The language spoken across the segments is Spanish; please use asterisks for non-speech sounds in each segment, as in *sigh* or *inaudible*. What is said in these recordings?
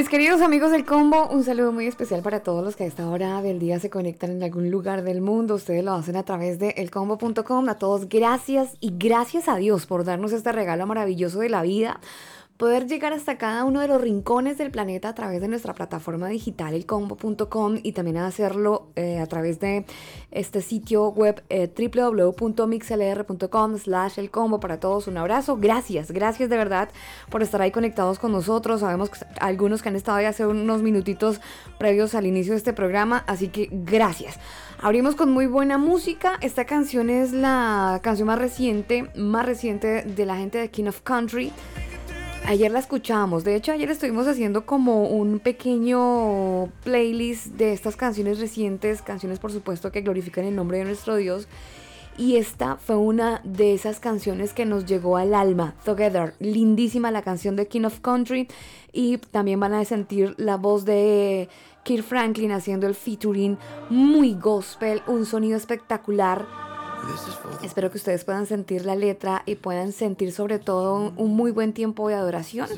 Mis queridos amigos del combo, un saludo muy especial para todos los que a esta hora del día se conectan en algún lugar del mundo. Ustedes lo hacen a través de elcombo.com. A todos gracias y gracias a Dios por darnos este regalo maravilloso de la vida poder llegar hasta cada uno de los rincones del planeta a través de nuestra plataforma digital elcombo.com y también hacerlo eh, a través de este sitio web eh, www.mixlr.com slash elcombo para todos un abrazo gracias gracias de verdad por estar ahí conectados con nosotros sabemos que algunos que han estado ahí hace unos minutitos previos al inicio de este programa así que gracias Abrimos con muy buena música. Esta canción es la canción más reciente, más reciente de la gente de King of Country. Ayer la escuchamos, de hecho ayer estuvimos haciendo como un pequeño playlist de estas canciones recientes, canciones por supuesto que glorifican el nombre de nuestro Dios. Y esta fue una de esas canciones que nos llegó al alma, Together. Lindísima la canción de King of Country. Y también van a sentir la voz de Kirk Franklin haciendo el featuring muy gospel, un sonido espectacular Espero que ustedes puedan sentir la letra y puedan sentir sobre todo un muy buen tiempo de adoración.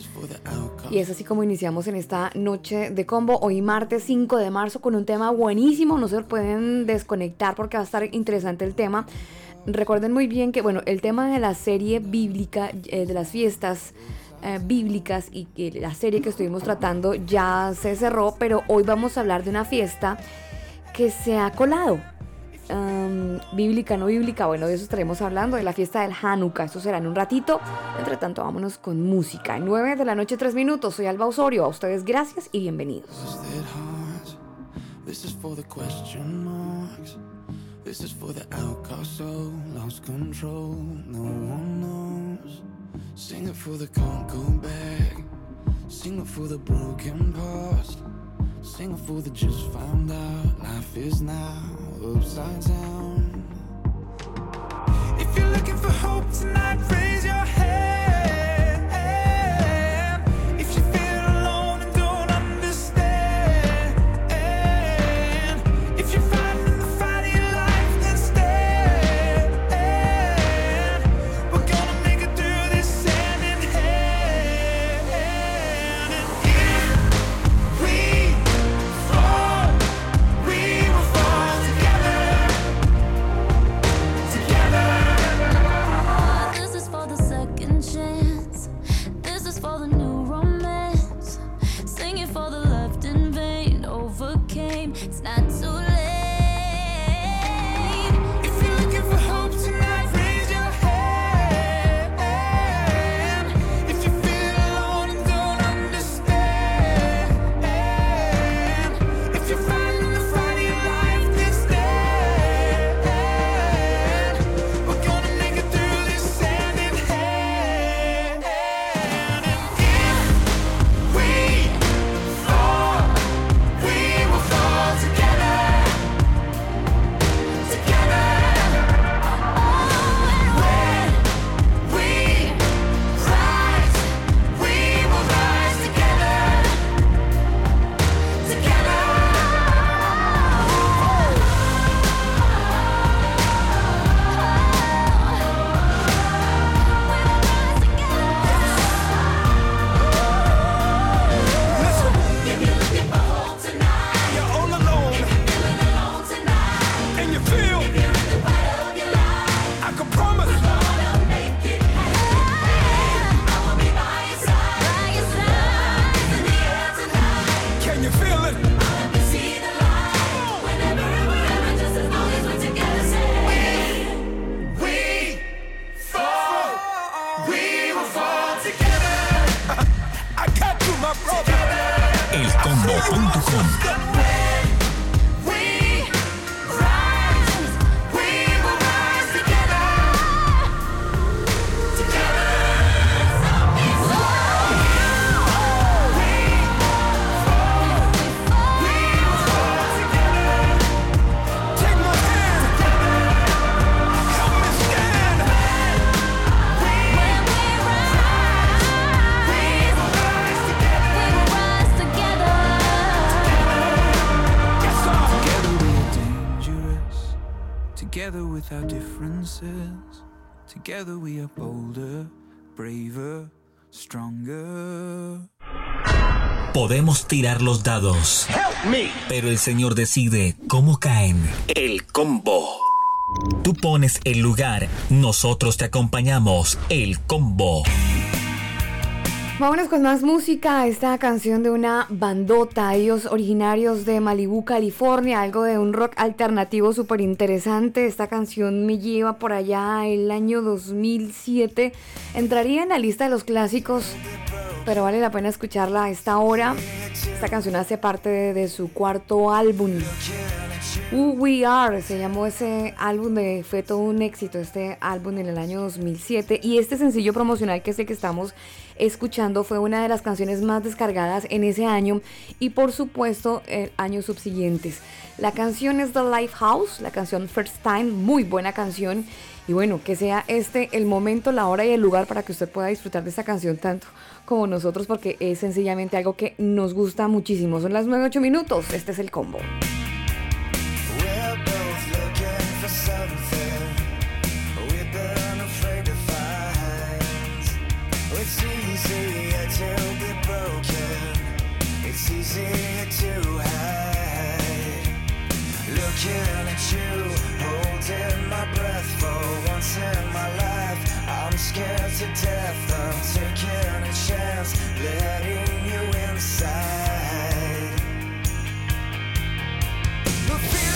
Y es así como iniciamos en esta noche de combo, hoy martes 5 de marzo con un tema buenísimo, no se pueden desconectar porque va a estar interesante el tema. Recuerden muy bien que, bueno, el tema de la serie bíblica, eh, de las fiestas eh, bíblicas y la serie que estuvimos tratando ya se cerró, pero hoy vamos a hablar de una fiesta que se ha colado bíblica, no bíblica, bueno, de eso estaremos hablando, de la fiesta del Hanukkah, eso será en un ratito. Entre tanto, vámonos con música. 9 de la noche, 3 minutos, soy Alba Osorio, a ustedes gracias y bienvenidos. This is for the outcast soul, lost control, no one knows. Sing it for the can't go back. Sing it for the broken past. Sing it for the just found out. Life is now upside down. If you're looking for hope tonight, raise your head. Together we are bolder, braver, stronger. Podemos tirar los dados, pero el Señor decide cómo caen. El combo. Tú pones el lugar, nosotros te acompañamos. El combo. Vámonos con más música. Esta canción de una bandota, ellos originarios de Malibu, California, algo de un rock alternativo súper interesante. Esta canción me lleva por allá el año 2007. Entraría en la lista de los clásicos, pero vale la pena escucharla a esta hora. Esta canción hace parte de, de su cuarto álbum. Who We Are se llamó ese álbum de fue todo un éxito este álbum en el año 2007 y este sencillo promocional que es el que estamos escuchando fue una de las canciones más descargadas en ese año y por supuesto el años subsiguientes. La canción es The Lifehouse, la canción First Time, muy buena canción y bueno, que sea este el momento, la hora y el lugar para que usted pueda disfrutar de esta canción tanto como nosotros porque es sencillamente algo que nos gusta muchísimo. Son las 9-8 minutos, este es el combo. Looking at you, holding my breath for once in my life. I'm scared to death, I'm taking a chance, letting you inside. The feeling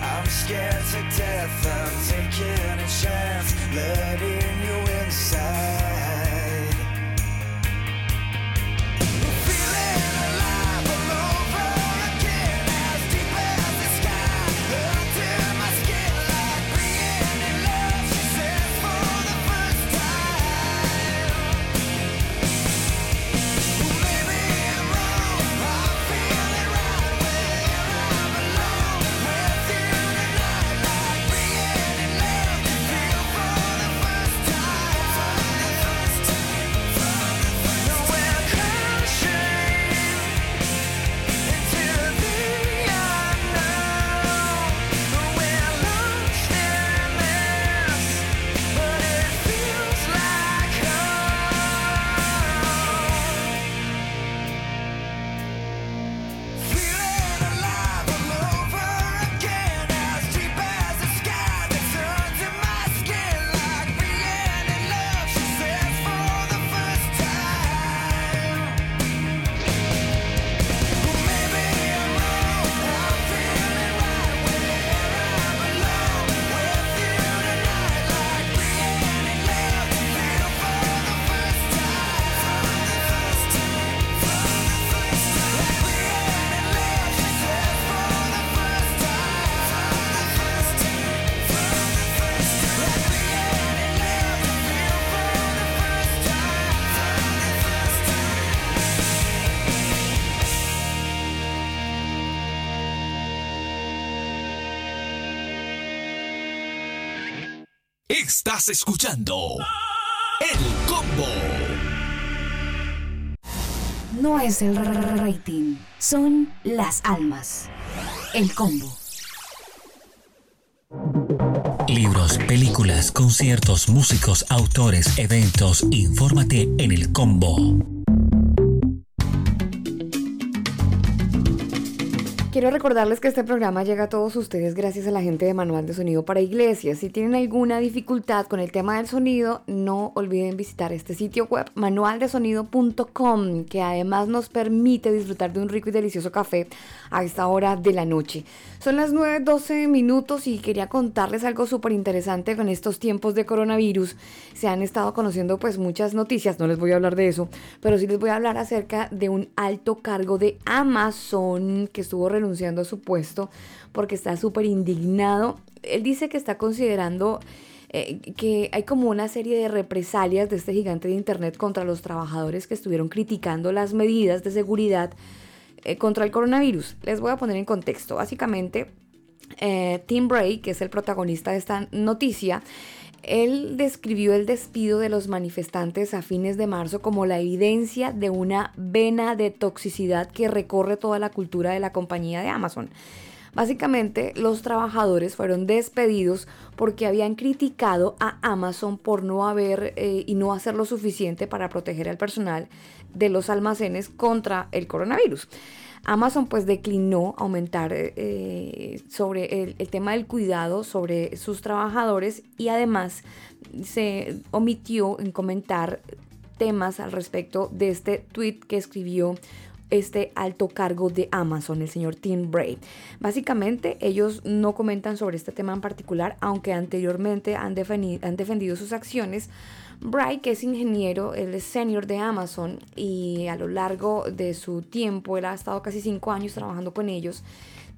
I'm scared to death, I'm taking a chance, letting inside. Estás escuchando El Combo. No es el rating, son las almas. El combo. Libros, películas, conciertos, músicos, autores, eventos. Infórmate en El Combo. Quiero recordarles que este programa llega a todos ustedes gracias a la gente de Manual de Sonido para Iglesias. Si tienen alguna dificultad con el tema del sonido, no olviden visitar este sitio web manualdesonido.com, que además nos permite disfrutar de un rico y delicioso café a esta hora de la noche. Son las 9.12 minutos y quería contarles algo súper interesante con estos tiempos de coronavirus. Se han estado conociendo pues muchas noticias, no les voy a hablar de eso, pero sí les voy a hablar acerca de un alto cargo de Amazon que estuvo renunciando a su puesto porque está súper indignado. Él dice que está considerando eh, que hay como una serie de represalias de este gigante de Internet contra los trabajadores que estuvieron criticando las medidas de seguridad eh, contra el coronavirus. Les voy a poner en contexto. Básicamente, eh, Tim Bray, que es el protagonista de esta noticia, él describió el despido de los manifestantes a fines de marzo como la evidencia de una vena de toxicidad que recorre toda la cultura de la compañía de Amazon. Básicamente, los trabajadores fueron despedidos porque habían criticado a Amazon por no haber eh, y no hacer lo suficiente para proteger al personal de los almacenes contra el coronavirus. Amazon pues declinó aumentar eh, sobre el, tema del cuidado sobre sus trabajadores y además se omitió en comentar temas al respecto de este tweet que escribió este alto cargo de Amazon, el señor Tim Bray. Básicamente ellos no comentan sobre este tema en particular, aunque anteriormente han defendido sus acciones. Bray, que es ingeniero, él es senior de Amazon y a lo largo de su tiempo, él ha estado casi cinco años trabajando con ellos.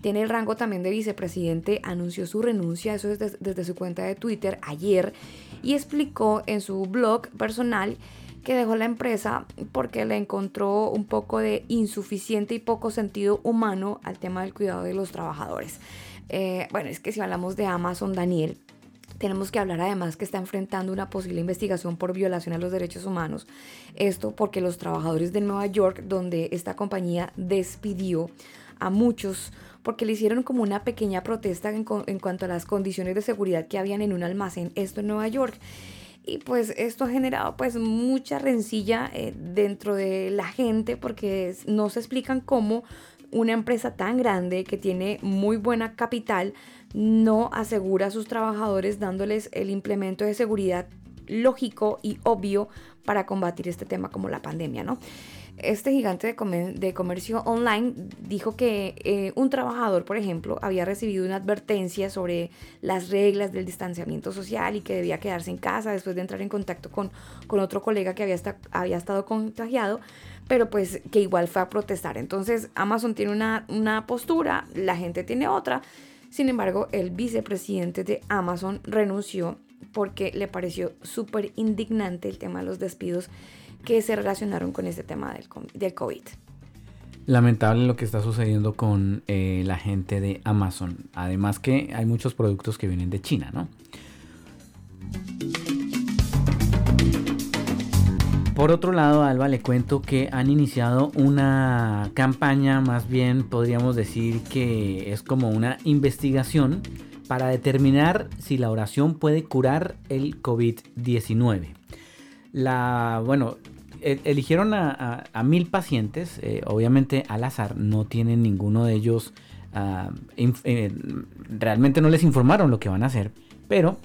Tiene el rango también de vicepresidente, anunció su renuncia, eso desde, desde su cuenta de Twitter ayer, y explicó en su blog personal que dejó la empresa porque le encontró un poco de insuficiente y poco sentido humano al tema del cuidado de los trabajadores. Eh, bueno, es que si hablamos de Amazon, Daniel, tenemos que hablar además que está enfrentando una posible investigación por violación a los derechos humanos. Esto porque los trabajadores de Nueva York, donde esta compañía despidió a muchos porque le hicieron como una pequeña protesta en, cuanto a las condiciones de seguridad que habían en un almacén, esto en Nueva York y pues esto ha generado pues mucha rencilla eh, dentro de la gente porque no se explican cómo una empresa tan grande que tiene muy buena capital no asegura a sus trabajadores dándoles el implemento de seguridad lógico y obvio para combatir este tema como la pandemia, ¿no? este gigante de, comercio online dijo que eh, un trabajador, por ejemplo, había recibido una advertencia sobre las reglas del distanciamiento social y que debía quedarse en casa después de entrar en contacto con, con otro colega que había, había estado contagiado, pero pues que igual fue a protestar. Entonces Amazon tiene una, una postura, la gente tiene otra. Sin embargo, el vicepresidente de Amazon renunció porque le pareció súper indignante el tema de los despidos que se relacionaron con este tema del, COVID. Lamentable lo que está sucediendo con eh, la gente de Amazon. Además que hay muchos productos que vienen de China, ¿no? Por otro lado, Alba, le cuento que han iniciado una campaña, más bien podríamos decir que es como una investigación para determinar si la oración puede curar el COVID-19. La, bueno, e, eligieron a, mil pacientes, eh, obviamente al azar, no tienen ninguno de ellos, ah, eh, realmente no les informaron lo que van a hacer, pero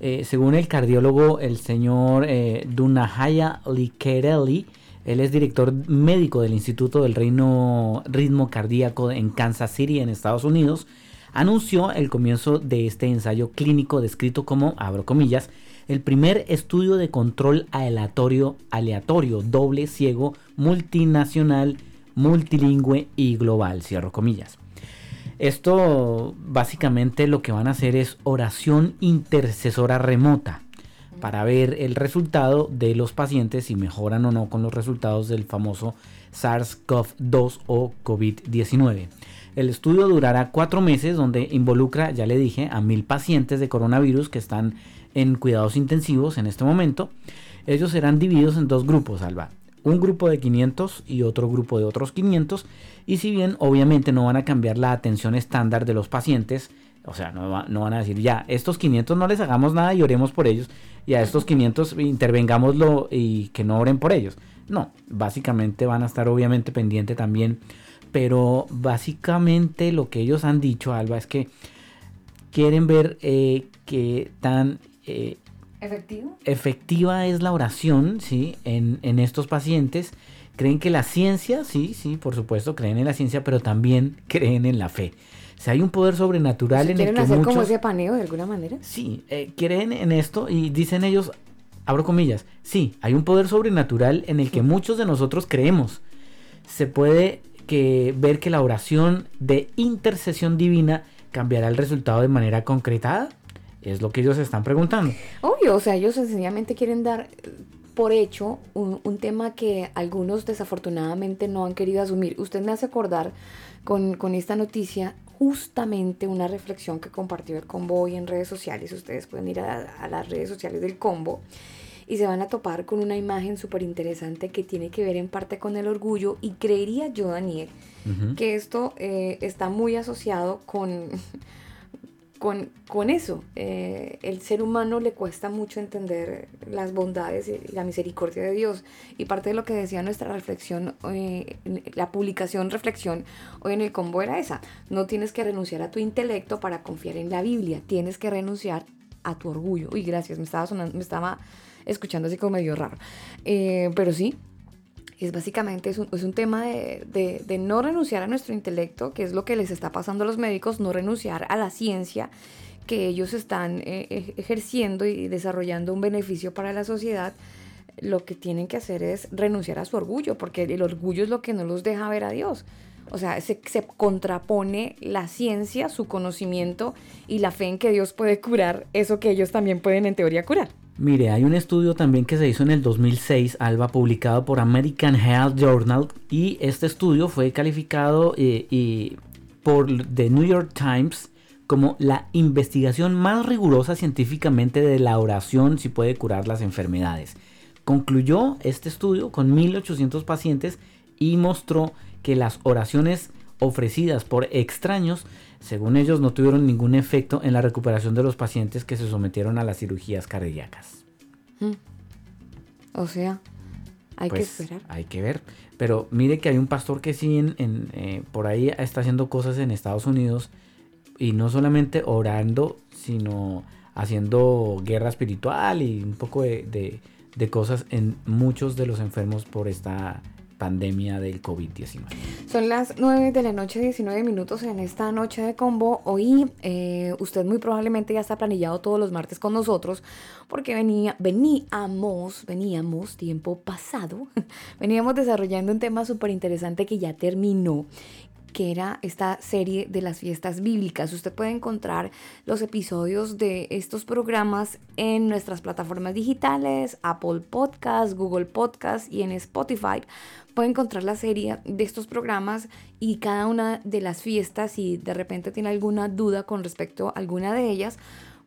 eh, según el cardiólogo, el señor Dunahaya Likerelli, él es director médico del Instituto del Reino Ritmo Cardíaco en Kansas City, en Estados Unidos, anunció el comienzo de este ensayo clínico descrito como, abro comillas, el primer estudio de control aleatorio, aleatorio, doble, ciego, multinacional, multilingüe y global, cierro comillas. Esto básicamente lo que van a hacer es oración intercesora remota para ver el resultado de los pacientes si mejoran o no con los resultados del famoso SARS-CoV-2 o COVID-19. El estudio durará cuatro meses donde involucra, ya le dije, a mil pacientes de coronavirus que están en cuidados intensivos en este momento. Ellos serán divididos en dos grupos, Alba. Un grupo de 500 y otro grupo de otros 500. Y si bien obviamente no van a cambiar la atención estándar de los pacientes, o sea, no, van a decir ya, estos 500 no les hagamos nada y oremos por ellos, y a estos 500 intervengámoslo y que no oren por ellos. No, básicamente van a estar obviamente pendiente también pero básicamente lo que ellos han dicho, Alba, es que quieren ver eh, que tan eh, ¿Efectivo? efectiva es la oración, ¿sí? En, en estos pacientes. Creen que la ciencia, sí, sí, por supuesto, creen en la ciencia, pero también *laughs* creen en la fe. O sea, hay un poder sobrenatural en el ¿Quieren que hacer muchos... como ese paneo de alguna manera? Sí, eh, creen en esto y dicen ellos, abro comillas, sí, hay un poder sobrenatural en el que muchos de nosotros creemos. Se puede que ver que la oración de intercesión divina cambiará el resultado de manera concretada. Es lo que ellos están preguntando. Obvio, o sea, ellos sencillamente quieren dar por hecho un, un tema que algunos desafortunadamente no han querido asumir. Usted me hace acordar con, con esta noticia justamente una reflexión que compartió el combo hoy en redes sociales. Ustedes pueden ir a, a las redes sociales del combo y se van a topar con una imagen súper interesante que tiene que ver en parte con el orgullo y creería yo, Daniel, que esto eh, está muy asociado con, con, con eso. Eh, el ser humano le cuesta mucho entender las bondades y la misericordia de Dios. Y parte de lo que decía nuestra reflexión, eh, la publicación reflexión hoy en el combo era esa. No tienes que renunciar a tu intelecto para confiar en la Biblia. Tienes que renunciar a tu orgullo. Uy, gracias, me estaba sonando, me estaba escuchando así como medio raro. Eh, pero sí, es básicamente es un, es un tema de, de- no renunciar a nuestro intelecto, que es lo que les está pasando a los médicos, no renunciar a la ciencia que ellos están eh, eh, ejerciendo y desarrollando un beneficio para la sociedad. Lo que tienen que hacer es renunciar a su orgullo, porque el orgullo es lo que no los deja ver a Dios. O sea, se, se contrapone la ciencia, su conocimiento y la fe en que Dios puede curar eso que ellos también pueden en teoría curar. Mire, hay un estudio también que se hizo en el 2006, Alba, publicado por American Health Journal, y este estudio fue calificado eh, por The New York Times como la investigación más rigurosa científicamente de la oración si puede curar las enfermedades. Concluyó este estudio con 1.800 pacientes y mostró que las oraciones ofrecidas por extraños, según ellos, no tuvieron ningún efecto en la recuperación de los pacientes que se sometieron a las cirugías cardíacas. O sea, hay que Pues, esperar. Hay que ver. Pero mire que hay un pastor que sí en, en, eh, por ahí está haciendo cosas en Estados Unidos y no solamente orando, sino haciendo guerra espiritual y un poco de, de- de cosas en muchos de los enfermos por esta pandemia del COVID-19. Son las 9 de la noche, 19 minutos en esta noche de combo. Hoy eh, usted muy probablemente ya está planillado todos los martes con nosotros porque venía, veníamos, veníamos tiempo pasado, *laughs* veníamos desarrollando un tema súper interesante que ya terminó que era esta serie de las fiestas bíblicas. Usted puede encontrar los episodios de estos programas en nuestras plataformas digitales, Apple Podcast, Google Podcast y en Spotify. Puede encontrar la serie de estos programas y cada una de las fiestas, si de repente tiene alguna duda con respecto a alguna de ellas,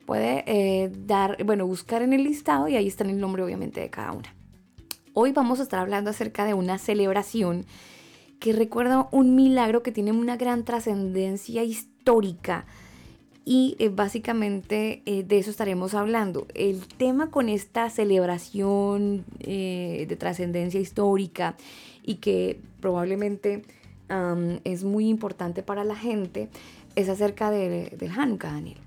puede eh, dar, bueno, buscar en el listado y ahí está el nombre obviamente de cada una. Hoy vamos a estar hablando acerca de una celebración que recuerda un milagro que tiene una gran trascendencia histórica y eh, básicamente eh, de eso estaremos hablando. El tema con esta celebración de trascendencia histórica y que probablemente es muy importante para la gente es acerca de- del Hanukkah, Daniel.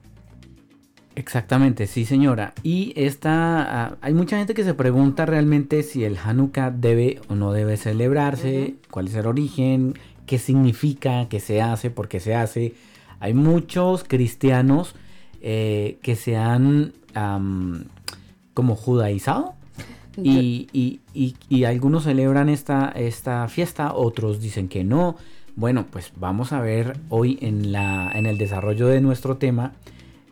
Exactamente, sí señora. Y esta, ah, hay mucha gente que se pregunta realmente si el Hanukkah debe o no debe celebrarse, cuál es el origen, qué significa, qué se hace, por qué se hace. Hay muchos cristianos eh, que se han como judaizado y, y- y- y algunos celebran esta, esta fiesta, otros dicen que no. Bueno, pues vamos a ver hoy en, la, en el desarrollo de nuestro tema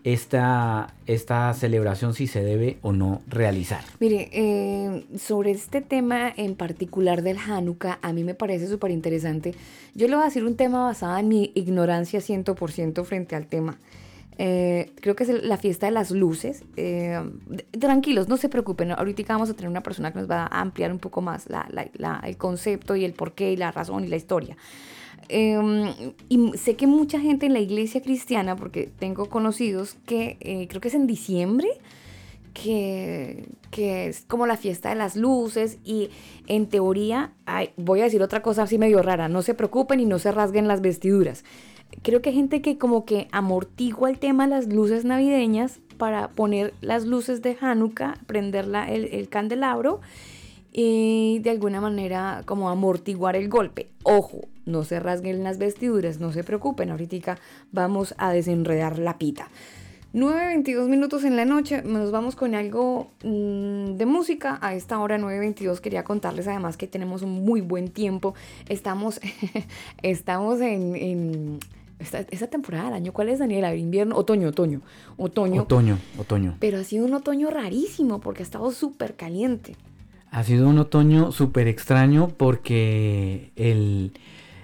esta, esta celebración si se debe o no realizar. Mire, eh, sobre este tema en particular del Hanukkah, a mí me parece súper interesante. Yo le voy a decir un tema basado en mi ignorancia 100% frente al tema. Eh, creo que es la fiesta de las luces. Eh, tranquilos, no se preocupen. Ahorita vamos a tener una persona que nos va a ampliar un poco más la- la- la- el concepto y el porqué y la razón y la historia. Eh, y sé que mucha gente en la iglesia cristiana, porque tengo conocidos que eh, creo que es en diciembre, que, que es como la fiesta de las luces y en teoría, voy a decir otra cosa así medio rara, no se preocupen y no se rasguen las vestiduras. Creo que hay gente que como que amortigua el tema de las luces navideñas para poner las luces de Hanukkah, prender el, el candelabro y de alguna manera como amortiguar el golpe. Ojo, no se rasguen las vestiduras, no se preocupen, ahorita vamos a desenredar la pita. 9.22 minutos en la noche, nos vamos con algo mm, de música. A esta hora 9.22 quería contarles además que tenemos un muy buen tiempo. Estamos, *laughs* estamos en, esta, temporada del año. ¿Cuál es, Daniela? Invierno, otoño, otoño, otoño. Otoño, otoño. Pero ha sido un otoño rarísimo porque ha estado súper caliente. Ha sido un otoño súper extraño porque el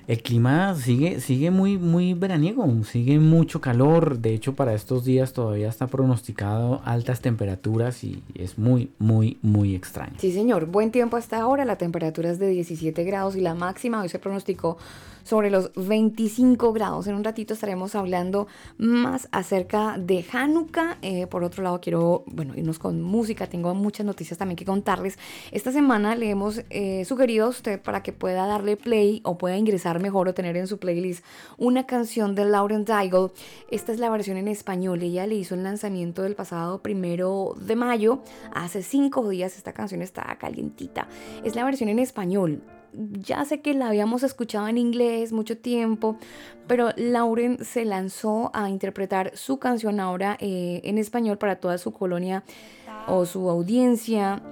el clima sigue, sigue muy, muy veraniego, sigue mucho calor. De hecho, para estos días todavía está pronosticado altas temperaturas y es muy, muy, muy extraño. Sí, señor. Buen tiempo hasta ahora. La temperatura es de 17 grados y la máxima hoy se pronosticó sobre los 25 grados. En un ratito estaremos hablando más acerca de Hanukkah. Eh, por otro lado, quiero, bueno, irnos con música. Tengo muchas noticias también que contarles. Esta semana le hemos eh, sugerido a usted para que pueda darle play o pueda ingresar mejor o tener en su playlist una canción de Lauren Daigle. Esta es la versión en español. Ella le hizo el lanzamiento del pasado primero de mayo. Hace cinco días esta canción está calientita. Es la versión en español ya sé que la habíamos escuchado en inglés mucho tiempo, pero Lauren se lanzó a interpretar su canción ahora eh, en español para toda su colonia o su audiencia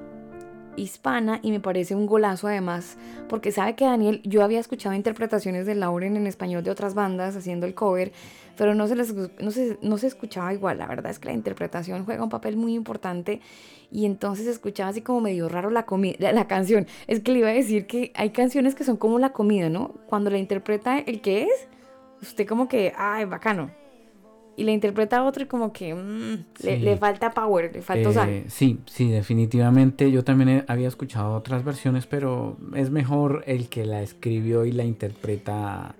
hispana y me parece un golazo además porque sabe que Daniel, yo había escuchado interpretaciones de Lauren en español de otras bandas haciendo el cover, pero no se, les, no se, no se escuchaba igual, la verdad es que la interpretación juega un papel muy importante y entonces escuchaba así como medio raro la, la, canción. Es que le iba a decir que hay canciones que son como la comida, ¿no? Cuando la interpreta el que es, usted como que, ay, bacano. Y la interpreta otro y como que mm, le, falta power, le falta eh, Sí, sí, definitivamente. Yo también había escuchado otras versiones, pero es mejor el que la escribió y la interpreta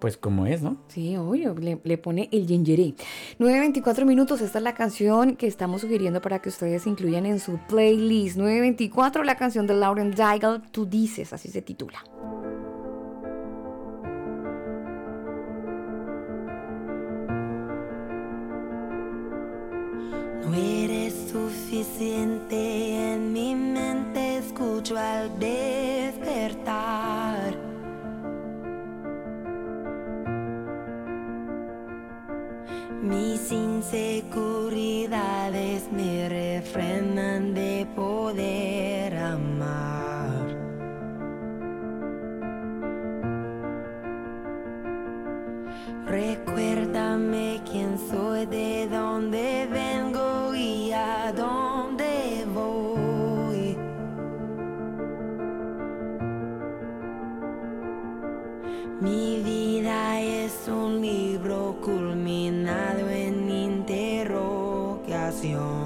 pues como es, ¿no? Sí, obvio, le, pone el gingeré. 9.24 minutos, esta es la canción que estamos sugiriendo para que ustedes incluyan en su playlist. 9.24, la canción de Lauren Daigle, Tú dices, así se titula. No eres suficiente en mi mente, escucho al despertar. Mis inseguridades me refrenan de poder amar. Recuérdame quién soy, de dónde vengo a dónde voy. Mi vida es un libro culminado en interrogación.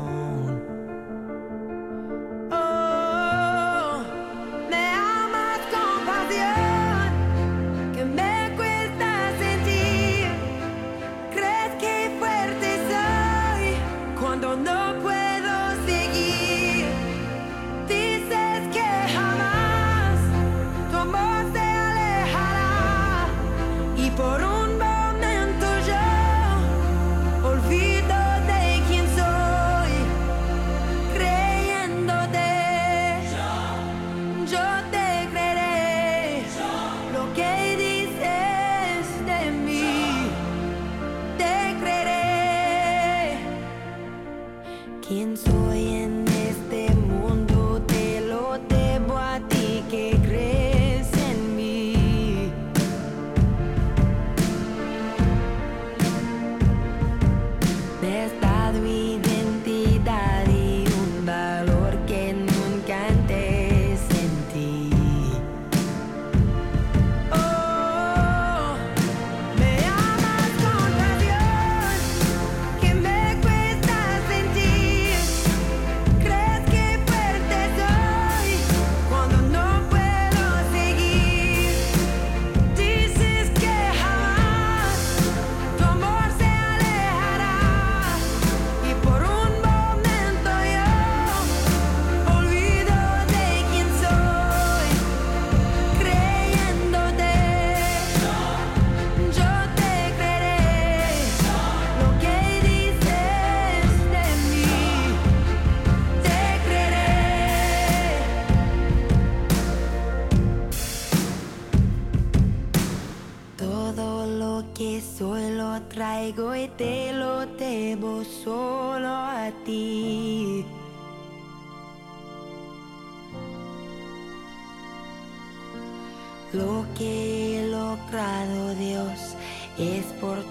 Debo solo a ti. Lo que he logrado, Dios, es por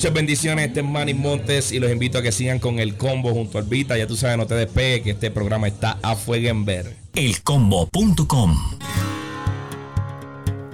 Muchas bendiciones, este es Manny Montes y los invito a que sigan con el combo junto al Vita. Ya tú sabes, no te despegues que este programa está a fuego en ver. Elcombo.com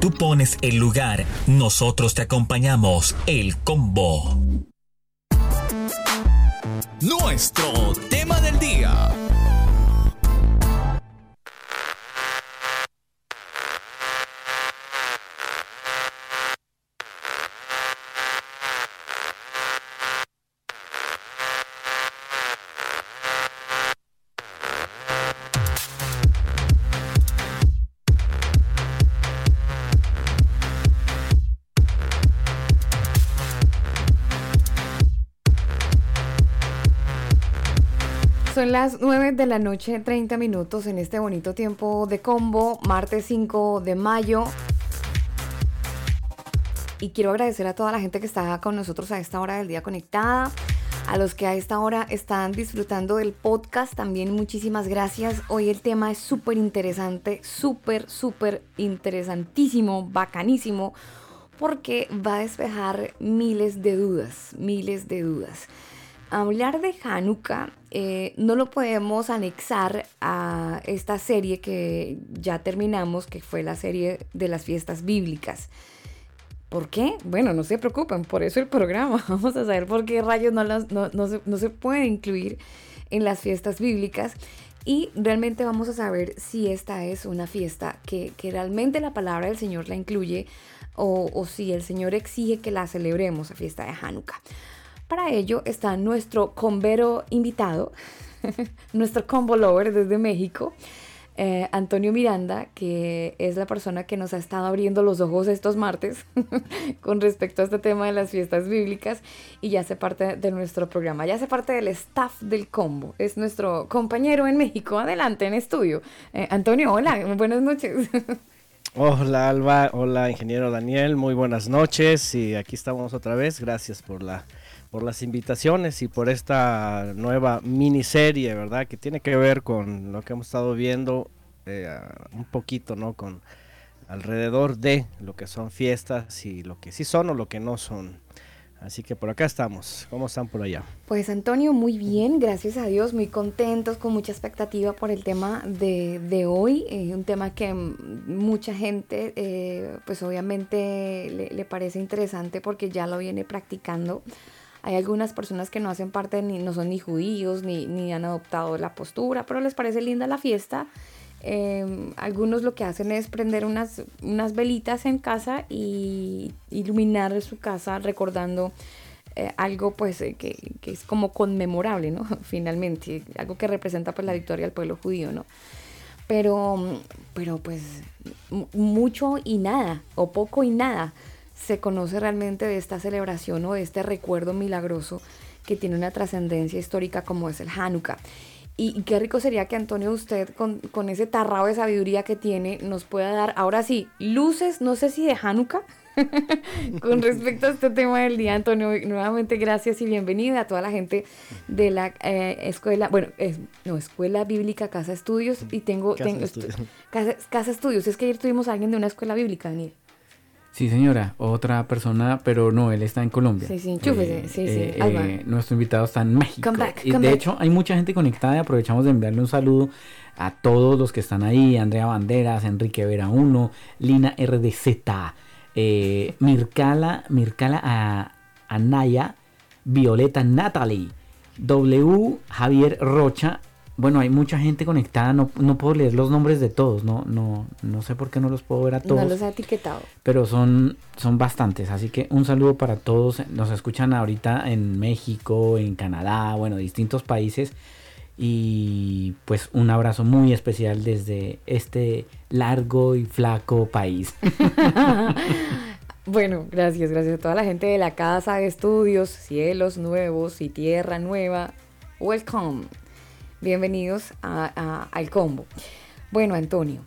Tú pones el lugar, nosotros te acompañamos. El combo. Nuestro tema del día. Son las 9 de la noche, 30 minutos en este bonito tiempo de combo, martes 5 de mayo. Y quiero agradecer a toda la gente que está con nosotros a esta hora del día conectada. A los que a esta hora están disfrutando del podcast, también muchísimas gracias. Hoy el tema es súper interesante, súper, súper interesantísimo, bacanísimo, porque va a despejar miles de dudas, miles de dudas. Hablar de Hanukkah eh, no lo podemos anexar a esta serie que ya terminamos, que fue la serie de las fiestas bíblicas. ¿Por qué? Bueno, no se preocupen, por eso el programa. *laughs* Vamos a saber por qué rayos no, las- no- se, puede incluir en las fiestas bíblicas. Y realmente vamos a saber si esta es una fiesta que, que realmente la palabra del Señor la incluye o, o si el Señor exige que la celebremos, la fiesta de Hanukkah. Para ello está nuestro convero invitado, *laughs* nuestro combo lover desde México, eh, Antonio Miranda, que es la persona que nos ha estado abriendo los ojos estos martes *laughs* con respecto a este tema de las fiestas bíblicas y ya hace parte de nuestro programa, ya hace parte del staff del combo, es nuestro compañero en México, adelante en estudio. Eh, Antonio, hola, *laughs* buenas noches. Hola Alba, hola ingeniero Daniel, muy buenas noches y aquí estamos otra vez. Gracias por la por las invitaciones y por esta nueva miniserie, ¿verdad? Que tiene que ver con lo que hemos estado viendo eh, un poquito, ¿no? Con alrededor de lo que son fiestas y lo que sí son o lo que no son. Así que por acá estamos. ¿Cómo están por allá? Pues Antonio, muy bien, gracias a Dios, muy contentos, con mucha expectativa por el tema de, de hoy, eh, un tema que mucha gente, eh, pues obviamente le, le parece interesante porque ya lo viene practicando. Hay algunas personas que no hacen parte, ni, no son ni judíos, ni, ni han adoptado la postura, pero les parece linda la fiesta. Em, algunos lo que hacen es prender unas, unas velitas en casa y iluminar su casa recordando eh, algo pues eh, que, que, es como conmemorable, ¿no? *laughs* Finalmente, algo que representa pues la victoria del pueblo judío, ¿no? Pero, pero pues mucho y nada, o poco y nada, se conoce realmente de esta celebración o de este recuerdo milagroso que tiene una trascendencia histórica como es el Hanukkah. Y, qué rico sería que Antonio, usted con, con, ese tarrado de sabiduría que tiene, nos pueda dar, ahora sí, luces, no sé si de Hanukkah, *laughs* con respecto a este tema del día, Antonio. Nuevamente, gracias y bienvenida a toda la gente de la eh, escuela, bueno, es, no, Escuela Bíblica Casa Estudios. Y tengo, Casa, tengo Estudios. Casa, Casa Estudios. Es que ayer tuvimos a alguien de una escuela bíblica, Daniel. Sí, señora, otra persona, pero no, él está en Colombia. Sí, sí, enchúfese, sí, sí. Eh, eh, nuestro invitado está en México. Come back, come y de back. hecho, hay mucha gente conectada y aprovechamos de enviarle un saludo a todos los que están ahí: Andrea Banderas, Enrique Vera 1, Lina RDZ, eh, Mircala, Mircala Anaya, Violeta Natalie, W, Javier Rocha, bueno, hay mucha gente conectada, no, no, puedo leer los nombres de todos, no, no, no sé por qué no los puedo ver a todos. No los ha etiquetado. Pero son, son bastantes, así que un saludo para todos. Nos escuchan ahorita en México, en Canadá, bueno, distintos países. Y pues un abrazo muy especial desde este largo y flaco país. *laughs* bueno, gracias, gracias a toda la gente de la Casa de Estudios, Cielos Nuevos y Tierra Nueva. Welcome. Bienvenidos al combo. Bueno, Antonio,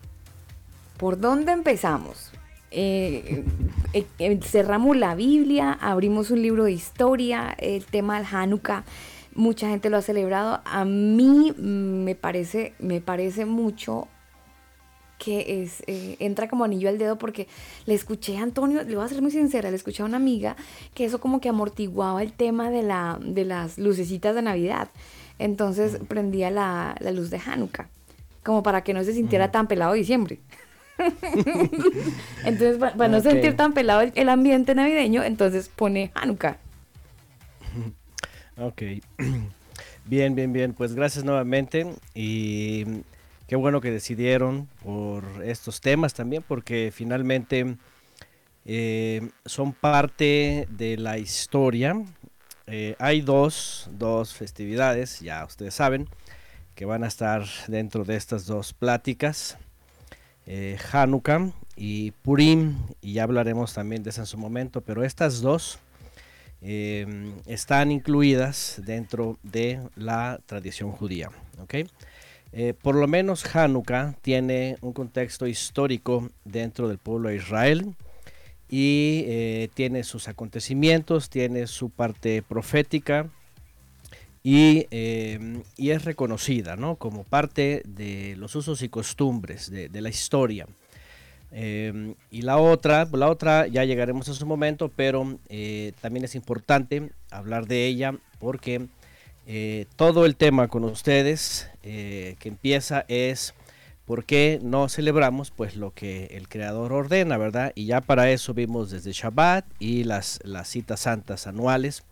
¿por dónde empezamos? Eh, eh, eh, cerramos la Biblia, abrimos un libro de historia, el tema del Hanukkah, mucha gente lo ha celebrado. A mí me parece, me parece mucho que es, entra como anillo al dedo porque le escuché a Antonio, le voy a ser muy sincera, le escuché a una amiga que eso como que amortiguaba el tema de, la, de las lucecitas de Navidad. Entonces prendía la, luz de Hanukkah, como para que no se sintiera tan pelado diciembre. *laughs* entonces, para, no sentir tan pelado el, ambiente navideño, entonces pone Hanukkah. *laughs* Ok. *clears throat* Bien, bien, bien. Pues gracias nuevamente. Y qué bueno que decidieron por estos temas también, porque finalmente eh, son parte de la historia eh, hay dos, dos festividades, ya ustedes saben, que van a estar dentro de estas dos pláticas. Eh, Hanukkah y Purim, y ya hablaremos también de eso en su momento, pero estas dos em, están incluidas dentro de la tradición judía. Eh, por lo menos Hanukkah tiene un contexto histórico dentro del pueblo de Israel y eh, tiene sus acontecimientos, tiene su parte profética y, eh, es reconocida como parte de los usos y costumbres de, la historia. Eh, y la otra, la otra ya llegaremos a su momento, pero también es importante hablar de ella porque todo el tema con ustedes que empieza es ¿Por qué no celebramos pues lo que el Creador ordena, verdad? Y ya para eso vimos desde Shabbat y las, citas santas anuales.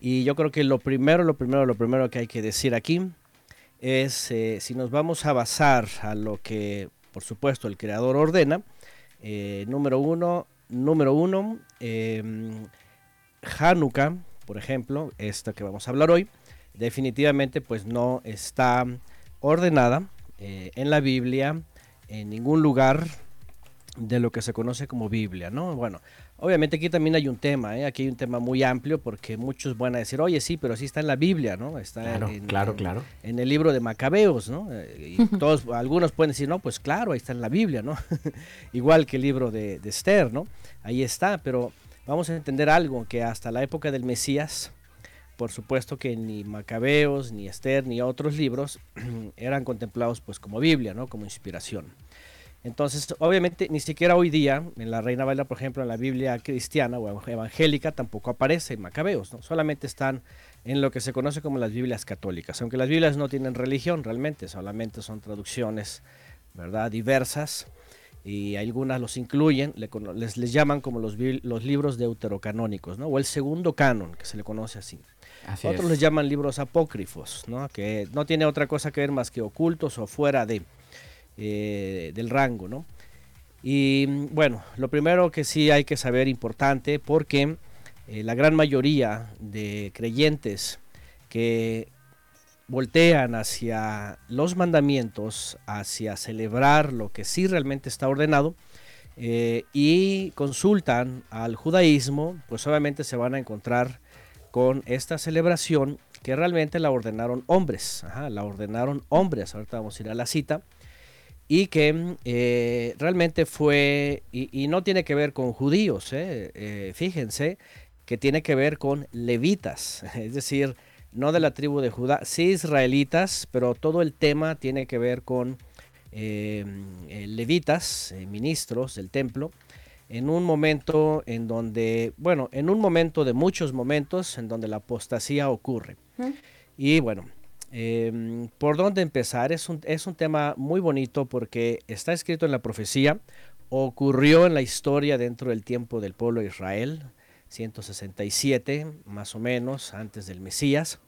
Y yo creo que lo primero, lo primero, lo primero que hay que decir aquí es eh, si nos vamos a basar a lo que, por supuesto, el Creador ordena. Eh, número uno, número uno, eh, Hanukkah, por ejemplo, esta que vamos a hablar hoy, definitivamente pues no está ordenada eh, en la Biblia, en ningún lugar de lo que se conoce como Biblia, ¿no? Bueno, obviamente aquí también hay un tema, ¿eh? aquí hay un tema muy amplio porque muchos van a decir, oye, sí, pero sí está en la Biblia, ¿no? Está claro, en, claro, claro. en el libro de Macabeos, ¿no? Eh, y todos, algunos pueden decir, no, pues claro, ahí está en la Biblia, ¿no? *laughs* Igual que el libro de, de Esther, ¿no? Ahí está, pero vamos a entender algo, que hasta la época del Mesías, por supuesto que ni Macabeos, ni Esther, ni otros libros *clears throat* eran contemplados pues como Biblia, ¿no? Como inspiración. Entonces, obviamente, ni siquiera hoy día, en la Reina Valera, por ejemplo, en la Biblia cristiana o evangélica, tampoco aparece Macabeos, ¿no? Solamente están en lo que se conoce como las Biblias católicas, aunque las Biblias no tienen religión realmente, solamente son traducciones, ¿verdad? Diversas y algunas los incluyen, les, les llaman como los, los libros deuterocanónicos, ¿no? O el segundo canon, que se le conoce así. Otros les llaman libros apócrifos, ¿no? que no tiene otra cosa que ver más que ocultos o fuera de. eh, del rango, ¿no? Y bueno, lo primero que sí hay que saber importante, porque eh, la gran mayoría de creyentes que voltean hacia los mandamientos, hacia celebrar lo que sí realmente está ordenado, eh, y consultan al judaísmo, pues obviamente se van a encontrar con esta celebración que realmente la ordenaron hombres, la ordenaron hombres, ahorita vamos a ir a la cita, y que eh, realmente fue, y, no tiene que ver con judíos, eh, fíjense, que tiene que ver con levitas, *laughs* es decir, no de la tribu de Judá, sí israelitas, pero todo el tema tiene que ver con eh, eh, levitas, eh, ministros del templo, en un momento en donde, bueno, en un momento de muchos momentos en donde la apostasía ocurre. Y bueno, em, ¿por dónde empezar? Es un, es un tema muy bonito porque está escrito en la profecía, ocurrió en la historia dentro del tiempo del pueblo de Israel, 167 más o menos antes del Mesías.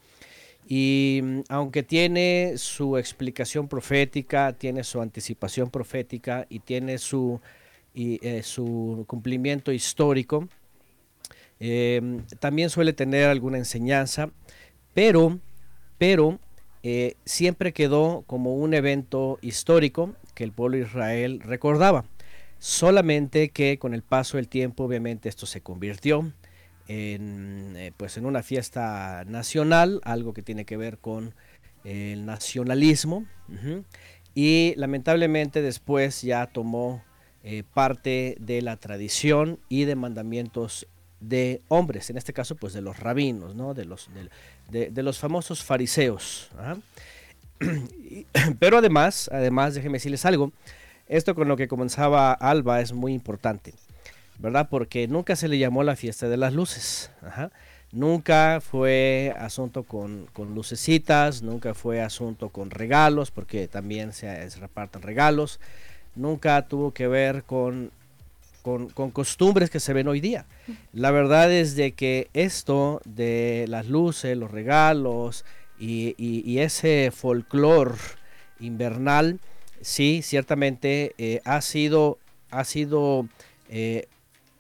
Y mm, aunque tiene su explicación profética, tiene su anticipación profética y tiene su, eh, su cumplimiento histórico, em, también suele tener alguna enseñanza, pero, pero eh, siempre quedó como un evento histórico que el pueblo de Israel recordaba. Solamente que con el paso del tiempo, obviamente, esto se convirtió en, eh, pues en una fiesta nacional, algo que tiene que ver con el nacionalismo. Y lamentablemente después ya tomó eh, parte de la tradición y de mandamientos de hombres, en este caso pues de los rabinos, ¿no? de, los, de, los famosos fariseos. *clears throat* *clears throat* Pero además, además, déjenme decirles algo, esto con lo que comenzaba Alba es muy importante. ¿verdad? Porque nunca se le llamó la fiesta de las luces. Nunca fue asunto con, lucecitas, nunca fue asunto con regalos, porque también se, reparten regalos. Nunca tuvo que ver con, con, costumbres que se ven hoy día. La verdad es de que esto de las luces, los regalos y, ese folclor invernal, sí, ciertamente eh, ha sido, ha sido eh,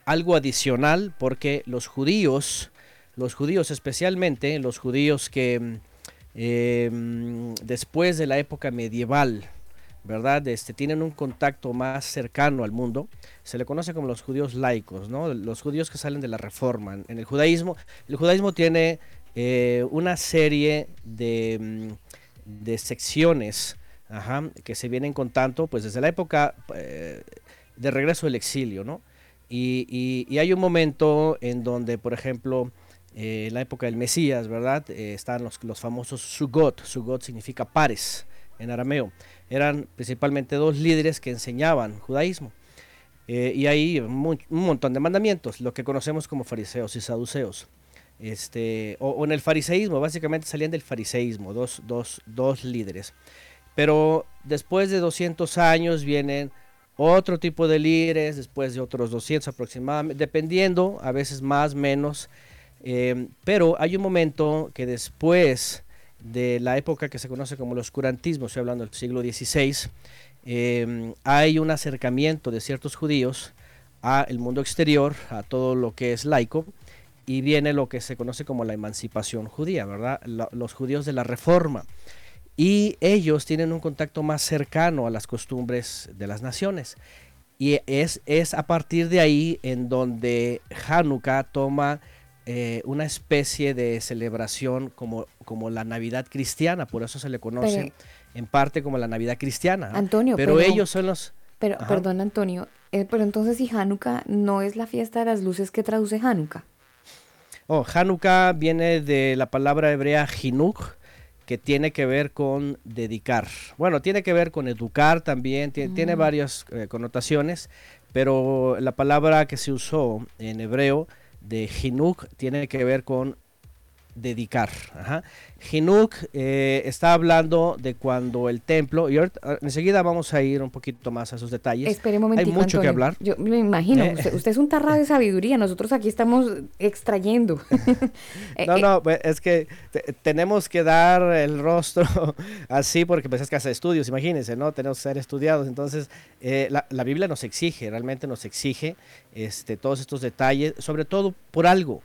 algo adicional porque los judíos, los judíos especialmente, los judíos que em, después de la época medieval, ¿verdad? Este, tienen un contacto más cercano al mundo, se le conoce como los judíos laicos, ¿no? Los judíos que salen de la reforma. En el judaísmo, el judaísmo tiene eh, una serie de, mm, de secciones que se vienen contando, pues desde la época eh, de regreso del exilio, ¿no? Y, hay un momento en donde, por ejemplo, eh, en la época del Mesías, ¿verdad? Eh, están los, los famosos Sugot. Sugot significa pares en arameo. Eran principalmente dos líderes que enseñaban judaísmo. Eh, y hay un, montón de mandamientos, lo que conocemos como fariseos y saduceos. Este, o, en el fariseísmo, básicamente salían del fariseísmo, dos, dos, dos líderes. Pero después de 200 años vienen otro tipo de líderes, después de otros 200 aproximadamente, dependiendo, a veces más, menos. Eh, pero hay un momento que después de la época que se conoce como el oscurantismo, estoy hablando del siglo XVI, eh, hay un acercamiento de ciertos judíos al mundo exterior, a todo lo que es laico, y viene lo que se conoce como la emancipación judía, ¿verdad? los judíos de la reforma y ellos tienen un contacto más cercano a las costumbres de las naciones. Y es, es a partir de ahí en donde Hanukkah toma eh, una especie de celebración como, como la Navidad cristiana, por eso se le conoce en parte como la Navidad cristiana. Antonio, pero, ellos son los... Pero, perdón, Antonio, eh, pero entonces si Hanukkah no es la fiesta de las luces que traduce Hanukkah. Oh, Hanukkah viene de la palabra hebrea Hinuk, que tiene que ver con dedicar. Bueno, tiene que ver con educar también, tiene, mm. varias eh, connotaciones, pero la palabra que se usó en hebreo de Hinuk tiene que ver con dedicar. Ajá. Hinuk eh, está hablando de cuando el templo, y ahorita- ah, enseguida vamos a ir un poquito más a esos detalles. Espere un momentico, Hay mucho que hablar. Yo me imagino, Eh. usted, usted es un tarra de sabiduría, nosotros aquí estamos extrayendo. *laughs* No, no, pues, es que te- tenemos que dar el rostro *laughs* así porque pues es casa de estudios, imagínense, ¿no? Tenemos que ser estudiados. Entonces, eh, la, la Biblia nos exige, realmente nos exige este, todos estos detalles, sobre todo por algo,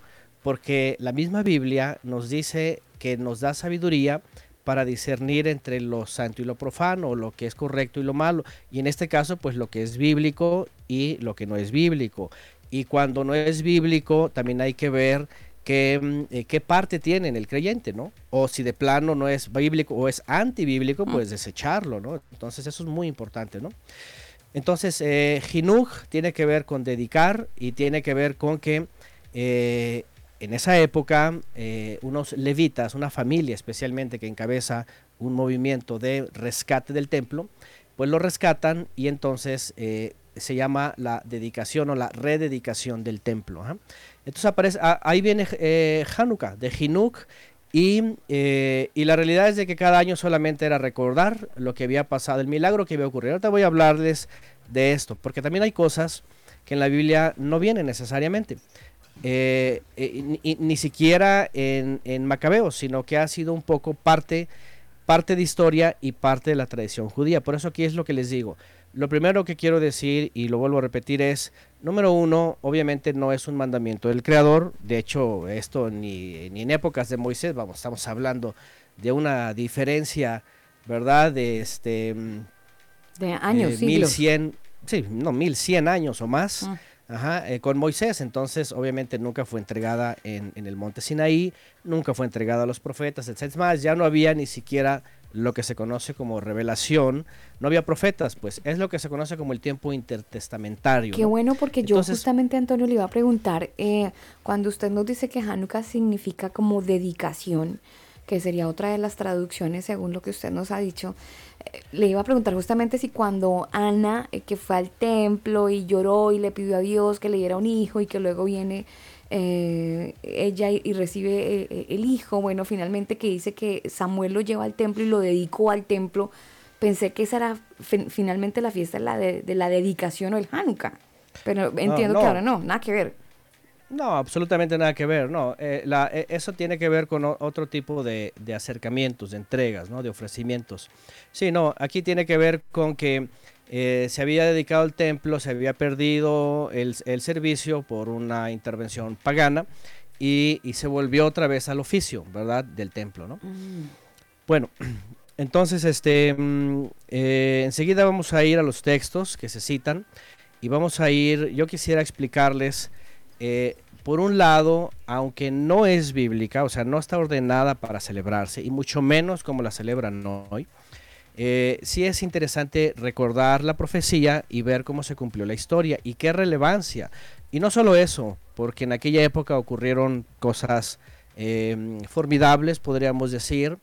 porque la misma Biblia nos dice que nos da sabiduría para discernir entre lo santo y lo profano, lo que es correcto y lo malo, y en este caso, pues lo que es bíblico y lo que no es bíblico. Y cuando no es bíblico, también hay que ver qué, mm, eh, qué parte tiene en el creyente, ¿no? O si de plano no es bíblico o es antibíblico, pues desecharlo, ¿no? Entonces eso es muy importante, ¿no? Entonces, eh, Jinuj tiene que ver con dedicar y tiene que ver con que eh, en esa época eh, unos levitas, una familia especialmente que encabeza un movimiento de rescate del templo, pues lo rescatan y entonces eh, se llama la dedicación o la rededicación del templo. Entonces aparece, ah, ahí viene eh, Hanukkah, de Hinuk, y, y la realidad es de que cada año solamente era recordar lo que había pasado, el milagro que había ocurrido. Ahorita voy a hablarles de esto, porque también hay cosas que en la Biblia no vienen necesariamente. Eh, eh, ni, siquiera en, en Macabeos, sino que ha sido un poco parte, parte de historia y parte de la tradición judía. Por eso aquí es lo que les digo. Lo primero que quiero decir, y lo vuelvo a repetir, es, número uno, obviamente no es un mandamiento del Creador. De hecho, esto ni, ni en épocas de Moisés, vamos, estamos hablando de una diferencia, ¿verdad? De este... mm, de años, eh, siglos. 1100, sí, no, 1100 años o más. Ah. Ajá, eh, con Moisés, entonces obviamente nunca fue entregada en, en el monte Sinaí, nunca fue entregada a los profetas, etc. Más, ya no había ni siquiera lo que se conoce como revelación, no había profetas, pues es lo que se conoce como el tiempo intertestamentario. Qué ¿no? bueno, porque yo justamente, Antonio, le iba a preguntar, eh, cuando usted nos dice que Hanukkah significa como dedicación, que sería otra de las traducciones según lo que usted nos ha dicho, le iba a preguntar justamente si cuando Ana, eh, que fue al templo y lloró y le pidió a Dios que le diera un hijo y que luego viene eh, ella y, y recibe eh, el hijo, bueno, finalmente que dice que Samuel lo lleva al templo y lo dedicó al templo, pensé que esa era fin- finalmente la fiesta de la, de, de la dedicación o el Hanukkah. Pero entiendo no. que ahora no, nada que ver. No, absolutamente nada que ver, no. eh, la- eh, eso tiene que ver con o- otro tipo de, de acercamientos, de entregas, ¿no? De ofrecimientos. Sí, no, aquí tiene que ver con que eh, se había dedicado al templo, se había perdido el, el servicio por una intervención pagana y, y se volvió otra vez al oficio, ¿verdad? Del templo, ¿no? Bueno, *clears throat* entonces, este, mm, enseguida vamos a ir a los textos que se citan y vamos a ir, yo quisiera explicarles, eh, por un lado, aunque no es bíblica, o sea, no está ordenada para celebrarse, y mucho menos como la celebran hoy, eh, sí es interesante recordar la profecía y ver cómo se cumplió la historia y qué relevancia. Y no solo eso, porque en aquella época ocurrieron cosas eh, formidables, podríamos decir.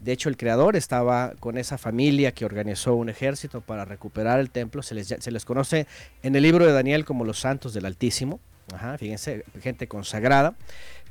De hecho, el creador estaba con esa familia que organizó un ejército para recuperar el templo. Se les conoce en el libro de Daniel como los santos del Altísimo. Ajá, fíjense, gente consagrada.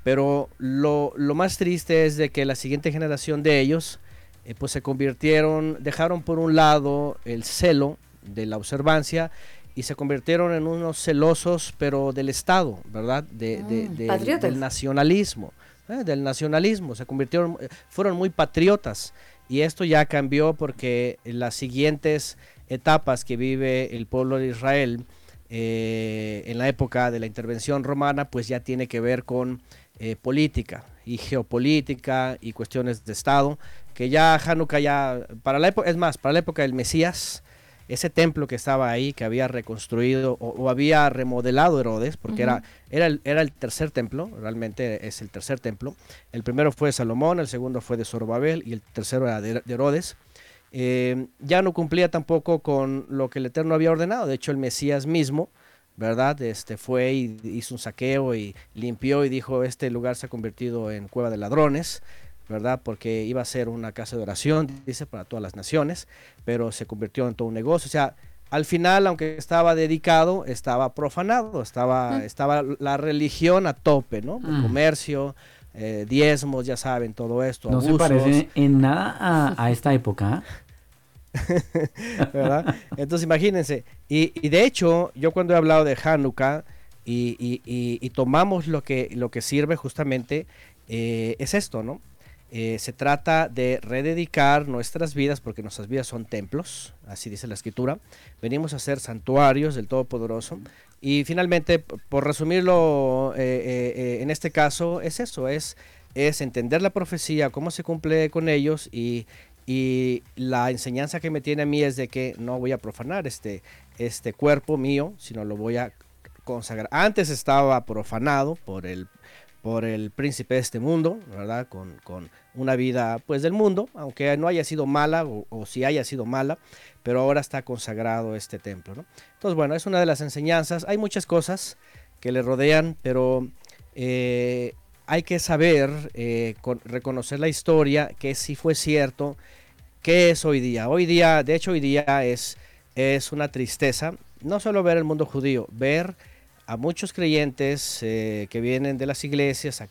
Pero lo, lo más triste es de que la siguiente generación de ellos, eh, pues se convirtieron, dejaron por un lado el celo de la observancia y se convirtieron en unos celosos, pero del Estado, ¿verdad? De, de- Mm, del- nacionalismo, ¿eh? del nacionalismo, se convirtieron, eh, fueron muy patriotas y esto ya cambió porque en las siguientes etapas que vive el pueblo de Israel eh, en la época de la intervención romana, pues ya tiene que ver con eh, política y geopolítica y cuestiones de Estado, que ya Hanukkah ya, para la época, es más, para la época del Mesías, ese templo que estaba ahí, que había reconstruido o, o había remodelado Herodes, porque era, era, el, era el tercer templo, realmente es el tercer templo. El primero fue de Salomón, el segundo fue de Zorobabel y el tercero era de, de Herodes. Eh, ya no cumplía tampoco con lo que el Eterno había ordenado. De hecho, el Mesías mismo, ¿verdad? Este fue y hizo un saqueo y limpió y dijo, este lugar se ha convertido en cueva de ladrones. ¿verdad? Porque iba a ser una casa de oración, dice, para todas las naciones, pero se convirtió en todo un negocio. O sea, al final, aunque estaba dedicado, estaba profanado, estaba, Mm. estaba la religión a tope, ¿no? El Mm. comercio, eh, diezmos, ya saben, todo esto. No se parece en nada a, a esta época. *laughs* ¿verdad? Entonces imagínense, y, y de hecho, yo cuando he hablado de Hanukkah y, y- y- tomamos lo que, lo que sirve justamente, eh, es esto, ¿no? Eh, se trata de rededicar nuestras vidas, porque nuestras vidas son templos, así dice la escritura. Venimos a ser santuarios del Todopoderoso. Y finalmente, por resumirlo, eh, eh, eh, en este caso es eso, es, es entender la profecía, cómo se cumple con ellos y, y la enseñanza que me tiene a mí es de que no voy a profanar este, este cuerpo mío, sino lo voy a consagrar. Antes estaba profanado por el, por el príncipe de este mundo, ¿verdad? Con, con una vida pues del mundo, aunque no haya sido mala o, si haya sido mala, pero ahora está consagrado este templo, ¿no? Entonces, bueno, es una de las enseñanzas. Hay muchas cosas que le rodean, pero eh, hay que saber eh, con- reconocer la historia, que si fue cierto, ¿qué es hoy día? Hoy día, de hecho, hoy día es, es una tristeza, no solo ver el mundo judío, ver a muchos creyentes eh, que vienen de las iglesias a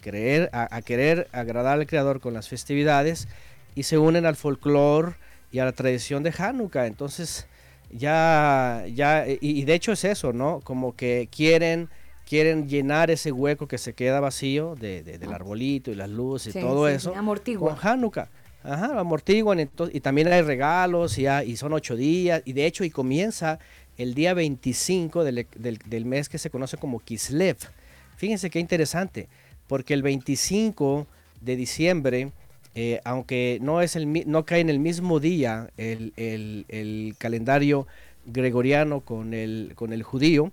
a, a querer agradar al Creador con las festividades y se unen al folclore y a la tradición de Hanukkah. Entonces, ya, ya, y, y de hecho es eso, ¿no? Como que quieren, quieren llenar ese hueco que se queda vacío de, de- del arbolito y las luces Sí, y todo sí, eso amortigua. con Hanukkah. Ajá, amortiguan ento- y también hay regalos y, hay- y son ocho días y de hecho y comienza el día 25 del, del- del mes que se conoce como Kislev. Fíjense qué interesante, porque el 25 de diciembre, eh, aunque no, es el, no cae en el mismo día el, el- el calendario gregoriano con el, con el judío,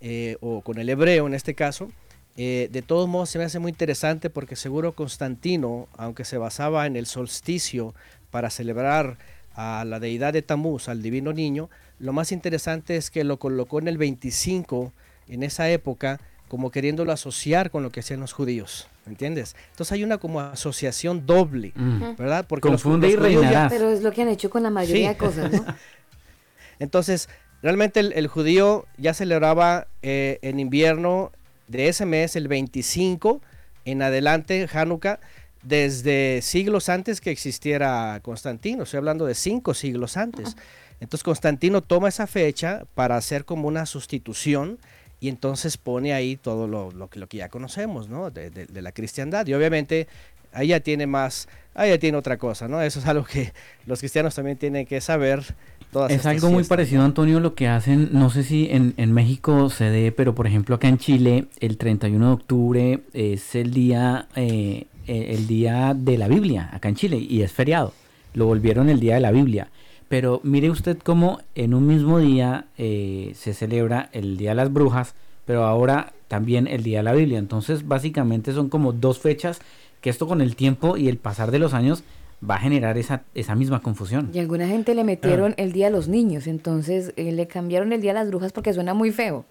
eh, o con el hebreo en este caso, eh, de todos modos se me hace muy interesante porque seguro Constantino, aunque se basaba en el solsticio para celebrar a la deidad de Tamuz, al divino niño, lo más interesante es que lo colocó en el 25 en esa época como queriéndolo asociar con lo que hacían los judíos, ¿me entiendes? Entonces hay una como asociación doble, Mm. ¿verdad? Porque Confunde los y reinarás. Pero es lo que han hecho con la mayoría Sí. de cosas, ¿no? *laughs* Entonces, realmente el, judío ya celebraba eh, en invierno de ese mes, el 25 en adelante, Hanukkah, desde siglos antes que existiera Constantino. Estoy hablando de cinco siglos antes. Entonces Constantino toma esa fecha para hacer como una sustitución y entonces pone ahí todo lo, que, ya conocemos, ¿no? De, de- de la cristiandad. Y obviamente ahí ya tiene más, ahí ya tiene otra cosa, ¿no? Eso es algo que los cristianos también tienen que saber. Todas Es algo muy parecido, ¿no? Antonio, lo que hacen, no sé si en, en México se dé, pero por ejemplo acá en Chile, el 31 de octubre es el día, eh, eh, el día de la Biblia, acá en Chile, y es feriado. Lo volvieron el día de la Biblia. Pero mire usted cómo en un mismo día eh, se celebra el Día de las Brujas, pero ahora también el Día de la Biblia. Entonces, básicamente son como dos fechas que esto con el tiempo y el pasar de los años va a generar esa, esa misma confusión. Y alguna gente le metieron el Día de los Niños, entonces eh, le cambiaron el Día de las Brujas porque suena muy feo.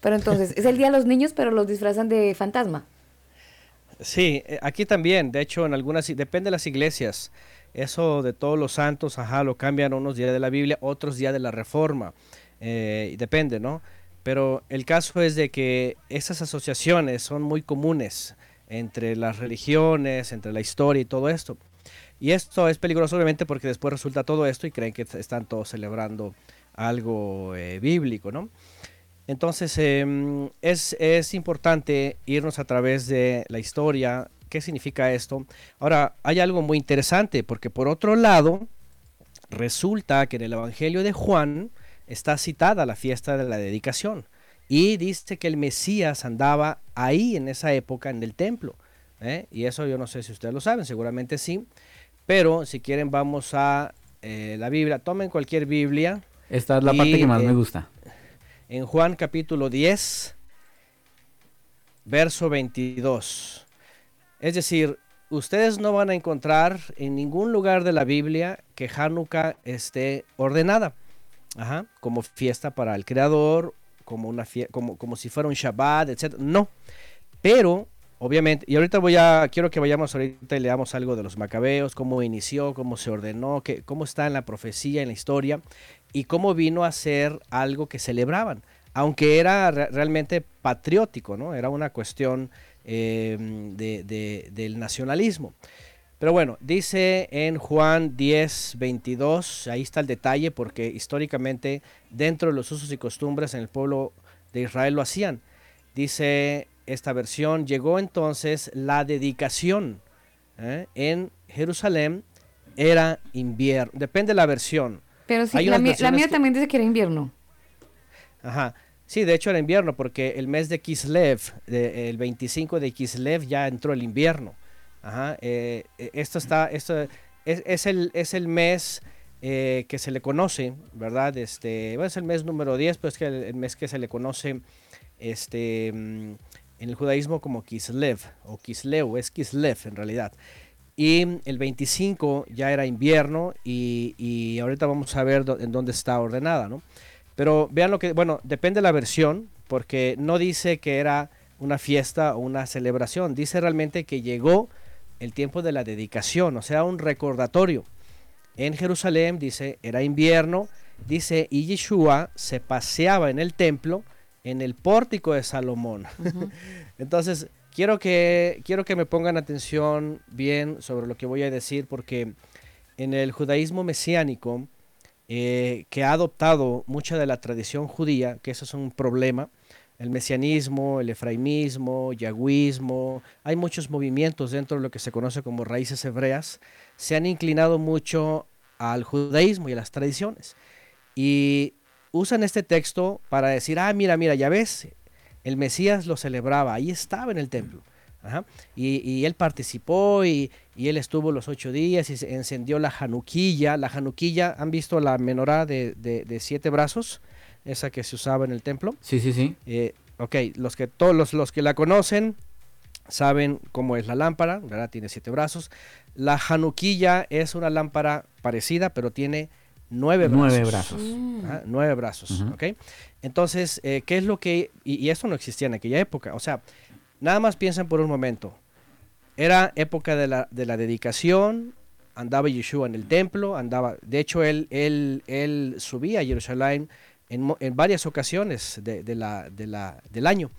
Pero entonces es el Día de los Niños, pero los disfrazan de fantasma. Sí, eh, aquí también, de hecho, en algunas, depende de las iglesias. Eso de todos los santos, ajá, lo cambian unos días de la Biblia, otros días de la Reforma. eh, depende, ¿no? Pero el caso es de que esas asociaciones son muy comunes entre las religiones, entre la historia y todo esto. Y esto es peligroso obviamente porque después resulta todo esto y creen que están todos celebrando algo eh, bíblico, ¿no? Entonces em, es, es importante irnos a través de la historia, qué significa esto. Ahora, hay algo muy interesante porque por otro lado, resulta que en el Evangelio de Juan está citada la fiesta de la dedicación y dice que el Mesías andaba ahí en esa época en el templo. ¿eh? Y eso yo no sé si ustedes lo saben, seguramente sí. Pero si quieren vamos a eh, la Biblia, tomen cualquier Biblia. Esta es la parte que más eh, me gusta. En Juan capítulo 10, verso 22. Es decir, ustedes no van a encontrar en ningún lugar de la Biblia que Hanukkah esté ordenada ajá, como fiesta para el Creador, como, una como, como si fuera un Shabbat, etc. No. Pero, obviamente, y ahorita voy a, quiero que vayamos ahorita y leamos algo de los macabeos, cómo inició, cómo se ordenó, que, cómo está en la profecía, en la historia, y cómo vino a ser algo que celebraban, aunque era re- realmente patriótico, ¿no? Era una cuestión eh, de- de- del nacionalismo. Pero bueno, dice en Juan 10, 22, ahí está el detalle porque históricamente dentro de los usos y costumbres en el pueblo de Israel lo hacían. Dice esta versión, llegó entonces la dedicación ¿eh? en Jerusalén, era invierno, depende de la versión. Pero sí, la, mía- la versiones mía que- también dice que era invierno. Ajá. Sí, de hecho era invierno porque el mes de Kislev, de- el 25 de Kislev ya entró el invierno. Ajá. eh, eh, esto está, esto es, es el, es el mes eh, que se le conoce, ¿verdad? Este, bueno, es el mes número 10, pues que el, el mes que se le conoce este, mm, en el judaísmo como Kislev o Kisleu, es Kislev en realidad. Y el 25 ya era invierno y, y ahorita vamos a ver en dónde está ordenada, ¿no? Pero vean lo que, bueno, depende de la versión, porque no dice que era una fiesta o una celebración, dice realmente que llegó el tiempo de la dedicación, o sea, un recordatorio. En Jerusalén, dice, era invierno, dice, y Yeshua se paseaba en el templo, en el pórtico de Salomón. *laughs* Entonces, quiero que, quiero que me pongan atención bien sobre lo que voy a decir, porque en el judaísmo mesiánico, eh, que ha adoptado mucha de la tradición judía, que eso es un problema, el mesianismo, el efraimismo, yagüismo, hay muchos movimientos dentro de lo que se conoce como raíces hebreas, se han inclinado mucho al judaísmo y a las tradiciones. Y usan este texto para decir, ah, mira, mira, ya ves, el Mesías lo celebraba, ahí estaba en el templo. Ajá. Y, y él participó y, y él estuvo los ocho días y se encendió la januquilla. La januquilla, ¿han visto la menorá de, de- de siete brazos? Esa que se usaba en el templo. Sí, sí, sí. Eh, ok, los que, todos los, los que la conocen saben cómo es la lámpara, ¿verdad? Tiene siete brazos. La januquilla es una lámpara parecida, pero tiene nueve brazos. Nueve brazos. Ah, nueve brazos, Ujú. ¿ok? Entonces, eh, ¿qué es lo que...? Y, y eso no existía en aquella época. O sea, nada más piensen por un momento. Era época de la, de la dedicación, andaba Yeshua en el templo, andaba... De hecho, él, él, él subía a Jerusalén en, en varias ocasiones de, de la, de la, del año.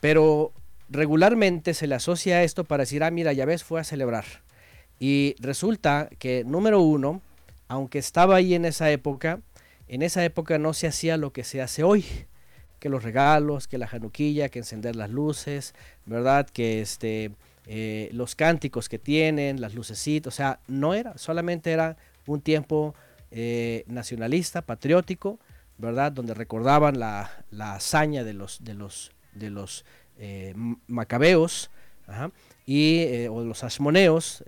Pero regularmente se le asocia a esto para decir, ah, mira, ya ves, fue a celebrar. Y resulta que, número uno, aunque estaba ahí en esa época, en esa época no se hacía lo que se hace hoy, que los regalos, que la januquilla, que encender las luces, ¿verdad? Que este, eh, los cánticos que tienen, las lucecitas, o sea, no era, solamente era un tiempo eh, nacionalista, patriótico, ¿verdad? Donde recordaban la, la hazaña de los, de los, de los eh, macabeos, y, o los asmoneos,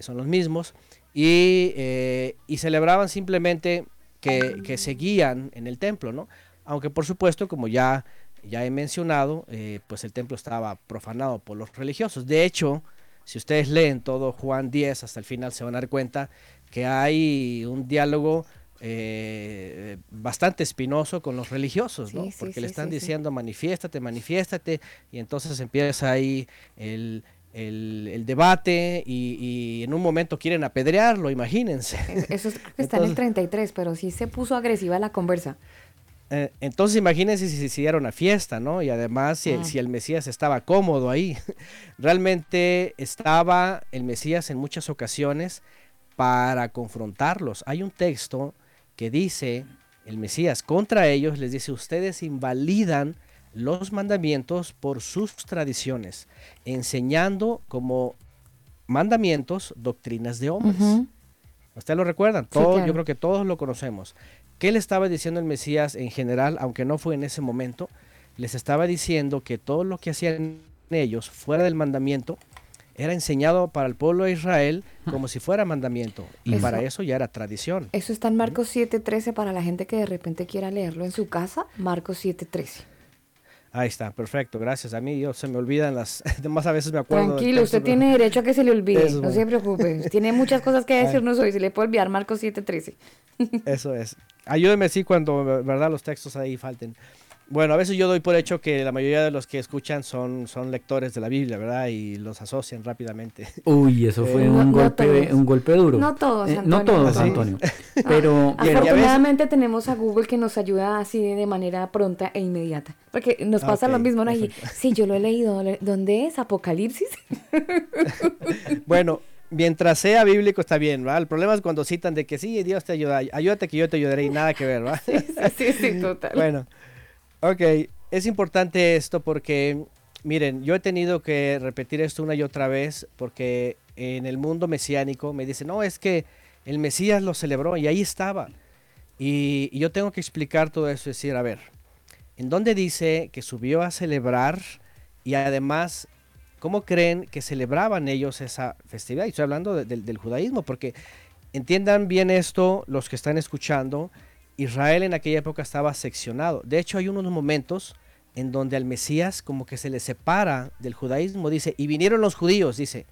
son los mismos, y, eh, y celebraban simplemente que, que seguían en el templo, ¿no? Aunque por supuesto, como ya, ya he mencionado, eh, pues el templo estaba profanado por los religiosos. De hecho, si ustedes leen todo Juan 10 hasta el final, se van a dar cuenta que hay un diálogo eh, bastante espinoso con los religiosos, ¿no? Sí, sí, Porque le están diciendo manifiéstate, manifiéstate, y entonces empieza ahí el, el- el debate y, y en un momento quieren apedrearlo, imagínense. Eso es- creo que está en el 33, pero sí se puso agresiva la conversa. Eh, entonces imagínense si se hiciera una fiesta, ¿no? Y además si, Ah. si el Mesías estaba cómodo ahí. *laughs* Realmente estaba el Mesías en muchas ocasiones para confrontarlos. Hay un texto que dice, el Mesías contra ellos les dice, ustedes invalidan los mandamientos por sus tradiciones, enseñando como mandamientos doctrinas de hombres. Ujú. ¿Ustedes lo recuerdan? Sí, claro. Yo creo que todos lo conocemos. ¿Qué le estaba diciendo el Mesías en general, aunque no fue en ese momento? Les estaba diciendo que todo lo que hacían ellos fuera del mandamiento era enseñado para el pueblo de Israel como si fuera mandamiento. Y Eso- para eso ya era tradición. Eso está en Marcos 7:13 para la gente que de repente quiera leerlo en su casa. Marcos 7:13. Ahí está, perfecto, gracias. A mí yo, se me olvidan las *laughs* demás a veces me acuerdo. Tranquilo, usted tiene derecho a que se le olvide. Eso, no se preocupe. Tiene muchas cosas que *laughs* decirnos hoy. Se le puede olvidar Marcos 7:13. Eso es. Ayúdeme sí cuando, verdad, los textos ahí falten. Bueno, a veces yo doy por hecho que la mayoría de los que escuchan son, son lectores de la Biblia, ¿verdad? Y los asocian rápidamente. Uy, eso fue Eh, un, No- no golpe, un golpe duro. No todos, Eh, no Antonio. todos, Sí. Antonio. *laughs* Pero Bien, y a Afortunadamente tenemos a Google que nos ayuda así de manera pronta e inmediata. Porque nos Ah, pasa lo mismo, ¿no? Y, perfecto. sí, yo lo he leído. le- ¿Dónde es? ¿Apocalipsis? *laughs* Bueno, mientras sea bíblico está bien, ¿verdad? El problema es cuando citan de que sí, Dios te ayuda, ayúdate que yo te ayudaré y nada que ver, ¿verdad? *laughs* sí, sí, sí, total. Bueno, ok, es importante esto porque, miren, yo he tenido que repetir esto una y otra vez porque en el mundo mesiánico me dicen, no, es que el Mesías lo celebró y ahí estaba. Y, y yo tengo que explicar todo eso, es decir, a ver, ¿en dónde dice que subió a celebrar y además, cómo creen que celebraban ellos esa festividad? Y estoy hablando de- del- del judaísmo, porque entiendan bien esto los que están escuchando. Israel en aquella época estaba seccionado. De hecho, hay unos momentos en donde al Mesías como que se le separa del judaísmo. Dice, y vinieron los judíos, dice.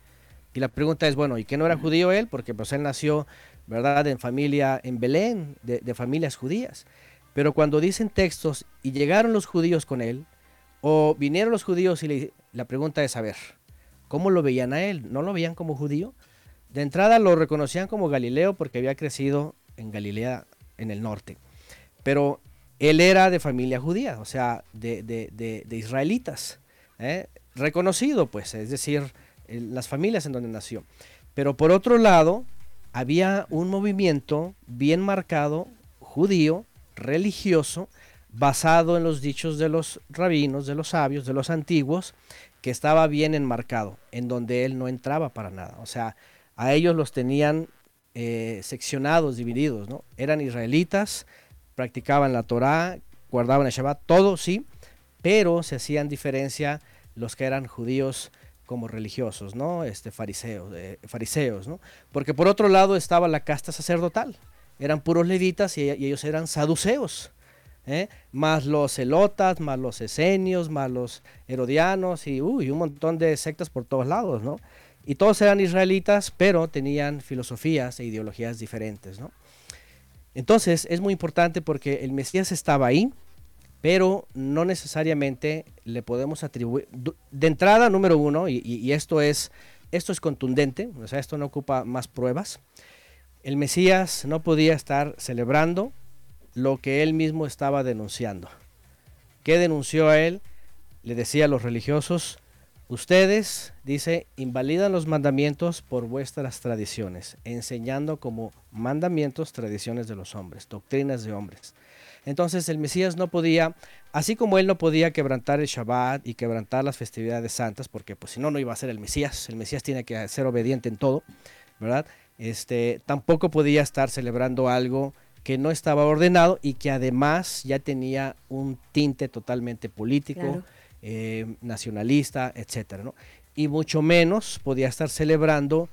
Y la pregunta es, bueno, ¿y qué no era judío él? Porque pues él nació, ¿verdad?, en familia, en Belén, de, familias judías. Pero cuando dicen textos, y llegaron los judíos con él, o vinieron los judíos y le- la pregunta es, a ver, ¿cómo lo veían a él? ¿No lo veían como judío? De entrada lo reconocían como Galileo porque había crecido en Galilea, en el norte. Pero él era de familia judía, o sea, de, de- de- israelitas. ¿eh? Reconocido, pues, es decir, las familias en donde nació. Pero por otro lado, había un movimiento bien marcado, judío, religioso, basado en los dichos de los rabinos, de los sabios, de los antiguos, que estaba bien enmarcado, en donde él no entraba para nada. O sea, a ellos los tenían eh, seccionados, divididos, ¿no? Eran israelitas, practicaban la Torá, guardaban el Shabbat, todo sí, pero se hacían diferencia los que eran judíos como religiosos, ¿no? Este fariseos, eh, fariseos, ¿no? Porque por otro lado estaba la casta sacerdotal, eran puros levitas y, ellos eran saduceos, ¿eh? más los celotas, más los esenios, más los herodianos y uy, un montón de sectas por todos lados, ¿no? Y todos eran israelitas, pero tenían filosofías e ideologías diferentes, ¿no? Entonces es muy importante porque el Mesías estaba ahí, pero no necesariamente le podemos atribuir. De entrada, número uno, y esto, es, esto es contundente, o sea, esto no ocupa más pruebas. El Mesías no podía estar celebrando lo que él mismo estaba denunciando. ¿Qué denunció a él? Le decía a los religiosos, ustedes, dice, invalidan los mandamientos por vuestras tradiciones, enseñando como mandamientos tradiciones de los hombres, doctrinas de hombres. Entonces el Mesías no podía, así como él no podía quebrantar el Shabbat y quebrantar las festividades santas, porque pues si no, no iba a ser el Mesías, el Mesías tiene que ser obediente en todo, ¿verdad? Este, tampoco podía estar celebrando algo que no estaba ordenado y que además ya tenía un tinte totalmente político. Eh, nacionalista, etcétera, ¿no? Y mucho menos podía estar celebrando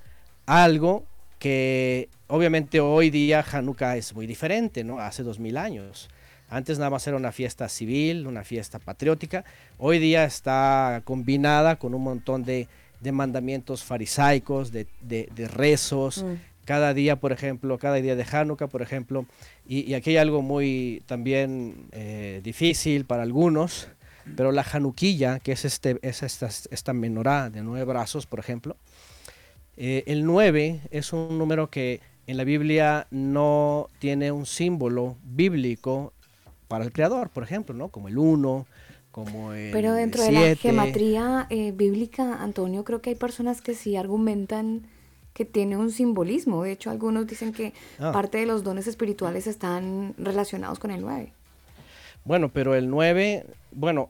algo que obviamente hoy día Hanukkah es muy diferente, ¿no? Hace dos mil años. Antes nada más era una fiesta civil, una fiesta patriótica. Hoy día está combinada con un montón de, de mandamientos farisaicos, de, de- de rezos. Mm. Cada día, por ejemplo, cada día de Hanukkah, por ejemplo. Y, y aquí hay algo muy también eh, difícil para algunos, pero la Hanukkilla, que es, este, es esta, esta menorá de nueve brazos, por ejemplo, eh, el 9 es un número que en la Biblia no tiene un símbolo bíblico para el creador, por ejemplo, ¿no? Como el 1, como el Pero dentro de la gematría eh, bíblica, Antonio, creo que hay personas que sí argumentan que tiene un simbolismo. De hecho, algunos dicen que Ah. parte de los dones espirituales están relacionados con el 9. Bueno, pero el 9, bueno,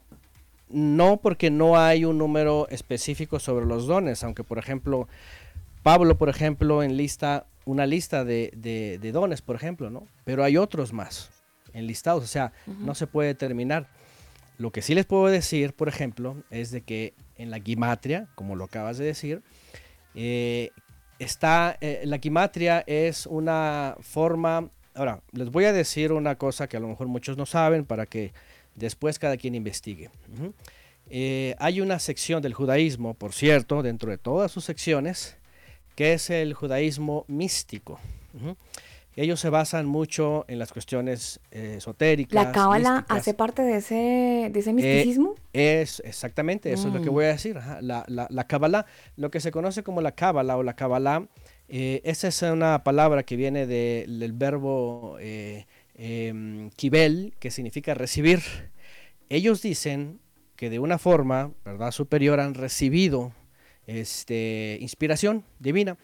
no porque no hay un número específico sobre los dones, aunque por ejemplo, Pablo, por ejemplo, enlista una lista de, de- de dones, por ejemplo, ¿no? Pero hay otros más enlistados, o sea, no se puede determinar. Lo que sí les puedo decir, por ejemplo, es de que en la gimatria, como lo acabas de decir, eh, está, eh, la gimatria es una forma, ahora, les voy a decir una cosa que a lo mejor muchos no saben para que después cada quien investigue. Eh, hay una sección del judaísmo, por cierto, dentro de todas sus secciones, que es el judaísmo místico. Ujú. Ellos se basan mucho en las cuestiones eh, esotéricas. ¿La cábala hace parte de ese, de ese Eh, misticismo? es exactamente, eso es lo que Mm. voy a decir. ajá, La, la, la Kabbalah, lo que se conoce como la cábala o la Kabbalah, eh, esa es una palabra que viene de- del verbo eh, em, kibel, que significa recibir. Ellos dicen que de una forma, ¿verdad?, superior han recibido este, inspiración divina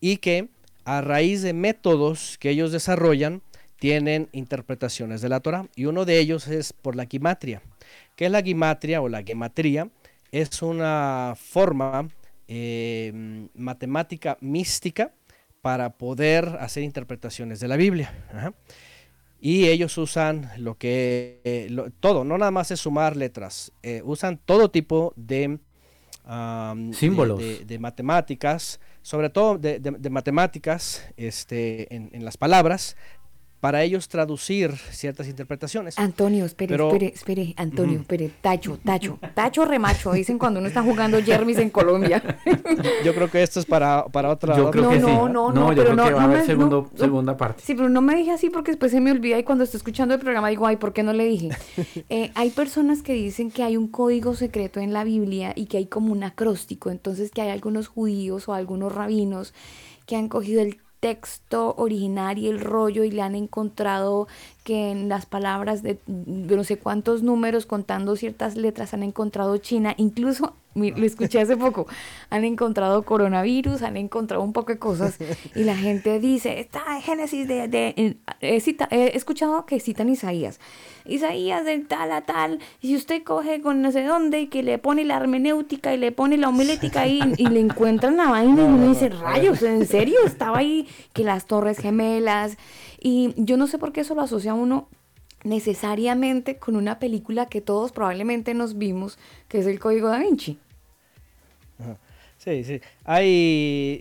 y que a raíz de métodos que ellos desarrollan, tienen interpretaciones de la Torah. Y uno de ellos es por la gimatria. ¿Qué es la gimatria o la gematría? Es una forma eh, matemática mística para poder hacer interpretaciones de la Biblia. Ajá. Y ellos usan lo que, eh, lo- todo, no nada más es sumar letras, eh, usan todo tipo de Símbolos. de, de matemáticas, sobre todo de, de- de matemáticas este, en, en las palabras, para ellos traducir ciertas interpretaciones. Antonio, espere, Pero- espere, espere, Antonio, espere, tacho, tacho, tacho remacho, dicen cuando uno está jugando Jermis en Colombia. Yo creo que esto es para, para otra. Yo creo No, que no, sí. no, no, No, yo pero creo no, que va a no haber me- segundo- no, segunda parte. Sí, pero no me dije así porque después se me olvida y cuando estoy escuchando el programa digo, ay, ¿por qué no le dije? *laughs* Eh, hay personas que dicen que hay un código secreto en la Biblia y que hay como un acróstico, entonces que hay algunos judíos o algunos rabinos que han cogido el texto original y el rollo y le han encontrado que en las palabras de, no sé cuántos números contando ciertas letras han encontrado China, incluso lo escuché hace poco, han encontrado coronavirus, han encontrado un poco de cosas. Y la gente dice, está Génesis de, de- he, cita- he escuchado que citan Isaías, Isaías del tal a tal, y si usted coge con no sé dónde y que le pone la hermenéutica y le pone la homilética ahí *laughs* y le encuentran la vaina y uno dice, rayos, ¿en serio? Estaba ahí que las torres gemelas y yo no sé por qué eso lo asocia uno necesariamente con una película que todos probablemente nos vimos, que es el Código da Vinci. Sí, sí. Hay,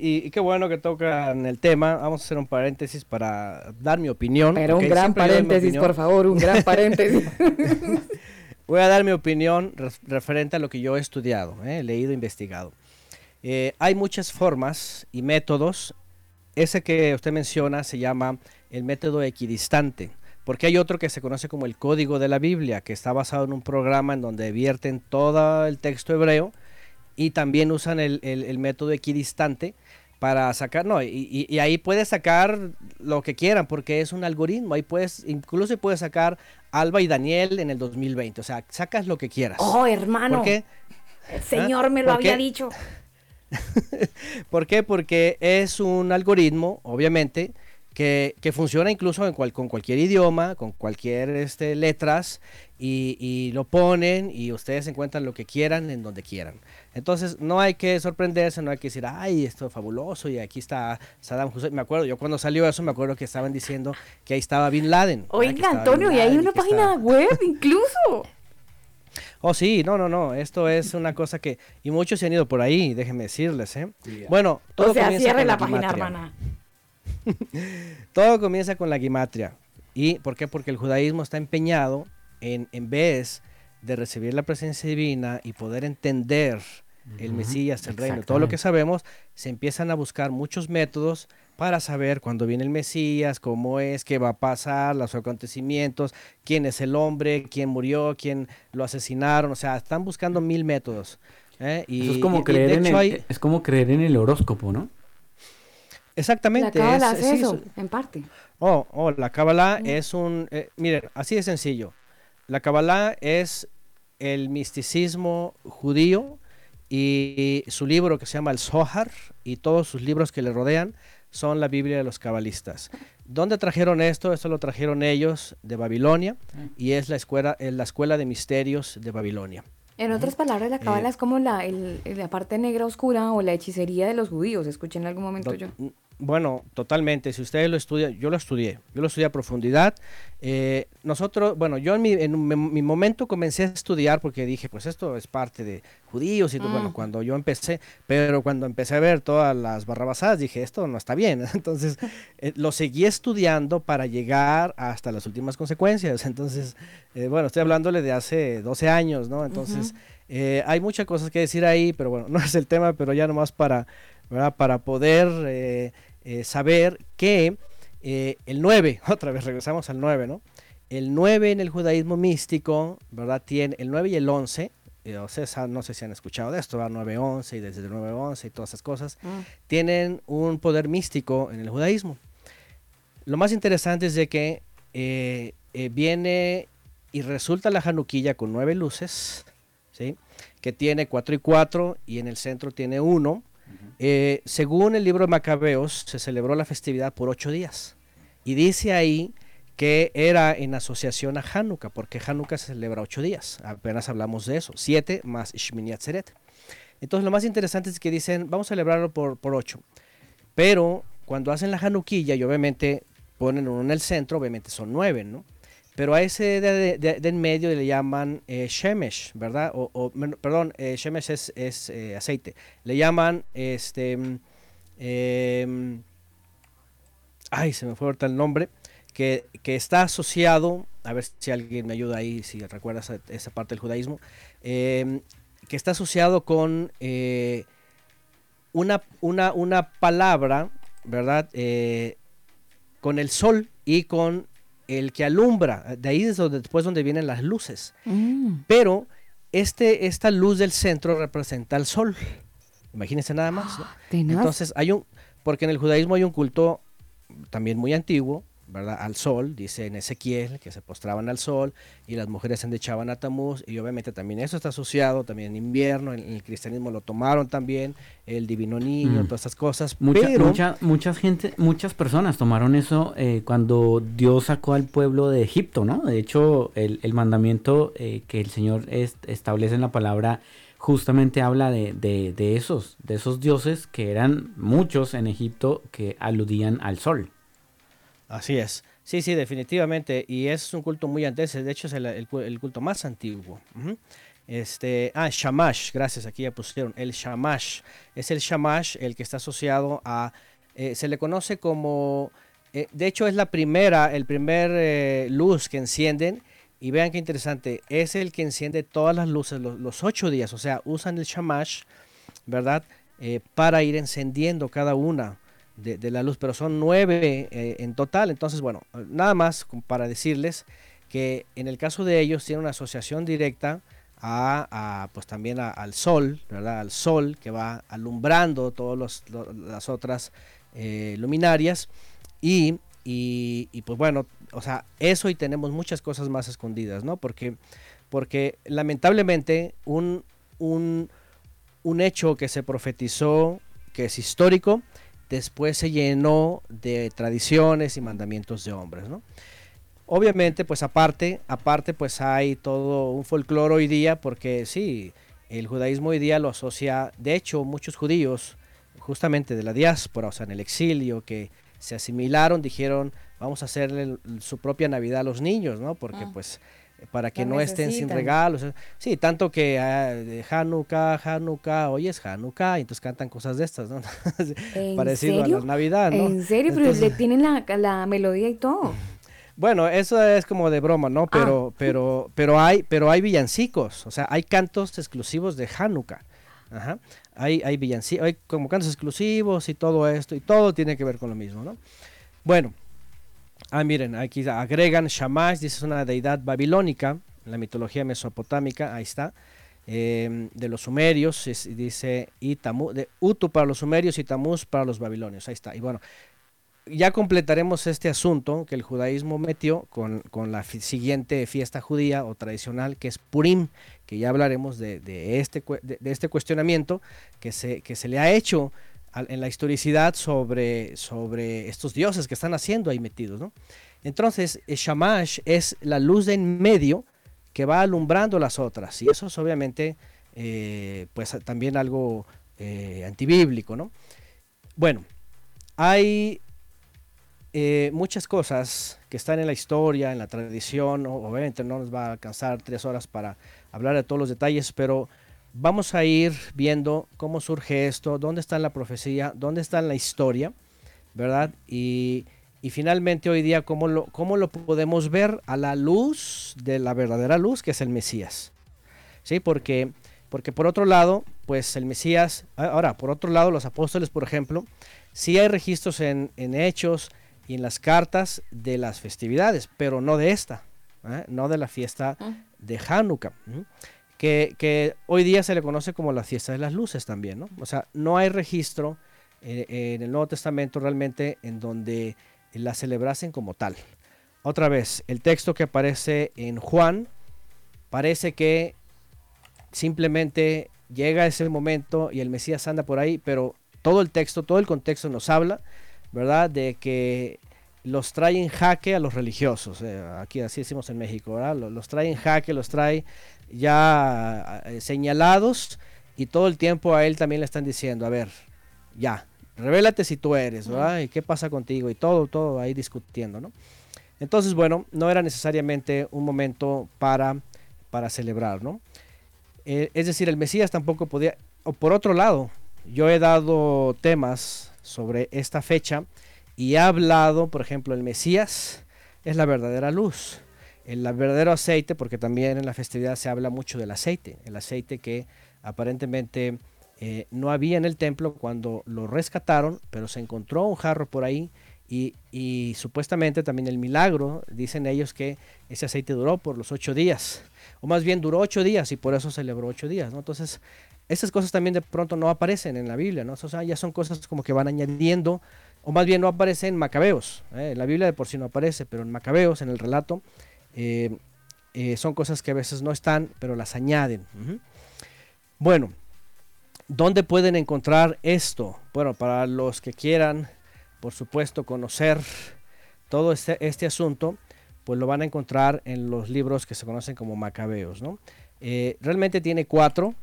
y, y qué bueno que tocan el tema. Vamos a hacer un paréntesis para dar mi opinión. Pero un gran paréntesis, por favor, un gran paréntesis. *laughs* Voy a dar mi opinión ref- referente a lo que yo he estudiado, ¿eh? leído, investigado. Eh, hay muchas formas y métodos. Ese que usted menciona se llama el método equidistante, porque hay otro que se conoce como el código de la Biblia, que está basado en un programa en donde vierten todo el texto hebreo y también usan el, el- el método equidistante para sacar, no, y, y- ahí puedes sacar lo que quieran porque es un algoritmo, ahí puedes, incluso puedes sacar Alba y Daniel en el 2020, o sea, sacas lo que quieras. Oh, hermano. ¿Por qué? El señor me lo ¿Por había qué? dicho. *laughs* ¿Por qué? Porque es un algoritmo, obviamente, que, que funciona incluso en cual- con cualquier idioma, con cualquier este, letras, y, y lo ponen y ustedes encuentran lo que quieran en donde quieran. Entonces, no hay que sorprenderse, no hay que decir, ay, esto es fabuloso, y aquí está Saddam Hussein. Me acuerdo, yo cuando salió eso, me acuerdo que estaban diciendo que ahí estaba Bin Laden. Oiga, Antonio, y hay una estaba- página web *laughs* incluso. Oh, sí, no, no, no. Esto es una cosa que. Y muchos se han ido por ahí, déjenme decirles, ¿eh? Bueno, todo o sea, comienza cierre con la página, hermana. *laughs* Todo comienza con la gimatria. ¿Y por qué? Porque el judaísmo está empeñado en, en vez de recibir la presencia divina y poder entender el Mesías, el reino, todo lo que sabemos, se empiezan a buscar muchos métodos para saber cuándo viene el Mesías, cómo es, qué va a pasar, los acontecimientos, quién es el hombre, quién murió, quién lo asesinaron, o sea, están buscando mil métodos. ¿eh? Y, Eso es como y creer en hecho el, hay- es como creer en el horóscopo, ¿no? Exactamente. La cábala es- hace sí, eso, es- en parte. Oh, oh, la Kabbalah Mm. es un... eh, miren, así de sencillo. La Kabbalah es el misticismo judío y su libro que se llama el Zohar y todos sus libros que le rodean son la Biblia de los cabalistas. ¿Dónde trajeron esto? Esto lo trajeron ellos de Babilonia y es la escuela, es la escuela de misterios de Babilonia. En otras palabras, la cábala Eh, es como la, el- la parte negra oscura o la hechicería de los judíos. Escuché en algún momento Do- yo. Bueno, totalmente. Si ustedes lo estudian, yo lo estudié. Yo lo estudié a profundidad. Eh, nosotros, bueno, yo en, mi, en mi- mi momento comencé a estudiar porque dije, pues esto es parte de judíos y todo. Bueno, Mm. cuando yo empecé, pero cuando empecé a ver todas las barrabasadas, dije, esto no está bien. *laughs* Entonces, eh, lo seguí estudiando para llegar hasta las últimas consecuencias. Entonces, eh, bueno, estoy hablándole de hace 12 años, ¿no? Entonces, eh, hay muchas cosas que decir ahí, pero bueno, *laughs* no es el tema, pero ya nomás para, ¿verdad? para poder eh, saber que Eh, el 9, *laughs* otra vez regresamos al 9, ¿no? El 9 en el judaísmo místico, ¿verdad? Tiene el 9 y el 11, eh, o sea, no sé si han escuchado de esto, va 9-11 y desde el 9-11 y todas esas cosas, Ah. tienen un poder místico en el judaísmo. Lo más interesante es de que eh, eh, viene y resulta la Januquilla con nueve luces, ¿sí? que tiene cuatro y cuatro y en el centro tiene Eh, según el libro de Macabeos, se celebró la festividad por ocho días. Y dice ahí que era en asociación a Hanukkah, porque Hanukkah se celebra ocho días. Apenas hablamos de eso. Siete más Shmini Atzeret. Entonces lo más interesante es que dicen, vamos a celebrarlo por, por ocho. Pero cuando hacen la Januquilla y obviamente ponen uno en el centro, obviamente son nueve, ¿no? Pero a ese de, de- de- de en medio le llaman eh, Shemesh, ¿verdad? O, perdón, eh, Shemesh es, eh, aceite. Le llaman, este, mm, em, ay, se me fue ahorita el nombre, que, que está asociado, a ver si alguien me ayuda ahí, si recuerda esa, esa parte del judaísmo, em, que está asociado con una, una, una palabra, ¿verdad? Con el sol y con el que alumbra. De ahí es donde, después donde vienen las luces. Mm. Pero este, esta luz del centro representa al sol. Imagínense nada más. ¿no? Tenaz. Entonces hay un, porque en el judaísmo hay un culto también muy antiguo, ¿verdad? Al sol, dice en Ezequiel, que se postraban al sol y las mujeres se endechaban a Tamuz y obviamente también eso está asociado también en invierno, en, en el cristianismo lo tomaron también, el divino niño, Mm. todas estas cosas, Mucha, pero mucha, muchas gente, muchas personas tomaron eso eh, cuando Dios sacó al pueblo de Egipto, ¿no? De hecho, el, el mandamiento eh, que el Señor est- establece en la palabra justamente habla de, de- de esos, de esos dioses que eran muchos en Egipto que aludían al sol. Así es. Sí, sí, definitivamente. Y es un culto muy antiguo. De hecho, es el, el cu- el culto más antiguo. Este, ah, Shamash, gracias, aquí ya pusieron. El Shamash. Es el Shamash el que está asociado a. eh, se le conoce como. eh, de hecho, es la primera, el primer eh, luz que encienden. Y vean qué interesante. Es el que enciende todas las luces los, los ocho días. O sea, usan el Shamash, ¿verdad? Para ir encendiendo cada una de, la luz, pero son nueve eh, en total. Entonces, bueno, nada más para decirles que en el caso de ellos tiene una asociación directa a, a, pues también al sol, ¿verdad? Al sol que va alumbrando todas las otras eh, luminarias y, y, y, pues bueno, o sea, eso y tenemos muchas cosas más escondidas, ¿no? Porque, porque lamentablemente un, un, un hecho que se profetizó, que es histórico, después se llenó de tradiciones y mandamientos de hombres, ¿no? Obviamente, pues aparte, aparte, pues hay todo un folclore hoy día, porque sí, el judaísmo hoy día lo asocia, de hecho, muchos judíos, justamente de la diáspora, o sea, en el exilio, que se asimilaron, dijeron, vamos a hacerle su propia Navidad a los niños, ¿no? Porque Ah. pues para que no estén sin regalos. eh, Sí, tanto que ah, de Hanukkah, Hanukkah, hoy es Hanukkah, y entonces cantan cosas de estas, ¿no? *laughs* ¿En Parecido serio? a la Navidad, ¿no? En serio, pero le tienen la, la melodía y todo. *laughs* Bueno, eso es como de broma, ¿no? Pero, pero, pero hay, pero hay villancicos, o sea, hay cantos exclusivos de Hanukkah. Ajá. Hay, hay villancicos, hay como cantos exclusivos y todo esto, y todo tiene que ver con lo mismo, ¿no? Bueno, ah, miren, aquí agregan Shamash, dice es una deidad babilónica, en la mitología mesopotámica, ahí está, eh, de los sumerios, es- dice y Tamu- de Utu para los sumerios y Tamuz para los babilonios, ahí está. Y bueno, ya completaremos este asunto que el judaísmo metió con, con la siguiente fiesta judía o tradicional que es Purim, que ya hablaremos de, este, de, este cuestionamiento que se, que se le ha hecho en la historicidad sobre, sobre estos dioses que están haciendo ahí metidos. ¿no? Entonces, el Shamash es la luz de en medio que va alumbrando las otras y eso es obviamente eh, pues también algo eh, antibíblico. ¿no? Bueno, hay eh, muchas cosas que están en la historia, en la tradición, obviamente no nos va a alcanzar tres horas para hablar de todos los detalles, pero vamos a ir viendo cómo surge esto, dónde está la profecía, dónde está la historia, ¿verdad? Y, y finalmente hoy día cómo lo, cómo lo podemos ver a la luz de la verdadera luz, que es el Mesías. ¿Sí? Porque, porque por otro lado, pues el Mesías, a- ahora, por otro lado, los apóstoles, por ejemplo, sí hay registros en, en hechos y en las cartas de las festividades, pero no de esta, ¿eh? no de la fiesta de Hanukkah. Que, hoy día se le conoce como la fiesta de las luces también, ¿no? O sea, no hay registro eh, en el Nuevo Testamento realmente en donde la celebrasen como tal. Otra vez, el texto que aparece en Juan parece que simplemente llega ese momento y el Mesías anda por ahí, pero todo el texto, todo el contexto nos habla, ¿verdad? De que los trae en jaque a los religiosos. eh, aquí así decimos en México, ¿verdad? Los, los trae en jaque, los trae ya eh, señalados y todo el tiempo a él también le están diciendo, a ver, ya, revélate si tú eres, ¿verdad? ¿Y qué pasa contigo? Y todo, todo ahí discutiendo, ¿no? Entonces, bueno, no era necesariamente un momento para, para celebrar, ¿no? Eh, es decir, el Mesías tampoco podía... O por otro lado, yo he dado temas sobre esta fecha y he hablado, por ejemplo, el Mesías es la verdadera luz, el verdadero aceite, porque también en la festividad se habla mucho del aceite, el aceite que aparentemente eh, no había en el templo cuando lo rescataron, pero se encontró un jarro por ahí y, y supuestamente también el milagro, dicen ellos que ese aceite duró por los ocho días, o más bien duró ocho días y por eso celebró ocho días, ¿no? Entonces, esas cosas también de pronto no aparecen en la Biblia, ¿no? O sea, ya son cosas como que van añadiendo, o más bien no aparecen en Macabeos, ¿eh? en la Biblia de por sí no aparece, pero en Macabeos, en el relato, eh, eh, son cosas que a veces no están, pero las añaden. Bueno, ¿dónde pueden encontrar esto? Bueno, para los que quieran, por supuesto, conocer todo este, este asunto, pues lo van a encontrar en los libros que se conocen como Macabeos, ¿no? Eh, realmente tiene cuatro,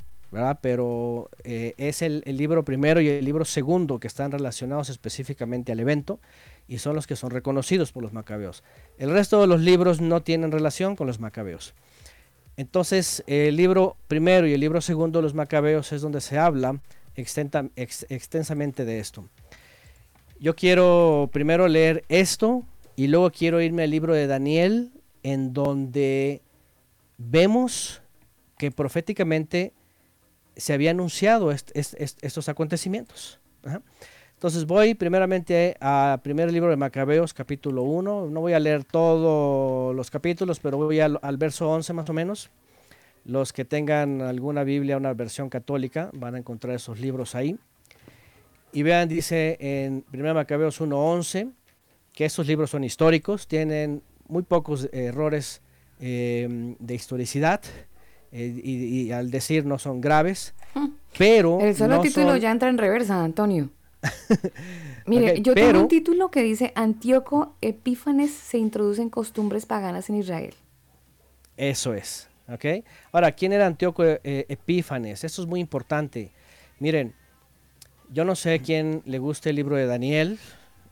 Pero eh, es el, libro primero y el libro segundo que están relacionados específicamente al evento y son los que son reconocidos por los macabeos. El resto de los libros no tienen relación con los macabeos. Entonces, el libro primero y el libro segundo de los macabeos es donde se habla extensamente de esto. Yo quiero primero leer esto y luego quiero irme al libro de Daniel, en donde vemos que proféticamente se había anunciado est- est- est- estos acontecimientos. Entonces voy primeramente al primer libro de Macabeos, capítulo 1. No voy a leer todos los capítulos, pero voy al, al verso 11 más o menos. Los que tengan alguna Biblia, una versión católica, van a encontrar esos libros ahí. Y vean, dice en 1 Macabeos 1.11, que esos libros son históricos, tienen muy pocos errores eh, de historicidad, eh, y, y al decir no son graves, pero... El solo no título son- ya entra en reversa, Antonio. *laughs* Mire, yo tengo un título que dice Antíoco Epífanes se introducen costumbres paganas en Israel. Eso es, ¿ok? Ahora, ¿quién era Antíoco eh, Epífanes? Esto es muy importante. Miren, yo no sé quién le gusta el libro de Daniel.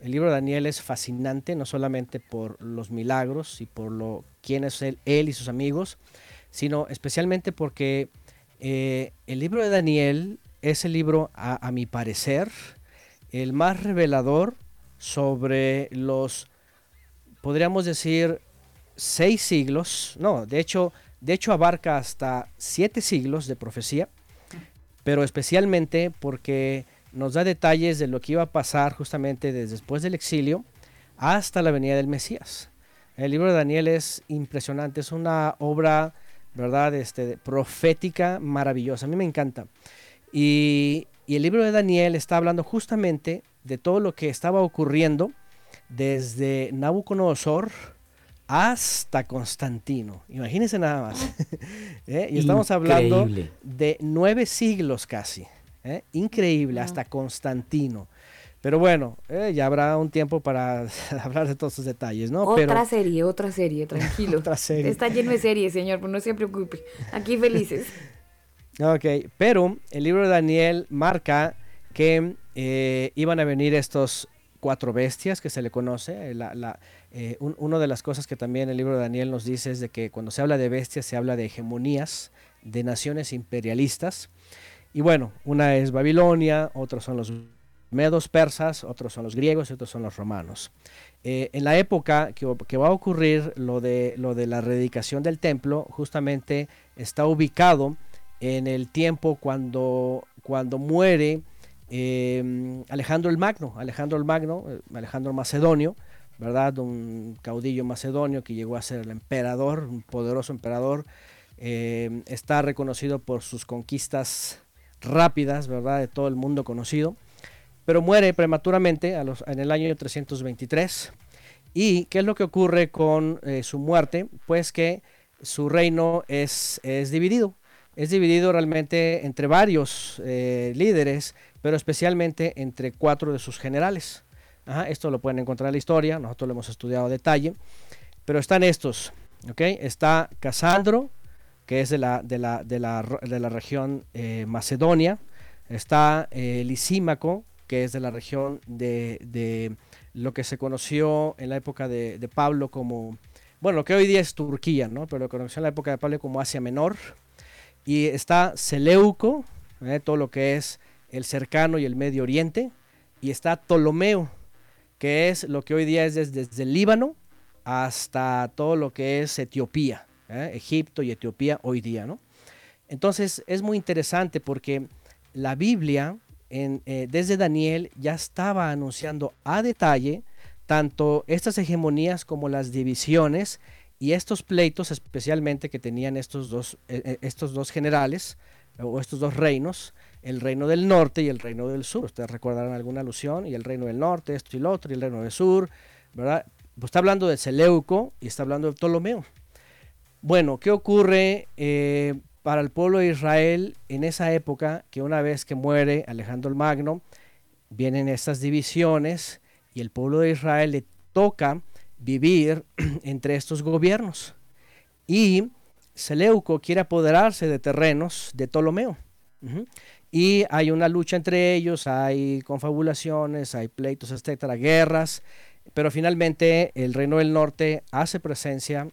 El libro de Daniel es fascinante, no solamente por los milagros y por lo quién es él, él y sus amigos, sino especialmente porque eh, el libro de Daniel es el libro, a, a mi parecer, el más revelador sobre los, podríamos decir, seis siglos, no, de hecho, de hecho abarca hasta siete siglos de profecía, pero especialmente porque nos da detalles de lo que iba a pasar justamente desde después del exilio hasta la venida del Mesías. El libro de Daniel es impresionante, es una obra, ¿verdad?, este, profética maravillosa, a mí me encanta. Y, y el libro de Daniel está hablando justamente de todo lo que estaba ocurriendo desde Nabucodonosor hasta Constantino. Imagínense nada más. *laughs* ¿Eh? Y estamos hablando de nueve siglos casi. ¿eh? Increíble, hasta Constantino. Pero bueno, eh, ya habrá un tiempo para *laughs* hablar de todos esos detalles, ¿no? otra Pero, serie, otra serie, tranquilo. *laughs* Otra serie. Está lleno de series, señor, pues no se preocupe. Aquí felices. *laughs* Ok, pero el libro de Daniel marca que eh, iban a venir estos cuatro bestias que se le conoce. eh, La, la, eh, un- una de las cosas que también el libro de Daniel nos dice es de que cuando se habla de bestias se habla de hegemonías, de naciones imperialistas. Y bueno, una es Babilonia, otros son los medos persas, otros son los griegos y otros son los romanos. Eh, en la época que, va a ocurrir lo de, lo de la rededicación del templo, justamente está ubicado en el tiempo cuando, cuando muere eh, Alejandro el Magno, Alejandro el Magno, eh, Alejandro Macedonio, ¿verdad? Un caudillo macedonio que llegó a ser el emperador, un poderoso emperador. Eh, está reconocido por sus conquistas rápidas, ¿verdad? De todo el mundo conocido. Pero muere prematuramente en el año 323. ¿Y qué es lo que ocurre con eh, su muerte? Pues que su reino es, es dividido. Es dividido realmente entre varios eh, líderes, pero especialmente entre cuatro de sus generales. Esto lo pueden encontrar en la historia, nosotros lo hemos estudiado a detalle. Pero están estos, ¿ok? Está Casandro, que es de la, de la, de la, de la región eh, Macedonia. Está Lisímaco, que es de la región de, de, lo que se conoció en la época de, Pablo como, bueno, lo que hoy día es Turquía, ¿no? Pero lo que conoció en la época de Pablo como Asia Menor. Y está Seleuco, ¿eh? todo lo que es el cercano y el Medio Oriente. Y está Ptolomeo, que es lo que hoy día es desde, desde el Líbano hasta todo lo que es Etiopía, ¿eh? Egipto y Etiopía hoy día. ¿no? Entonces es muy interesante porque la Biblia en, eh, desde Daniel ya estaba anunciando a detalle tanto estas hegemonías como las divisiones y estos pleitos especialmente que tenían estos dos, eh, estos dos generales o estos dos reinos, el reino del norte y el reino del sur. Ustedes recordarán alguna alusión, y el reino del norte, esto y lo otro, y el reino del sur, ¿verdad? Pues está hablando de Seleuco y está hablando de Ptolomeo. Bueno, ¿qué ocurre eh, para el pueblo de Israel en esa época? Que una vez que muere Alejandro el Magno, vienen estas divisiones y el pueblo de Israel le toca vivir *clears throat* entre estos gobiernos. Y Seleuco quiere apoderarse de terrenos de Ptolomeo. Y hay una lucha entre ellos, hay confabulaciones, hay pleitos, etcétera, guerras, pero finalmente el reino del norte hace presencia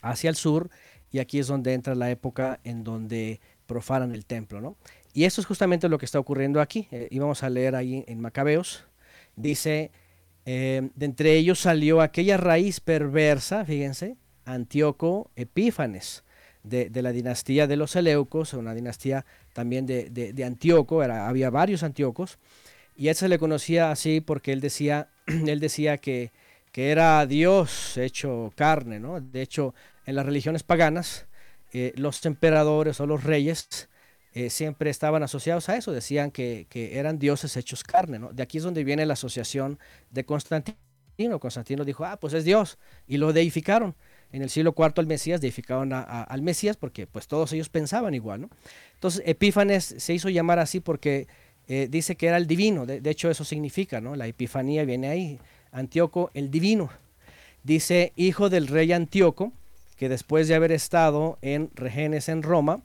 hacia el sur y aquí es donde entra la época en donde profanan el templo, ¿no? Y eso es justamente lo que está ocurriendo aquí. Eh, íbamos a leer ahí en Macabeos. Dice, eh, de entre ellos salió aquella raíz perversa, fíjense, Antíoco Epífanes, de, la dinastía de los Seleucos, una dinastía también de, Antíoco, era, había varios Antíocos, y él se le conocía así porque él decía, *clears throat* él decía que, que era Dios hecho carne, ¿no? De hecho, en las religiones paganas, eh, los emperadores o los reyes eh, siempre estaban asociados a eso, decían que, eran dioses hechos carne, ¿no? De aquí es donde viene la asociación de Constantino. Constantino dijo, ah, pues es Dios, y lo deificaron. En el siglo IV al Mesías deificaron al Mesías porque pues todos ellos pensaban igual, ¿no? Entonces Epífanes se hizo llamar así porque eh, dice que era el divino, de, de, hecho eso significa, ¿no? La epifanía viene ahí, Antíoco el divino. Dice hijo del rey Antíoco, que después de haber estado en Regenes en Roma,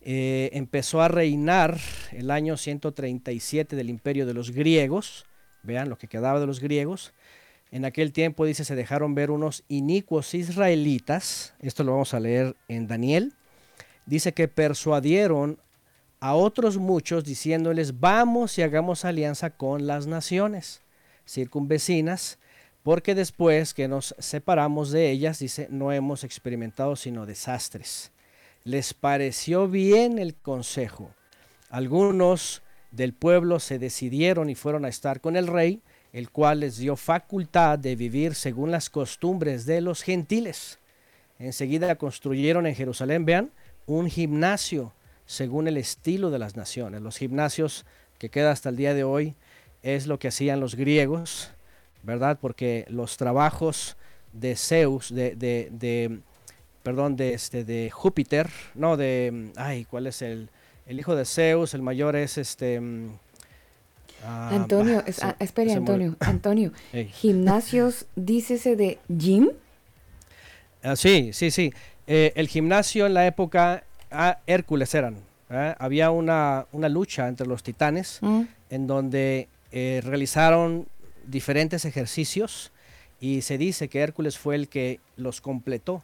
eh, empezó a reinar el año 137 del imperio de los griegos, vean lo que quedaba de los griegos, en aquel tiempo, dice, se dejaron ver unos inicuos israelitas, esto lo vamos a leer en Daniel, dice que persuadieron a otros muchos diciéndoles, vamos y hagamos alianza con las naciones circunvecinas, porque después que nos separamos de ellas, dice, no hemos experimentado sino desastres. Les pareció bien el consejo. Algunos del pueblo se decidieron y fueron a estar con el rey, el cual les dio facultad de vivir según las costumbres de los gentiles. Enseguida construyeron en Jerusalén, vean, un gimnasio según el estilo de las naciones. Los gimnasios que queda hasta el día de hoy es lo que hacían los griegos, ¿verdad? Porque los trabajos de Zeus, de, de, de perdón, de, este, de Júpiter, no, de, ay, ¿cuál es el, el hijo de Zeus? El mayor es este... Ah, Antonio, es, ah, espere, Antonio, Antonio, *laughs* hey. gimnasios, *laughs* dícese de gym. Ah, sí, sí, sí. Eh, el gimnasio en la época ah, Hércules eran. ¿eh? Había una, una, lucha entre los titanes mm. en donde eh, realizaron diferentes ejercicios y se dice que Hércules fue el que los completó,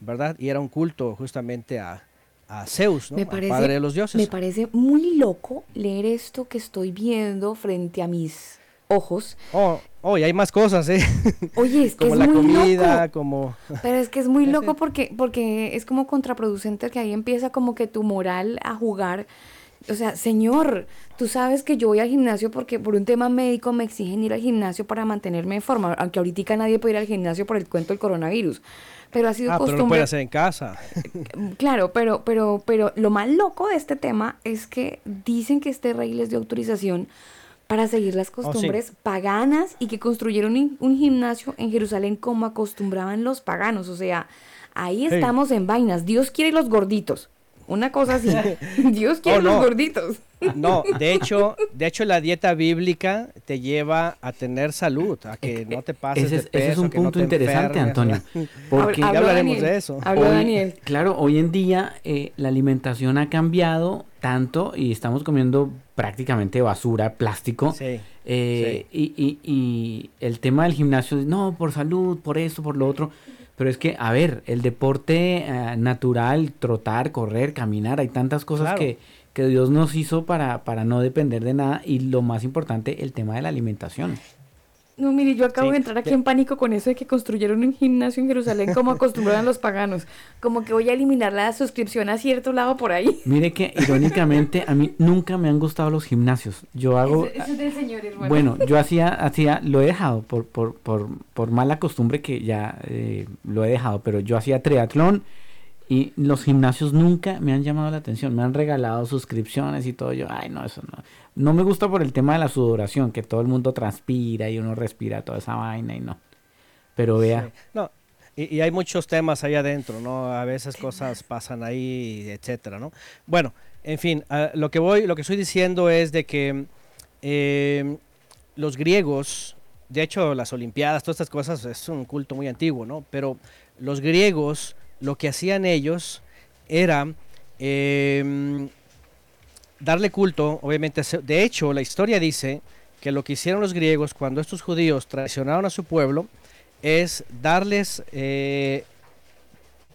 ¿verdad? Y era un culto justamente a, a Zeus, ¿no? Me parece, padre de los dioses. Me parece muy loco leer esto que estoy viendo frente a mis ojos. Oh, oh, y hay más cosas, ¿eh? *laughs* Oye, es que como es la muy comida, loco. como... Pero es que es muy *laughs* loco porque, porque es como contraproducente que ahí empieza como que tu moral a jugar o sea, señor, tú sabes que yo voy al gimnasio porque por un tema médico me exigen ir al gimnasio para mantenerme en forma, aunque ahorita nadie puede ir al gimnasio por el cuento del coronavirus. Pero ha sido Ah, pero lo costumbre. puede hacer en casa. *laughs* Claro, pero, pero, pero lo más loco de este tema es que dicen que este rey les dio autorización para seguir las costumbres paganas y que construyeron un, un gimnasio en Jerusalén como acostumbraban los paganos. O sea, ahí Hey. estamos en vainas. Dios quiere los gorditos. Una cosa así. *laughs* Dios quiere Oh, los no. gorditos. No, *laughs* de hecho, de hecho la dieta bíblica te lleva a tener salud, a que no te pases Ese es, de peso, ese es un no punto te interesante, enfermes, Antonio. Porque Ya hablaremos Daniel, de eso. habló Hoy- Daniel. Claro, hoy en día eh, la alimentación ha cambiado tanto y estamos comiendo prácticamente basura, plástico. Sí, Eh, Y, y- y el tema del gimnasio, no, por salud, por esto, por lo otro. Pero es que, a ver, el deporte eh, natural, trotar, correr, caminar, hay tantas cosas Claro. que, que Dios nos hizo para, para no depender de nada. Y lo más importante, el tema de la alimentación. No, mire, yo acabo Sí, de entrar aquí en pánico con eso de que construyeron un gimnasio en Jerusalén como acostumbraban los paganos. Como que voy a eliminar la suscripción a cierto lado por ahí. Mire que, irónicamente, a mí nunca me han gustado los gimnasios. Yo hago... Eso, eso es del señor, hermano. Bueno, yo hacía, hacía, lo he dejado por, por, por, por mala costumbre que ya eh, lo he dejado, pero yo hacía triatlón y los gimnasios nunca me han llamado la atención, me han regalado suscripciones y todo, yo, ay no, eso no, no me gusta por el tema de la sudoración, que todo el mundo transpira y uno respira toda esa vaina y no, pero vea, Sí. No, y, y hay muchos temas ahí adentro, ¿no? A veces cosas pasan ahí, etcétera, ¿no? Bueno, en fin, lo que voy, lo que estoy diciendo es de que eh, los griegos, de hecho, las Olimpiadas, todas estas cosas es un culto muy antiguo, ¿no? Pero los griegos, lo que hacían ellos era eh, darle culto, obviamente. De hecho, la historia dice que lo que hicieron los griegos cuando estos judíos traicionaron a su pueblo es darles eh,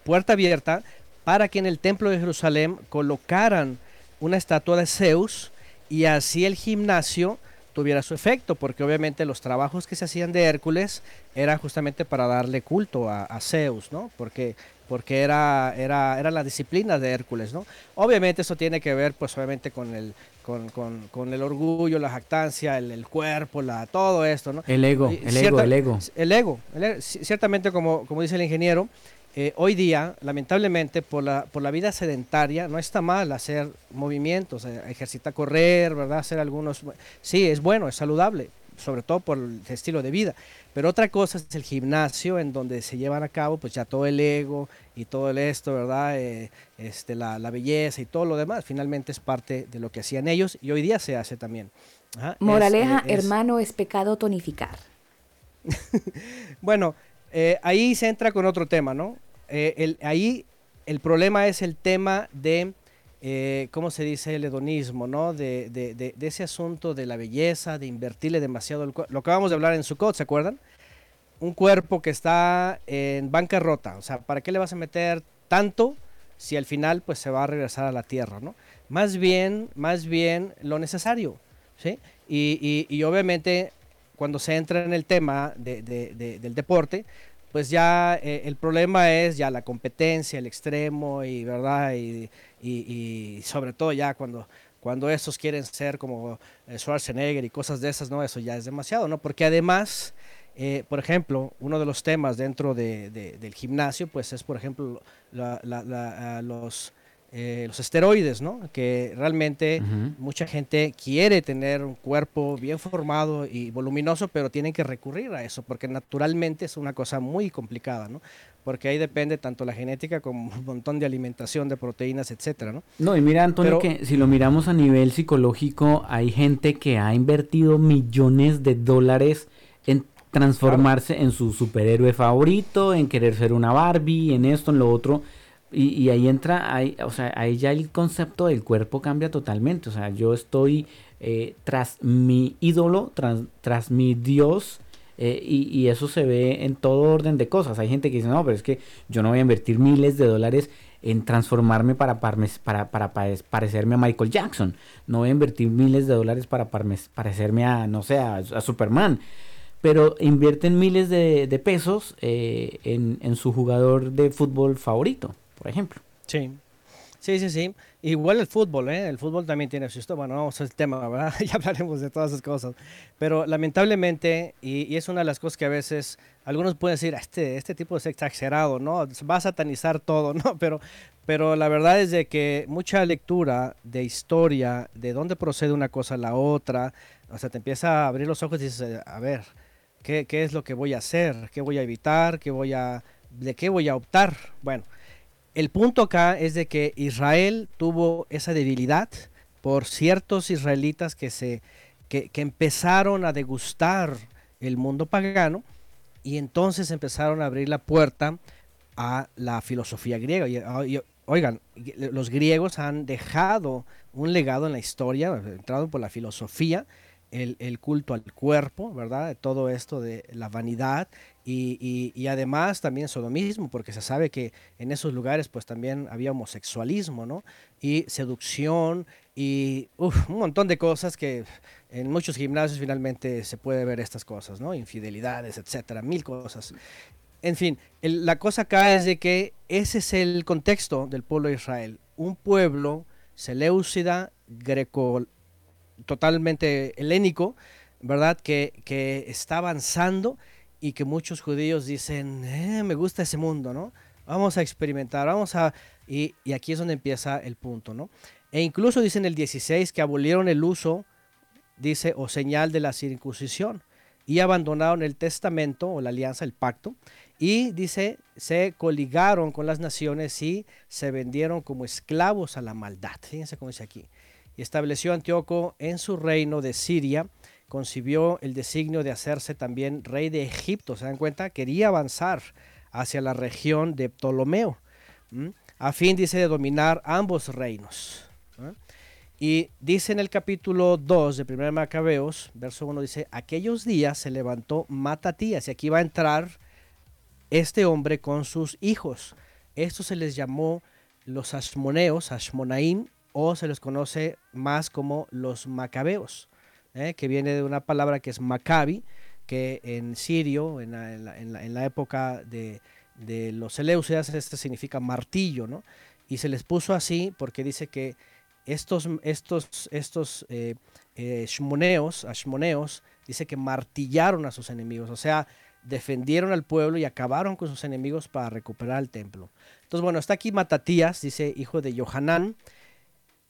puerta abierta para que en el templo de Jerusalén colocaran una estatua de Zeus y así el gimnasio tuviera su efecto, porque obviamente los trabajos que se hacían de Hércules eran justamente para darle culto a, a Zeus, ¿no? Porque, porque era, era, era la disciplina de Hércules, ¿no? Obviamente eso tiene que ver, pues obviamente con el, con, con- con el orgullo, la jactancia, el, el cuerpo, la, todo esto, ¿no? el ego, el ego, el ego. el ego, el ego. Ciertamente como, como dice el ingeniero, eh, hoy día, lamentablemente, por la, por la vida sedentaria, no está mal hacer movimientos, eh, ejercitar, correr, ¿verdad? Hacer algunos... Sí, es bueno, es saludable, sobre todo por el estilo de vida. Pero otra cosa es el gimnasio, en donde se llevan a cabo pues ya todo el ego y todo el esto, ¿verdad? Eh, este, la, la belleza y todo lo demás, finalmente es parte de lo que hacían ellos y hoy día se hace también. Ajá, Moraleja, eh, es- hermano, es pecado tonificar. *laughs* Bueno, eh, ahí se entra con otro tema, ¿no? Eh, el, ahí el problema es el tema de, eh, ¿cómo se dice? El hedonismo, ¿no? De, de- de- de ese asunto de la belleza, de invertirle demasiado. el. Lo acabamos de hablar en Sukkot, ¿se acuerdan? Un cuerpo que está en bancarrota. O sea, ¿para qué le vas a meter tanto si al final pues se va a regresar a la tierra, ¿no? Más bien, más bien lo necesario, ¿sí? Y, y- y obviamente cuando se entra en el tema de- de- de- del deporte, pues ya eh, el problema es ya la competencia, el extremo y verdad y, y- y sobre todo ya cuando cuando estos quieren ser como eh, Schwarzenegger y cosas de esas, no, eso ya es demasiado, ¿no? Porque además, eh, por ejemplo, uno de los temas dentro de- de- del gimnasio, pues es, por ejemplo, la- la- la- los eh, los esteroides, ¿no? Que realmente mucha gente quiere tener un cuerpo bien formado y voluminoso, pero tienen que recurrir a eso, porque naturalmente es una cosa muy complicada, ¿no? Porque ahí depende tanto la genética como un montón de alimentación, de proteínas, etcétera, ¿no? No, y mira, Antonio, Pero- que si lo miramos a nivel psicológico, hay gente que ha invertido millones de dólares en transformarse en su superhéroe favorito, en querer ser una Barbie, en esto, en lo otro. Y, y ahí entra, ahí, o sea, ahí ya el concepto del cuerpo cambia totalmente. O sea, yo estoy eh, tras mi ídolo, tras, tras mi Dios, eh, y, y eso se ve en todo orden de cosas. Hay gente que dice, no, pero es que yo no voy a invertir miles de dólares en transformarme para, para, para, pare- parecerme a Michael Jackson. No voy a invertir miles de dólares para parecerme a, no sé, a, Superman. Pero invierten miles de, de pesos eh, en, en su jugador de fútbol favorito, por ejemplo. Sí. Sí, sí, sí. Igual el fútbol, ¿eh? El fútbol también tiene su historia. Bueno, no, es el tema, ¿verdad? *laughs* ya hablaremos de todas esas cosas. Pero lamentablemente, y, es una de las cosas que a veces algunos pueden decir, este, este tipo es exagerado, ¿no? Va a satanizar todo, *laughs* ¿no? Pero, pero la verdad es de que mucha lectura de historia, de dónde procede una cosa a la otra, o sea, te empieza a abrir los ojos y dices, a ver, ¿qué, qué es lo que voy a hacer? ¿Qué voy a evitar? ¿Qué voy a, ¿De qué voy a optar? Bueno el punto acá es de que Israel tuvo esa debilidad por ciertos israelitas que, se, que, empezaron a degustar el mundo pagano y entonces empezaron a abrir la puerta a la filosofía griega. Y, oigan, los griegos han dejado un legado en la historia, entrado por la filosofía, el, el, culto al cuerpo, ¿verdad? Todo esto de la vanidad y, además también sodomismo, porque se sabe que en esos lugares pues también había homosexualismo, ¿no? Y seducción y un montón de cosas que en muchos gimnasios finalmente se puede ver estas cosas, ¿no? Infidelidades, etcétera, mil cosas. En fin, la cosa acá es de que ese es el contexto del pueblo de Israel. Un pueblo seleucida, greco, totalmente helénico, ¿verdad? Que, que está avanzando y que muchos judíos dicen, eh, me gusta ese mundo, ¿no? Vamos a experimentar, vamos a... Y, y, aquí es donde empieza el punto, ¿no? E incluso dicen el 16 que abolieron el uso, dice, o señal de la circuncisión y abandonaron el testamento o la alianza, el pacto, y dice, se coligaron con las naciones y se vendieron como esclavos a la maldad. Fíjense cómo dice aquí. Y estableció Antíoco en su reino de Siria concibió el designio de hacerse también rey de Egipto. ¿Se dan cuenta? Quería avanzar hacia la región de Ptolomeo, a fin, dice, de dominar ambos reinos. Y dice en el capítulo 2 de 1 Macabeos, verso 1, dice, aquellos días se levantó Matatías, y aquí va a entrar este hombre con sus hijos. Esto se les llamó los Ashmoneos, Ashmonaim, o se les conoce más como los Macabeos. ¿Eh? que viene de una palabra que es Maccabi, que en sirio, en la, época de, los Seleucidas, este significa martillo, ¿no? Y se les puso así porque dice que estos, estos, estos eh, eh, shmoneos, ashmoneos, dice que martillaron a sus enemigos, o sea, defendieron al pueblo y acabaron con sus enemigos para recuperar el templo. Entonces, bueno, está aquí Matatías, dice hijo de Johanán,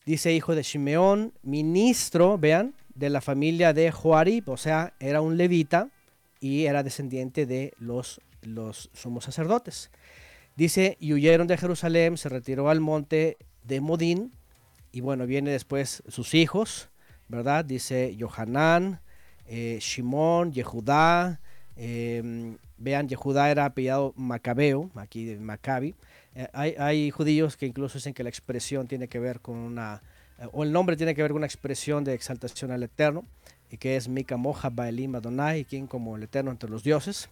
dice hijo de Shimeón, ministro, vean, de la familia de Joarib, o sea, era un levita y era descendiente de los, los sumos sacerdotes. Dice, y huyeron de Jerusalén, se retiró al monte de Modín, y bueno, viene después sus hijos, ¿verdad? Dice Johanán, eh, Shimón, Yehudá, em, vean, Yehudá era apellidado Macabeo, aquí de Maccabi. Eh, hay, hay, judíos que incluso dicen que la expresión tiene que ver con una o el nombre tiene que ver con una expresión de exaltación al Eterno, y que es Mika Moja Baelim Adonai, quien como el Eterno entre los dioses.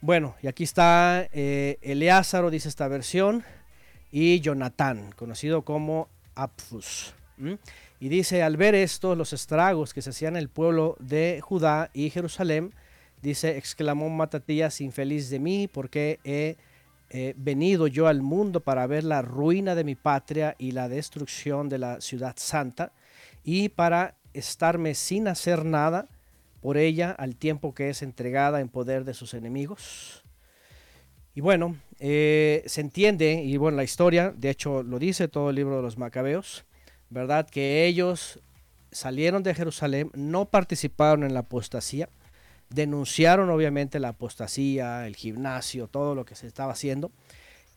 Bueno, y aquí está eh, Eleázaro, dice esta versión, y Jonatán, conocido como Apfus. Y dice, al ver esto, los estragos que se hacían en el pueblo de Judá y Jerusalén, dice, exclamó Matatías, infeliz de mí, porque he he venido yo al mundo para ver la ruina de mi patria y la destrucción de la ciudad santa y para estarme sin hacer nada por ella al tiempo que es entregada en poder de sus enemigos. Y bueno, eh, se entiende, y bueno, la historia, de hecho lo dice todo el libro de los macabeos, ¿verdad? Que ellos salieron de Jerusalén, no participaron en la apostasía, denunciaron obviamente la apostasía, el gimnasio, todo lo que se estaba haciendo,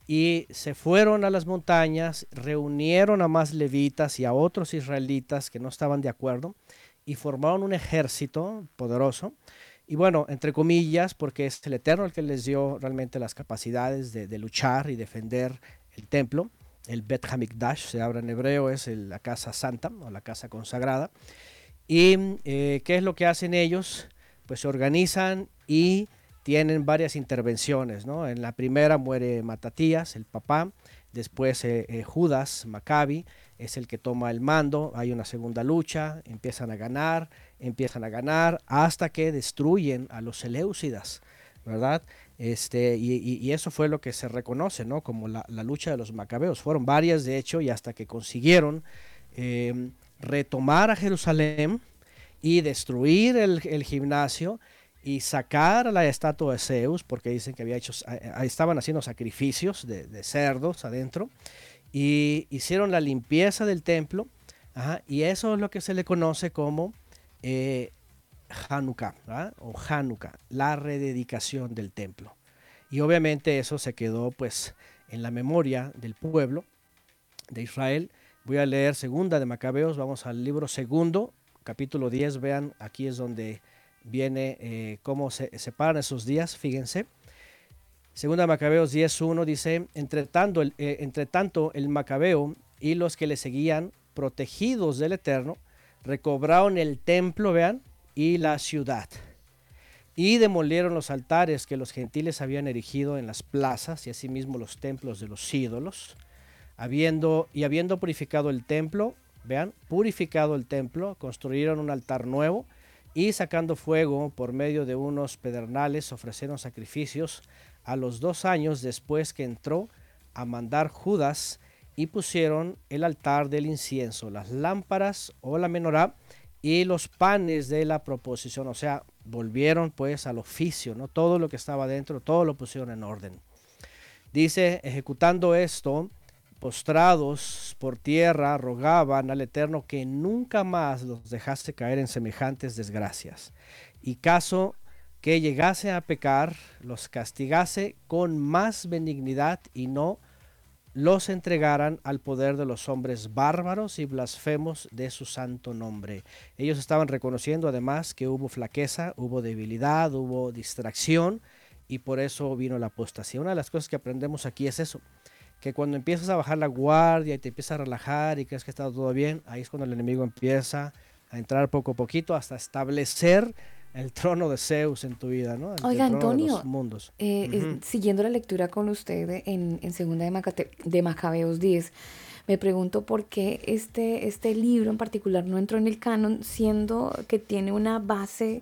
y se fueron a las montañas, reunieron a más levitas y a otros israelitas que no estaban de acuerdo, y formaron un ejército poderoso, y bueno, entre comillas, porque es el Eterno el que les dio realmente las capacidades de, luchar y defender el templo, el Bet Hamikdash, se habla en hebreo, es la casa santa o la casa consagrada. ¿Y eh, qué es lo que hacen ellos? Pues se organizan y tienen varias intervenciones, ¿no? En la primera muere Matatías, el papá, después eh, eh, Judas Maccabi es el que toma el mando, hay una segunda lucha, empiezan a ganar, empiezan a ganar hasta que destruyen a los Seleucidas, ¿verdad? Este, y, eso fue lo que se reconoce, ¿no? Como la, lucha de los macabeos. Fueron varias, de hecho, y hasta que consiguieron eh, retomar a Jerusalén y destruir el, gimnasio y sacar la estatua de Zeus, porque dicen que había hecho, a- a- estaban haciendo sacrificios de, cerdos adentro, y hicieron la limpieza del templo, y eso es lo que se le conoce como eh, Hanukkah, o Hanukkah, la rededicación del templo. Y obviamente eso se quedó pues en la memoria del pueblo de Israel. Voy a leer segunda de Macabeos, vamos al libro segundo, capítulo 10, vean, aquí es donde viene eh, cómo se separan esos días, fíjense. Segunda Macabeos 10.1 dice, entre tanto, el, eh, entre tanto el Macabeo y los que le seguían, protegidos del Eterno, recobraron el templo, vean, y la ciudad. Y demolieron los altares que los gentiles habían erigido en las plazas y asimismo los templos de los ídolos. Habiendo, y habiendo purificado el templo, vean, purificado el templo, construyeron un altar nuevo y sacando fuego por medio de unos pedernales ofrecieron sacrificios a los dos años después que entró a mandar Judas y pusieron el altar del incienso, las lámparas o la menorá y los panes de la proposición, o sea, volvieron pues al oficio, ¿no? Todo lo que estaba dentro, todo lo pusieron en orden. Dice, ejecutando esto, postrados por tierra, rogaban al Eterno que nunca más los dejase caer en semejantes desgracias. Y caso que llegase a pecar, los castigase con más benignidad y no los entregaran al poder de los hombres bárbaros y blasfemos de su santo nombre. Ellos estaban reconociendo además que hubo flaqueza, hubo debilidad, hubo distracción y por eso vino la apostasía. Una de las cosas que aprendemos aquí es eso, que cuando empiezas a bajar la guardia y te empiezas a relajar y crees que está todo bien, ahí es cuando el enemigo empieza a entrar poco a poquito hasta establecer el trono de Zeus en tu vida, ¿no? El Oiga, trono de Antonio, los mundos. eh, eh, siguiendo la lectura con usted en, en segunda de, Macate- de Macabeos 10, me pregunto por qué este, este libro en particular no entró en el canon, siendo que tiene una base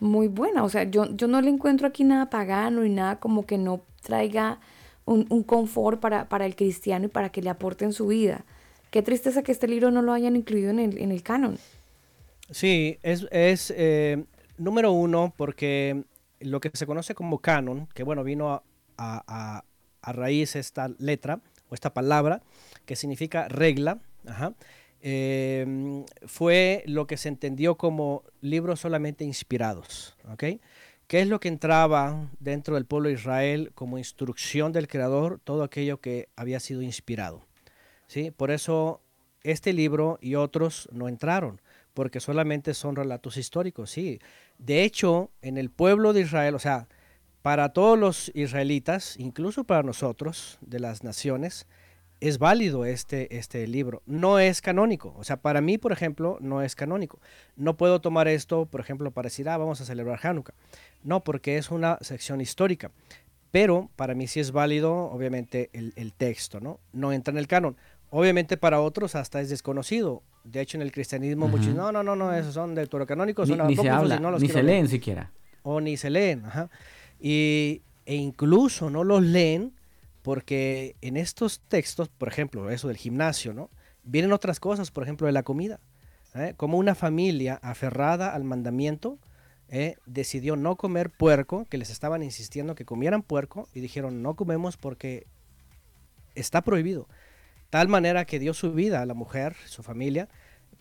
muy buena. O sea, yo, yo no le encuentro aquí nada pagano y nada como que no traiga un, un confort para, para el cristiano y para que le aporte en su vida. Qué tristeza que este libro no lo hayan incluido en el, en el canon. Sí, es, es eh, número uno porque lo que se conoce como canon, que bueno, vino a, a- a- raíz esta letra o esta palabra que significa regla, ajá, eh, fue lo que se entendió como libros solamente inspirados, ¿ok? ¿Qué es lo que entraba dentro del pueblo de Israel como instrucción del Creador? Todo aquello que había sido inspirado. ¿sí? Por eso este libro y otros no entraron, porque solamente son relatos históricos, sí. De hecho, en el pueblo de Israel, o sea, para todos los israelitas, incluso para nosotros de las naciones, es válido este, este libro. No es canónico. O sea, para mí, por ejemplo, no es canónico. No puedo tomar esto, por ejemplo, para decir, ah, vamos a celebrar Hanukkah. No, porque es una sección histórica. Pero para mí sí es válido, obviamente, el, el texto, ¿no? No entra en el canon. Obviamente para otros hasta es desconocido. De hecho, en el cristianismo Ujú. muchos, no, no, no, no, esos son deuterocanónicos, Ni, son ni se habla, no los ni se leer". leen siquiera. O ni se leen, ajá. Y, e incluso no los leen porque en estos textos, por ejemplo, eso del gimnasio, ¿no? Vienen otras cosas, por ejemplo, de la comida. ¿eh? Como una familia aferrada al mandamiento, ¿eh? decidió no comer puerco, que les estaban insistiendo que comieran puerco, y dijeron, no comemos porque está prohibido. Tal manera que dio su vida a la mujer, su familia,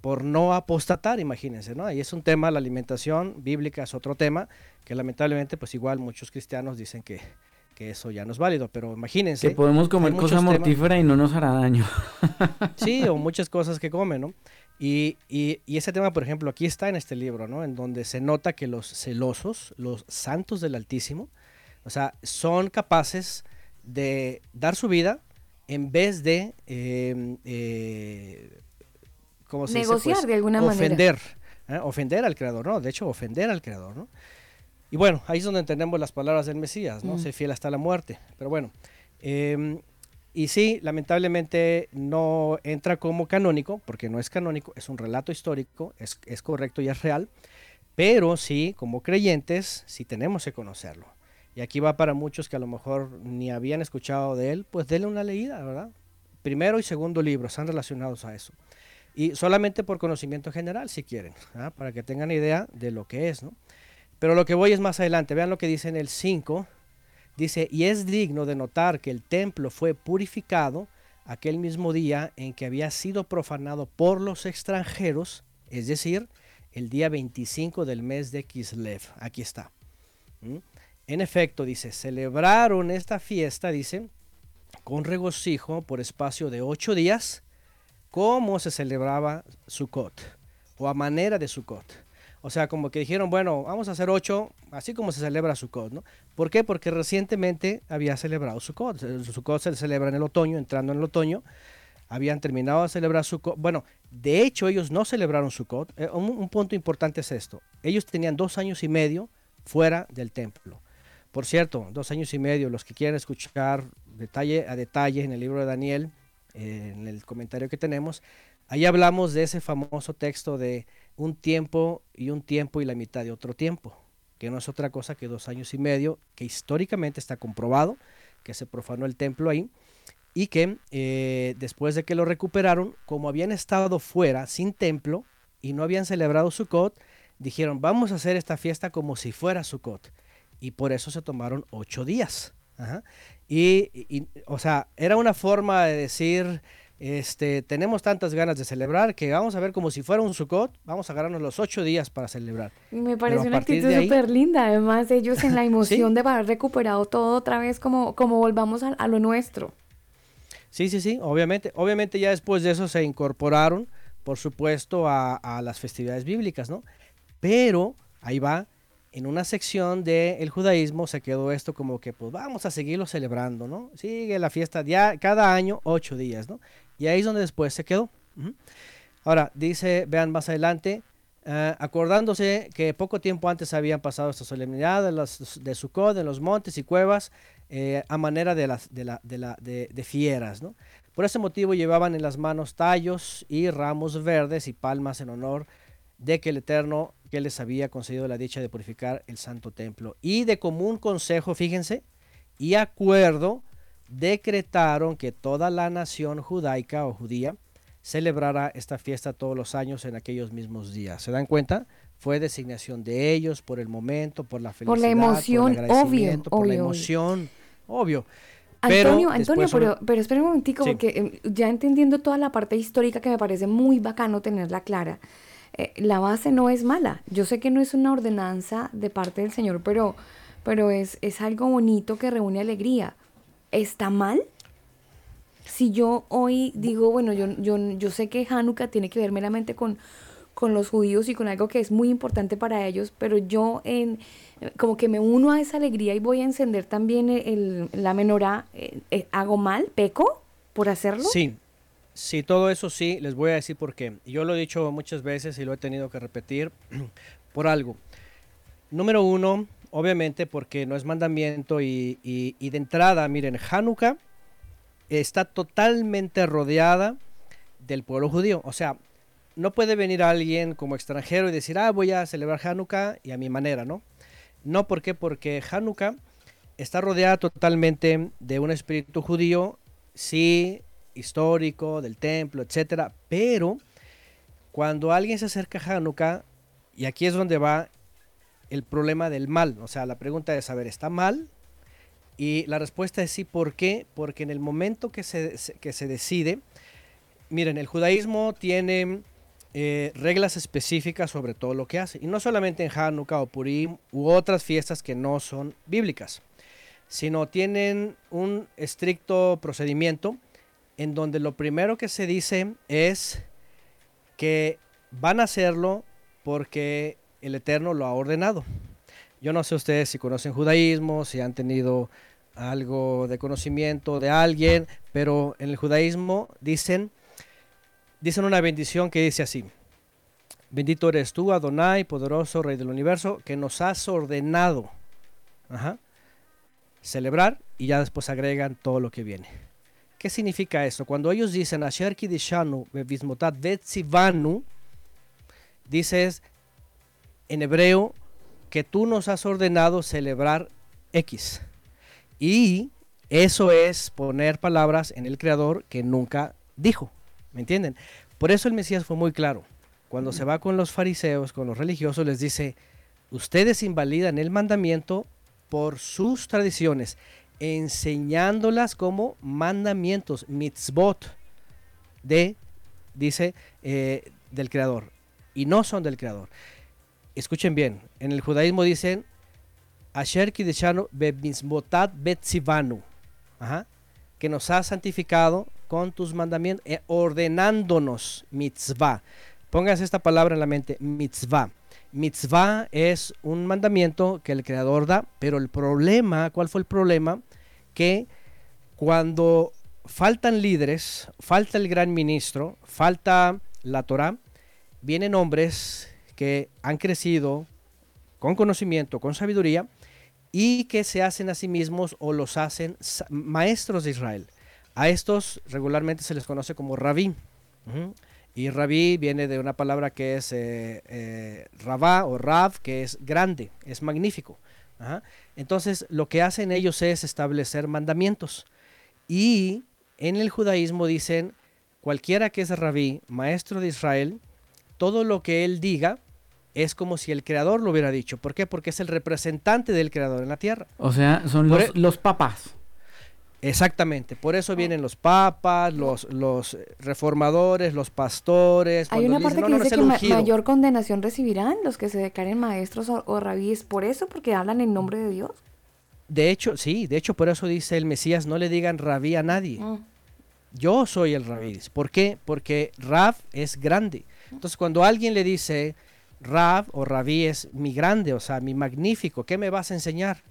por no apostatar, imagínense, ¿no? Y es un tema, la alimentación bíblica es otro tema, que lamentablemente, pues igual muchos cristianos dicen que, que eso ya no es válido, pero imagínense. Que podemos comer cosa temas- mortífera y no nos hará daño. *laughs* Sí, o muchas cosas que comen, ¿no? Y, y- y ese tema, por ejemplo, aquí está en este libro, ¿no? En donde se nota que los celosos, los santos del Altísimo, o sea, son capaces de dar su vida en vez de, eh, eh, ¿cómo se dice? Negociar Pues, de alguna manera. ofender, ¿eh? ofender al Creador, ¿no? De hecho, ofender al Creador, ¿no? Y bueno, ahí es donde entendemos las palabras del Mesías, ¿no? Mm. Sé fiel hasta la muerte. Pero bueno, em, y sí, lamentablemente no entra como canónico, porque no es canónico, es un relato histórico, es, es correcto y es real, pero sí, como creyentes, sí tenemos que conocerlo. y aquí va para muchos que a lo mejor ni habían escuchado de él, pues denle una leída, ¿verdad? Primero y segundo libro están relacionados a eso. Y solamente por conocimiento general, si quieren, ¿ah? para que tengan idea de lo que es, ¿no? Pero lo que voy es más adelante. Vean lo que dice en el 5. Dice, y es digno de notar que el templo fue purificado aquel mismo día en que había sido profanado por los extranjeros, es decir, el día 25 del mes de Kislev. Aquí está. ¿Mm? En efecto, dice, celebraron esta fiesta, dice, con regocijo por espacio de ocho días, como se celebraba Sukkot, o a manera de Sukkot. O sea, como que dijeron, bueno, vamos a hacer ocho, así como se celebra Sukkot, ¿no? ¿Por qué? Porque recientemente había celebrado Sukkot. Sukkot se celebra en el otoño, entrando en el otoño. Habían terminado de celebrar Sukkot. Bueno, de hecho, ellos no celebraron Sukkot. Eh, un, un punto importante es esto. Ellos tenían dos años y medio fuera del templo. Por cierto, dos años y medio, los que quieran escuchar detalle a detalle en el libro de Daniel, eh, en el comentario que tenemos, ahí hablamos de ese famoso texto de un tiempo y un tiempo y la mitad de otro tiempo, que no es otra cosa que dos años y medio, que históricamente está comprobado, que se profanó el templo ahí, y que eh, después de que lo recuperaron, como habían estado fuera, sin templo, y no habían celebrado Sukkot, dijeron, vamos a hacer esta fiesta como si fuera Sukkot. Y por eso se tomaron ocho días. Y, y, o sea, era una forma de decir, este, tenemos tantas ganas de celebrar que vamos a ver como si fuera un Sukkot, vamos a agarrarnos los ocho días para celebrar. Me parece una actitud súper linda, además ellos en la *laughs* emoción ¿Sí? de haber recuperado todo otra vez como, como volvamos a, a, lo nuestro. Sí, sí, sí, obviamente, obviamente ya después de eso se incorporaron, por supuesto, a, a las festividades bíblicas, ¿no? Pero ahí va, en una sección del judaísmo se quedó esto como que pues vamos a seguirlo celebrando, ¿no? Sigue la fiesta ya cada año ocho días, ¿no? Y ahí es donde después se quedó. Ahora, dice, vean más adelante, uh, acordándose que poco tiempo antes habían pasado esta solemnidad de, los, de en los montes y cuevas, eh, a manera de, las, de, la, de, la, de, fieras. Por ese motivo llevaban en las manos tallos y ramos verdes y palmas en honor de que el Eterno que les había concedido la dicha de purificar el santo templo. Y de común consejo, fíjense, y acuerdo, decretaron que toda la nación judaica o judía celebrara esta fiesta todos los años en aquellos mismos días. ¿Se dan cuenta? Fue designación de ellos por el momento, por la felicidad, por la emoción, por, obvio, por obvio, la emoción, obvio. Antonio, pero Antonio, pero, pero espera un momentico, sí. porque eh, ya entendiendo toda la parte histórica que me parece muy bacano tenerla clara, eh, la base no es mala. Yo sé que no es una ordenanza de parte del Señor, pero, pero es, es algo bonito que reúne alegría. ¿Está mal? Si yo hoy digo, bueno, yo, yo, yo sé que Hanukkah tiene que ver meramente con, con los judíos y con algo que es muy importante para ellos, pero yo en, como que me uno a esa alegría y voy a encender también el, la menorá, eh, eh, ¿hago mal? ¿Peco por hacerlo? Sí, Sí, todo eso sí, les voy a decir por qué. Yo lo he dicho muchas veces y lo he tenido que repetir *clears throat* por algo. Número uno, obviamente porque no es mandamiento y, de entrada, miren, Hanukkah está totalmente rodeada del pueblo judío. O sea, no puede venir alguien como extranjero y decir, ah, voy a celebrar Hanukkah y a mi manera, ¿no? No, ¿por qué? Porque Hanukkah está rodeada totalmente de un espíritu judío, sí, histórico del templo, etcétera, pero cuando alguien se acerca a Hanukkah, y aquí es donde va el problema del mal, o sea, la pregunta es, saber, ¿está mal? Y la respuesta es sí, ¿por qué? Porque en el momento que se, que se decide, miren, el judaísmo tiene eh, reglas específicas sobre todo lo que hace, y no solamente en Hanukkah o Purim u otras fiestas que no son bíblicas, sino tienen un estricto procedimiento en donde lo primero que se dice es que van a hacerlo porque el Eterno lo ha ordenado. Yo no sé ustedes si conocen judaísmo, si han tenido algo de conocimiento de alguien, pero en el judaísmo dicen, dicen una bendición que dice así, bendito eres tú, Adonai, poderoso Rey del universo, que nos has ordenado celebrar y ya después agregan todo lo que viene. ¿Qué significa eso? Cuando ellos dicen Asher Kidishanu Bevismotat Vetzivanu, dices en hebreo que tú nos has ordenado celebrar X. Y eso es poner palabras en el Creador que nunca dijo. ¿Me entienden? Por eso el Mesías fue muy claro. Cuando se va con los fariseos, con los religiosos, les dice, ustedes invalidan el mandamiento por sus tradiciones, enseñándolas como mandamientos, mitzvot, de, dice, eh, del Creador. Y no son del Creador. Escuchen bien, en el judaísmo dicen, Asher kideshanu bebizmotat betzivanu, que nos ha santificado con tus mandamientos, eh, ordenándonos mitzvah. Póngase esta palabra en la mente, mitzvah. Mitzvah es un mandamiento que el Creador da, pero el problema, ¿cuál fue el problema? Que cuando faltan líderes, falta el gran ministro, falta la Torah, vienen hombres que han crecido con conocimiento, con sabiduría, y que se hacen a sí mismos o los hacen maestros de Israel. A estos regularmente se les conoce como rabí. Y rabí viene de una palabra que es eh, eh, rabá o rav, que es grande, es magnífico. Entonces lo que hacen ellos es establecer mandamientos. Y en el judaísmo dicen, cualquiera que es rabí, maestro de Israel, todo lo que él diga es como si el creador lo hubiera dicho. ¿Por qué? Porque es el representante del creador en la tierra. O sea, son los, e- los papas. Exactamente, por eso vienen los papas, los, los reformadores, los pastores. Hay una parte dicen, que "No, no, dice que el ma- ungido". mayor condenación recibirán los que se declaren maestros o, o rabíes por eso, porque hablan en nombre de Dios. De hecho, sí, de hecho por eso dice el Mesías, no le digan rabí a nadie. Mm. Yo soy el rabí. ¿Por qué? Porque Rab es grande. Entonces cuando alguien le dice Rab o rabí es mi grande, o sea, mi magnífico, ¿qué me vas a enseñar?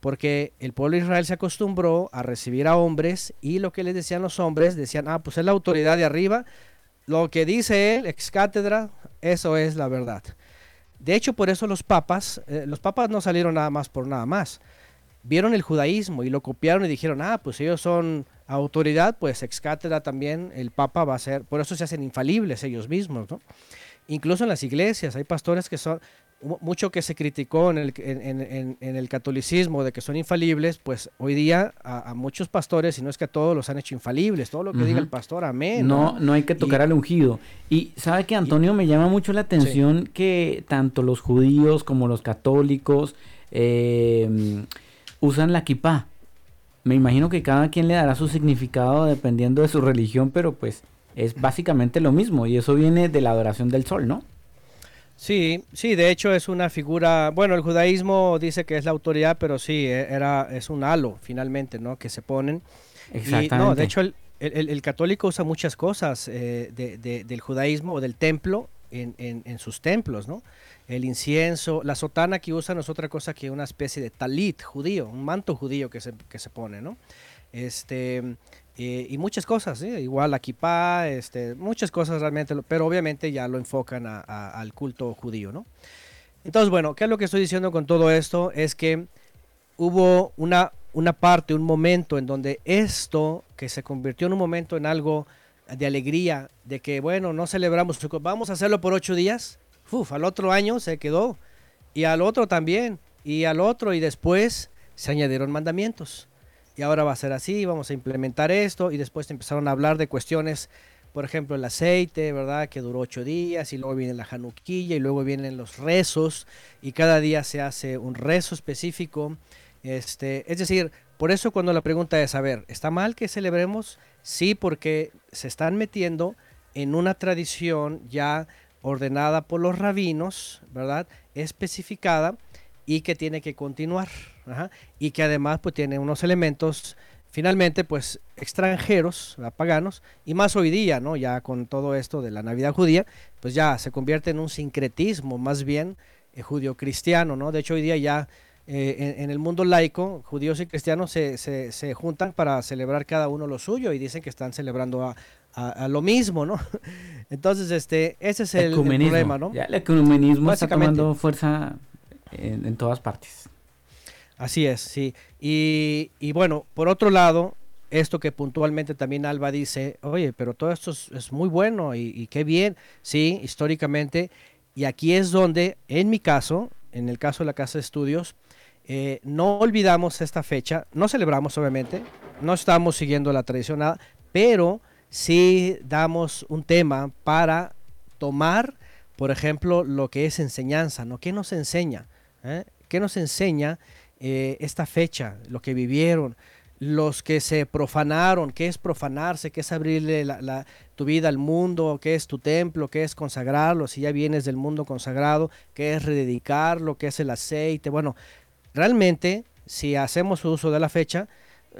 Porque el pueblo de Israel se acostumbró a recibir a hombres y lo que les decían los hombres, decían, ah, pues es la autoridad de arriba, lo que dice él, ex cátedra, eso es la verdad. De hecho, por eso los papas, eh, los papas no salieron nada más por nada más. Vieron el judaísmo y lo copiaron y dijeron, ah, pues ellos son autoridad, pues ex cátedra también el papa va a ser, por eso se hacen infalibles ellos mismos, ¿no? Incluso en las iglesias hay pastores que son, mu- mucho que se criticó en el, en, en- en- el catolicismo de que son infalibles, pues hoy día a, a muchos pastores, si no es que a todos los han hecho infalibles, todo lo que diga el pastor, amén. No, no hay que tocar Y- al ungido. Y sabe que Antonio me llama mucho la atención que tanto los judíos como los católicos eh, usan la kipá. Me imagino que cada quien le dará su significado dependiendo de su religión, pero pues es básicamente lo mismo y eso viene de la adoración del sol, ¿no? Sí, sí, de hecho es una figura, bueno, el judaísmo dice que es la autoridad, pero sí, e- era, es un halo finalmente, ¿no? Que se ponen. Y, no, Exactamente. de hecho el, el- el católico usa muchas cosas eh, de- de- del judaísmo o del templo en, en- en sus templos, ¿no? El incienso, la sotana que usan es otra cosa que una especie de talit judío, un manto judío que se, que se pone, ¿no? Este, eh, y muchas cosas, ¿sí? igual kippah, este, muchas cosas realmente, pero obviamente ya lo enfocan a- al culto judío, ¿no? Entonces, bueno, ¿qué es lo que estoy diciendo con todo esto? Es que hubo una, una parte, un momento en donde esto, que se convirtió en un momento en algo de alegría, de que, bueno, no celebramos, vamos a hacerlo por ocho días, uf, al otro año se quedó, y al otro también, y al otro, y después se añadieron mandamientos. Y ahora va a ser así, vamos a implementar esto, y después empezaron a hablar de cuestiones, por ejemplo, el aceite, ¿verdad? Que duró ocho días, y luego viene la januquilla, y luego vienen los rezos, y cada día se hace un rezo específico. Este, es decir, por eso cuando la pregunta es, a ver, ¿está mal que celebremos? Sí, porque se están metiendo en una tradición ya ordenada por los rabinos, ¿verdad? Especificada y que tiene que continuar, ajá, y que además pues tiene unos elementos finalmente pues extranjeros, ¿verdad? paganos, y más hoy día, ¿no? Ya con todo esto de la Navidad judía, pues ya se convierte en un sincretismo más bien eh, judío-cristiano, ¿no? De hecho hoy día ya eh, en, en el mundo laico, judíos y cristianos se, se- se juntan para celebrar cada uno lo suyo y dicen que están celebrando a, a- a lo mismo, ¿no? *laughs* Entonces, este, ese es el, problema, ¿no? Ya el ecumenismo está tomando fuerza en, en todas partes. Así es, sí. Y, bueno, por otro lado, esto que puntualmente también Alba dice, oye, pero todo esto es, muy bueno y, y qué bien, sí, históricamente. Y aquí es donde, en mi caso, en el caso de la Casa de Estudios, eh, no olvidamos esta fecha, no celebramos obviamente, no estamos siguiendo la tradición, nada, pero sí damos un tema para tomar, por ejemplo, lo que es enseñanza, ¿no? ¿Qué nos enseña? eh? ¿Qué nos enseña eh, esta fecha, lo que vivieron? los que se profanaron, qué es profanarse, qué es abrirle la, tu vida al mundo, qué es tu templo, qué es consagrarlo, si ya vienes del mundo consagrado, qué es rededicarlo, qué es el aceite. Bueno, realmente, si hacemos uso de la fecha,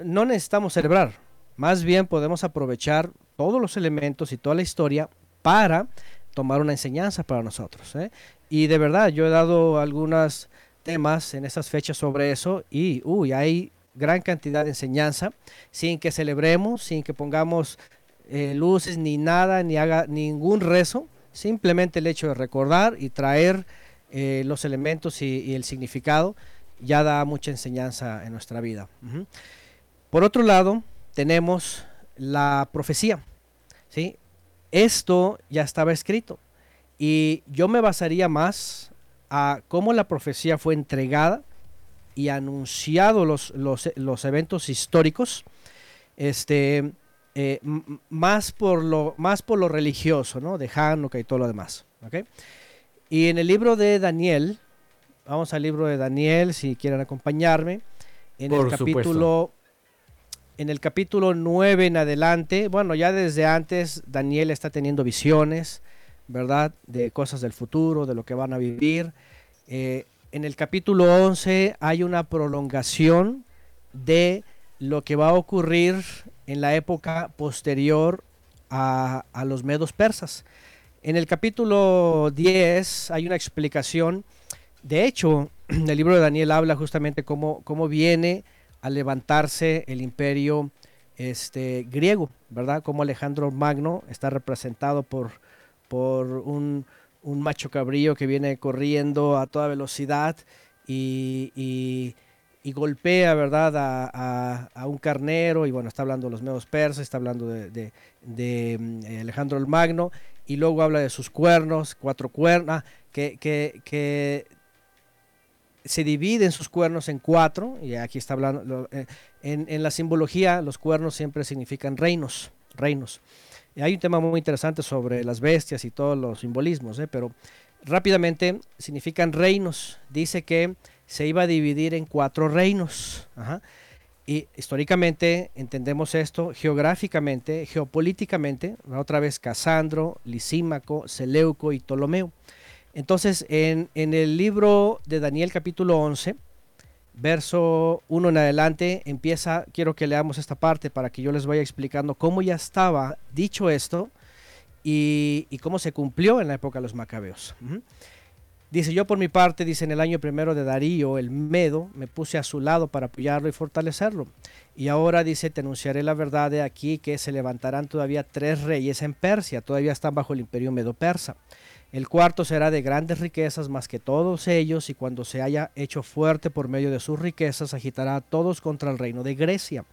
no necesitamos celebrar, más bien podemos aprovechar todos los elementos y toda la historia para tomar una enseñanza para nosotros. ¿eh? Y de verdad, yo he dado algunos temas en esas fechas sobre eso y, uy, hay gran cantidad de enseñanza, sin que celebremos, sin que pongamos eh, luces ni nada, ni haga ningún rezo, simplemente el hecho de recordar y traer eh, los elementos y, el significado ya da mucha enseñanza en nuestra vida. Por otro lado, tenemos la profecía. ¿sí? Esto ya estaba escrito y yo me basaría más a cómo la profecía fue entregada y anunciado los, los, los eventos históricos, este, eh, más, por lo, más por lo religioso, ¿no? De Hanukkah y todo lo demás. ¿okay? Y en el libro de Daniel, vamos al libro de Daniel, si quieren acompañarme, en por el capítulo... En el capítulo 9 en adelante, bueno, ya desde antes Daniel está teniendo visiones, ¿verdad? De cosas del futuro, de lo que van a vivir. Eh, en el capítulo 11 hay una prolongación de lo que va a ocurrir en la época posterior a, a, los medos persas. En el capítulo 10 hay una explicación. De hecho, *clears throat* el libro de Daniel habla justamente cómo, cómo viene a levantarse el imperio este, griego, ¿verdad? Como Alejandro Magno está representado por, por un, un macho cabrío que viene corriendo a toda velocidad y, y, golpea, ¿verdad?, a, a, un carnero, y bueno, está hablando de los medios persas, está hablando de, de, de, Alejandro el Magno, y luego habla de sus cuernos, cuatro cuernos, que, que, que se dividen sus cuernos en cuatro, y aquí está hablando, en, en la simbología los cuernos siempre significan reinos, reinos. Hay un tema muy interesante sobre las bestias y todos los simbolismos, ¿eh? pero rápidamente significan reinos. Dice que se iba a dividir en cuatro reinos. Y históricamente entendemos esto, geográficamente, geopolíticamente, otra vez Casandro, Lisímaco, Seleuco y Ptolomeo. Entonces, en, en el libro de Daniel capítulo 11, verso 1 en adelante empieza, quiero que leamos esta parte para que yo les vaya explicando cómo ya estaba dicho esto y, cómo se cumplió en la época de los macabeos. Dice, yo por mi parte, dice en el año primero de Darío, el Medo, me puse a su lado para apoyarlo y fortalecerlo. Y ahora dice, te anunciaré la verdad de aquí, que se levantarán todavía tres reyes en Persia, todavía están bajo el imperio medo-persa. El cuarto será de grandes riquezas más que todos ellos, y cuando se haya hecho fuerte por medio de sus riquezas, agitará a todos contra el reino de Grecia.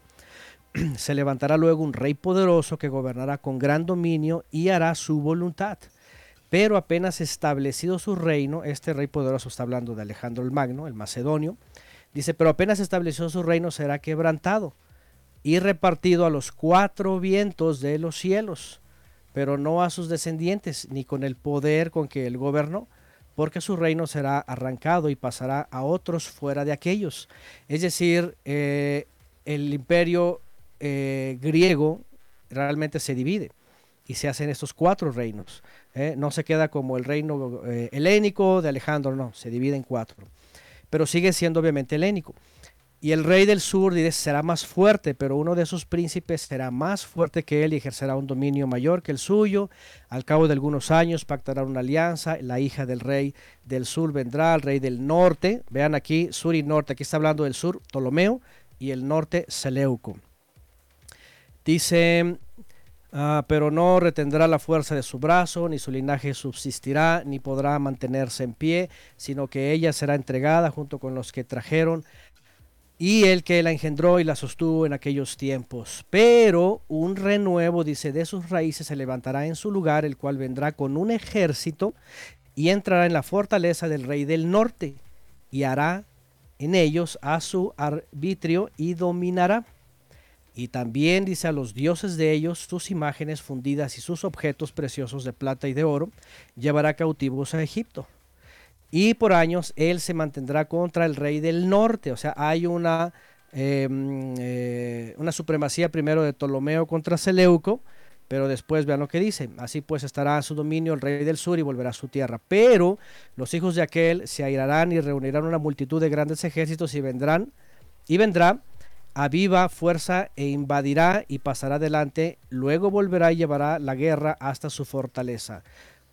*clears throat* se levantará luego un rey poderoso que gobernará con gran dominio y hará su voluntad. Pero apenas establecido su reino, este rey poderoso está hablando de Alejandro el Magno, el macedonio, dice, pero apenas estableció su reino será quebrantado y repartido a los cuatro vientos de los cielos pero no a sus descendientes, ni con el poder con que él gobernó, porque su reino será arrancado y pasará a otros fuera de aquellos. Es decir, eh, el imperio eh, griego realmente se divide y se hacen estos cuatro reinos. ¿eh? No se queda como el reino helénico de Alejandro, no, se divide en cuatro. Pero sigue siendo obviamente helénico. Y el rey del sur dice, será más fuerte, pero uno de sus príncipes será más fuerte que él y ejercerá un dominio mayor que el suyo. Al cabo de algunos años pactará una alianza. La hija del rey del sur vendrá, el rey del norte. Vean aquí, sur y norte. Aquí está hablando del sur, Ptolomeo, y el norte, Seleuco. Dice, uh, pero no retendrá la fuerza de su brazo, ni su linaje subsistirá, ni podrá mantenerse en pie, sino que ella será entregada junto con los que trajeron y el que la engendró y la sostuvo en aquellos tiempos. Pero un renuevo, dice, de sus raíces se levantará en su lugar, el cual vendrá con un ejército y entrará en la fortaleza del rey del norte y hará en ellos a su arbitrio y dominará. Y también dice a los dioses de ellos sus imágenes fundidas y sus objetos preciosos de plata y de oro, llevará cautivos a Egipto. Y por años él se mantendrá contra el rey del norte. O sea, hay una, eh, eh, una supremacía primero de Ptolomeo contra Seleuco, pero después vean lo que dice. Así pues estará a su dominio el rey del sur y volverá a su tierra. Pero los hijos de aquel se airarán y reunirán una multitud de grandes ejércitos y vendrán y vendrá a viva fuerza e invadirá y pasará adelante, luego volverá y llevará la guerra hasta su fortaleza.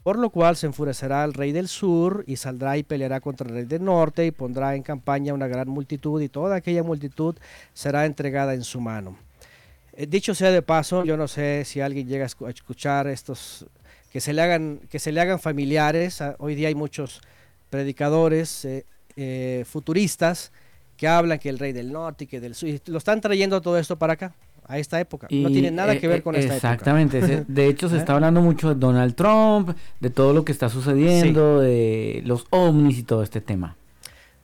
Por lo cual se enfurecerá el rey del sur y saldrá y peleará contra el rey del norte y pondrá en campaña una gran multitud y toda aquella multitud será entregada en su mano. Eh, dicho sea de paso, yo no sé si alguien llega a escuchar estos que se le hagan que se le hagan familiares. Ah, hoy día hay muchos predicadores eh, eh, futuristas que hablan que el rey del norte y que del sur, y lo están trayendo todo esto para acá, a esta época. no tiene nada que ver con esta exactamente. época. Exactamente. *laughs* De hecho, se está hablando mucho de Donald Trump, de todo lo que está sucediendo, de los ovnis y todo este tema.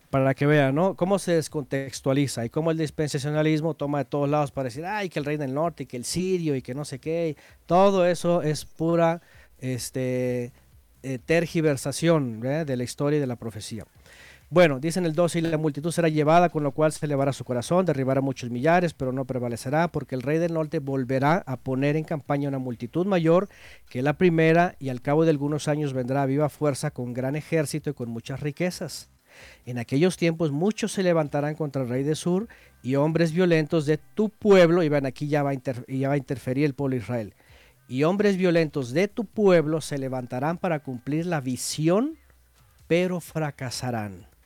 Para que vean, ¿no? Cómo se descontextualiza y cómo el dispensacionalismo toma de todos lados para decir, ay, que el rey del norte, y que el sirio y que no sé qué. Todo eso es pura este, eh, tergiversación de la historia y de la profecía. Bueno, dicen el 12, y la multitud será llevada, con lo cual se elevará su corazón, derribará muchos millares, pero no prevalecerá, porque el rey del norte volverá a poner en campaña una multitud mayor que la primera, y al cabo de algunos años vendrá a viva fuerza con gran ejército y con muchas riquezas. En aquellos tiempos muchos se levantarán contra el rey del sur y hombres violentos de tu pueblo, y ven aquí ya va, ya va a interferir el pueblo de Israel, y hombres violentos de tu pueblo se levantarán para cumplir la visión, pero fracasarán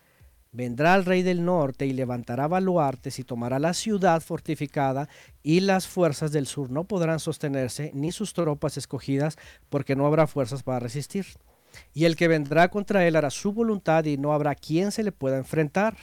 Vendrá el rey del norte y levantará baluartes y tomará la ciudad fortificada y las fuerzas del sur no podrán sostenerse ni sus tropas escogidas porque no habrá fuerzas para resistir. Y el que vendrá contra él hará su voluntad y no habrá quien se le pueda enfrentar.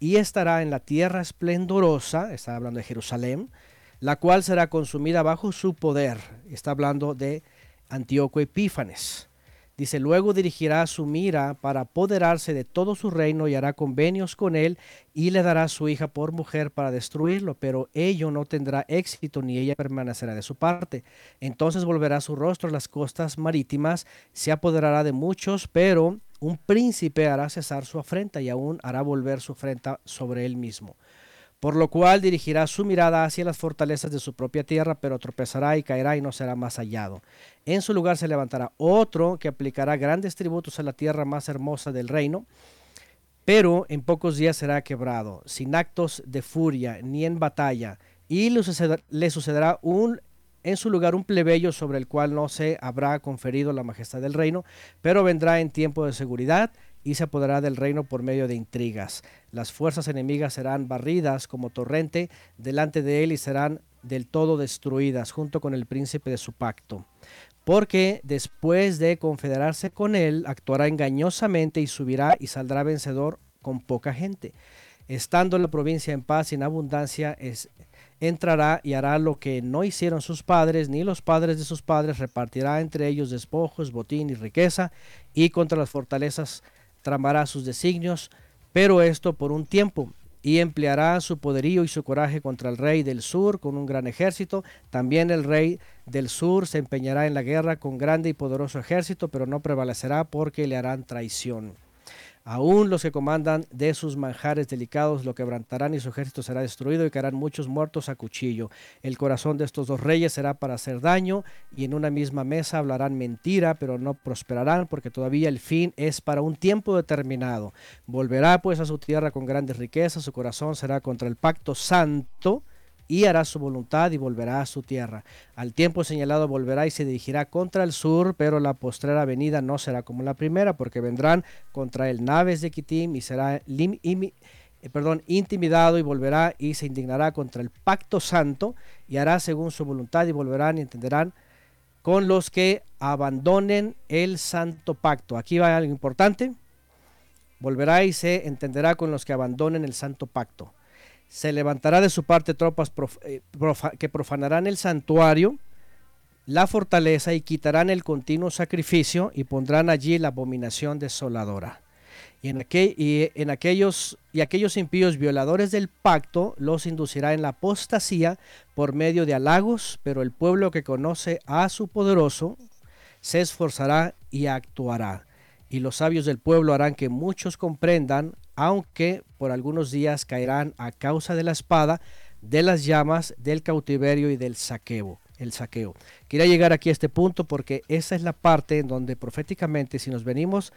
Y estará en la tierra esplendorosa, está hablando de Jerusalén, la cual será consumida bajo su poder. Está hablando de Antíoco Epífanes. Dice, luego dirigirá su mira para apoderarse de todo su reino y hará convenios con él y le dará su hija por mujer para destruirlo, pero ello no tendrá éxito ni ella permanecerá de su parte. Entonces volverá su rostro a las costas marítimas, se apoderará de muchos, pero un príncipe hará cesar su afrenta y aún hará volver su afrenta sobre él mismo por lo cual dirigirá su mirada hacia las fortalezas de su propia tierra, pero tropezará y caerá y no será más hallado. En su lugar se levantará otro que aplicará grandes tributos a la tierra más hermosa del reino, pero en pocos días será quebrado, sin actos de furia ni en batalla, y le sucederá un en su lugar un plebeyo sobre el cual no se habrá conferido la majestad del reino, pero vendrá en tiempo de seguridad y se apoderará del reino por medio de intrigas. Las fuerzas enemigas serán barridas como torrente delante de él y serán del todo destruidas junto con el príncipe de su pacto. Porque después de confederarse con él, actuará engañosamente y subirá y saldrá vencedor con poca gente. Estando la provincia en paz y en abundancia, entrará y hará lo que no hicieron sus padres, ni los padres de sus padres, repartirá entre ellos despojos, botín y riqueza, y contra las fortalezas tramará sus designios, pero esto por un tiempo, y empleará su poderío y su coraje contra el rey del sur con un gran ejército. También el rey del sur se empeñará en la guerra con grande y poderoso ejército, pero no prevalecerá porque le harán traición. Aún los que comandan de sus manjares delicados lo quebrantarán y su ejército será destruido y caerán muchos muertos a cuchillo. El corazón de estos dos reyes será para hacer daño y en una misma mesa hablarán mentira, pero no prosperarán porque todavía el fin es para un tiempo determinado. Volverá pues a su tierra con grandes riquezas, su corazón será contra el pacto santo y hará su voluntad y volverá a su tierra. Al tiempo señalado volverá y se dirigirá contra el sur, pero la postrera venida no será como la primera, porque vendrán contra él naves de Kitim y será eh, perdón, intimidado y volverá y se indignará contra el pacto santo y hará según su voluntad y volverán y entenderán con los que abandonen el santo pacto. Aquí va algo importante. Volverá y se entenderá con los que abandonen el santo pacto se levantará de su parte tropas eh, que profanarán el santuario, la fortaleza y quitarán el continuo sacrificio y pondrán allí la abominación desoladora. Y en, y en aquellos y aquellos impíos violadores del pacto los inducirá en la apostasía por medio de halagos, pero el pueblo que conoce a su poderoso se esforzará y actuará. Y los sabios del pueblo harán que muchos comprendan, aunque por algunos días caerán a causa de la espada, de las llamas, del cautiverio y del saqueo. El saqueo. Quería llegar aquí a este punto porque esa es la parte en donde proféticamente, si nos venimos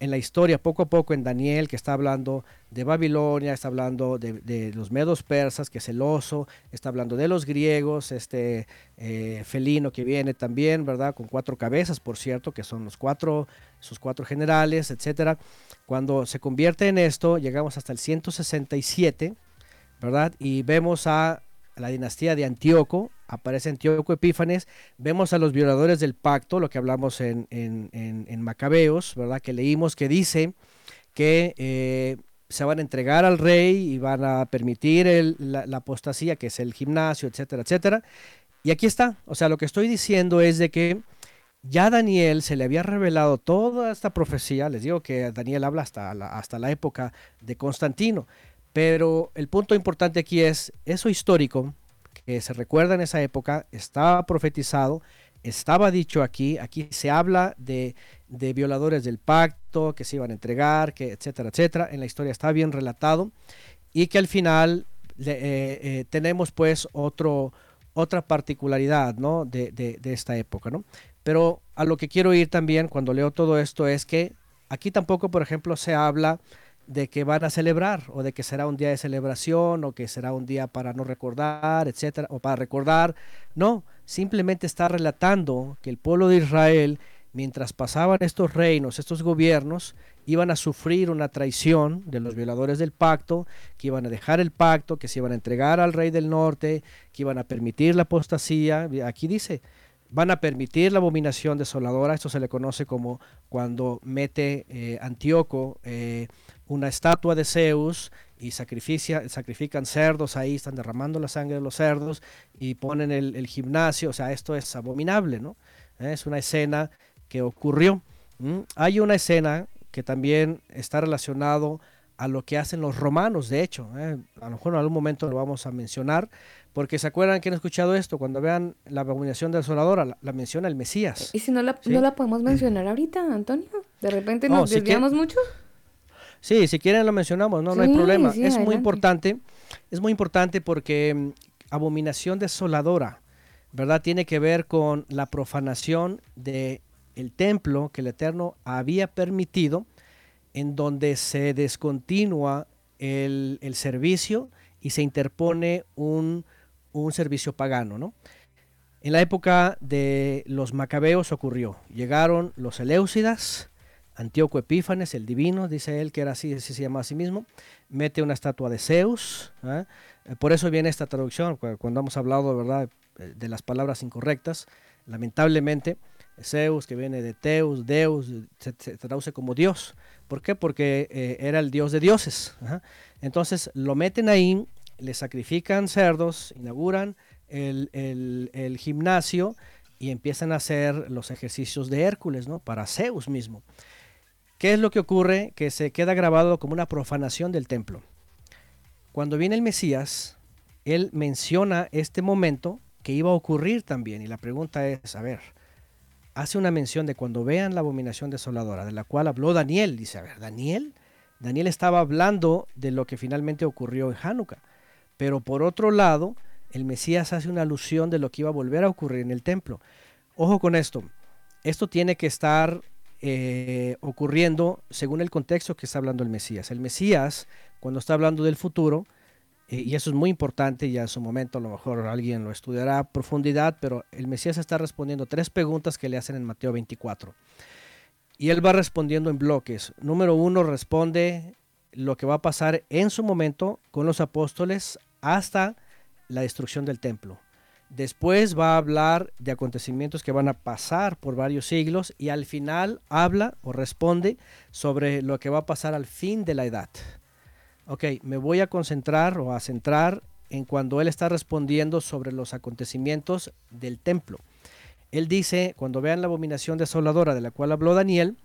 en la historia poco a poco en Daniel, que está hablando de Babilonia, está hablando de, los medos persas, que es el oso, está hablando de los griegos, este eh, felino que viene también, ¿verdad? Con cuatro cabezas, por cierto, que son los cuatro, sus cuatro generales, etcétera. Cuando se convierte en esto, llegamos hasta el 167, ¿verdad? Y vemos a la dinastía de Antíoco, aparece Antíoco Epífanes, vemos a los violadores del pacto, lo que hablamos en, en, Macabeos, ¿verdad? Que leímos que dice que eh, se van a entregar al rey y van a permitir la, apostasía, que es el gimnasio, etcétera, etcétera. Y aquí está, o sea, lo que estoy diciendo es de que ya Daniel se le había revelado toda esta profecía, les digo que Daniel habla hasta hasta la época de Constantino, pero el punto importante aquí es eso histórico que se recuerda en esa época, estaba profetizado, estaba dicho aquí, aquí se habla de, violadores del pacto, que se iban a entregar, que etcétera, etcétera, en la historia está bien relatado y que al final eh, eh, tenemos pues otro, otra particularidad ¿no? de, de, esta época. ¿no? Pero a lo que quiero ir también cuando leo todo esto es que aquí tampoco, por ejemplo, se habla de que van a celebrar o de que será un día de celebración o que será un día para no recordar, etcétera, o para recordar. No, simplemente está relatando que el pueblo de Israel, mientras pasaban estos reinos, estos gobiernos, iban a sufrir una traición de los violadores del pacto, que iban a dejar el pacto, que se iban a entregar al rey del norte, que iban a permitir la apostasía. Aquí dice, van a permitir la abominación desoladora, esto se le conoce como cuando mete eh, Antíoco eh, una estatua de Zeus y sacrifican cerdos ahí, están derramando la sangre de los cerdos y ponen el, gimnasio, o sea, esto es abominable, ¿no? Eh, es una escena que ocurrió. Hay una escena que también está relacionado a lo que hacen los romanos, de hecho, a lo mejor en algún momento lo vamos a mencionar, porque se acuerdan que han escuchado esto, cuando vean la abominación desoladora, la, la menciona el Mesías. ¿Y si no la, no la podemos mencionar ahorita, Antonio? ¿De repente nos desviamos mucho? Sí, si quieren lo mencionamos, no, no hay problema. es muy importante, es muy importante porque mm, abominación desoladora, ¿verdad? Tiene que ver con la profanación de el templo que el Eterno había permitido, en donde se descontinúa el, el servicio y se interpone un un servicio pagano, ¿no? En la época de los macabeos ocurrió. Llegaron los Eleusidas, Antíoco Epífanes, el divino, dice él que era así, así se llama a sí mismo, mete una estatua de Zeus. ¿eh? Por eso viene esta traducción, cuando hemos hablado ¿verdad? de las palabras incorrectas, lamentablemente, Zeus, que viene de Teus, Deus, se, traduce como Dios. ¿Por qué? Porque eh, era el Dios de dioses. Entonces lo meten ahí le sacrifican cerdos, inauguran el, gimnasio y empiezan a hacer los ejercicios de Hércules, ¿no? Para Zeus mismo. ¿Qué es lo que ocurre? Que se queda grabado como una profanación del templo. Cuando viene el Mesías, él menciona este momento que iba a ocurrir también. Y la pregunta es, a ver, hace una mención de cuando vean la abominación desoladora, de la cual habló Daniel. Dice, a ver, Daniel, Daniel estaba hablando de lo que finalmente ocurrió en Hanukkah. Pero por otro lado, el Mesías hace una alusión de lo que iba a volver a ocurrir en el templo. Ojo con esto, esto tiene que estar eh, ocurriendo según el contexto que está hablando el Mesías. El Mesías, cuando está hablando del futuro, eh, y eso es muy importante, ya en su momento a lo mejor alguien lo estudiará a profundidad, pero el Mesías está respondiendo tres preguntas que le hacen en Mateo 24. Y él va respondiendo en bloques. Número uno responde lo que va a pasar en su momento con los apóstoles hasta la destrucción del templo. Después va a hablar de acontecimientos que van a pasar por varios siglos y al final habla o responde sobre lo que va a pasar al fin de la edad. Ok, me voy a concentrar o a centrar en cuando él está respondiendo sobre los acontecimientos del templo. Él dice, cuando vean la abominación desoladora de la cual habló Daniel,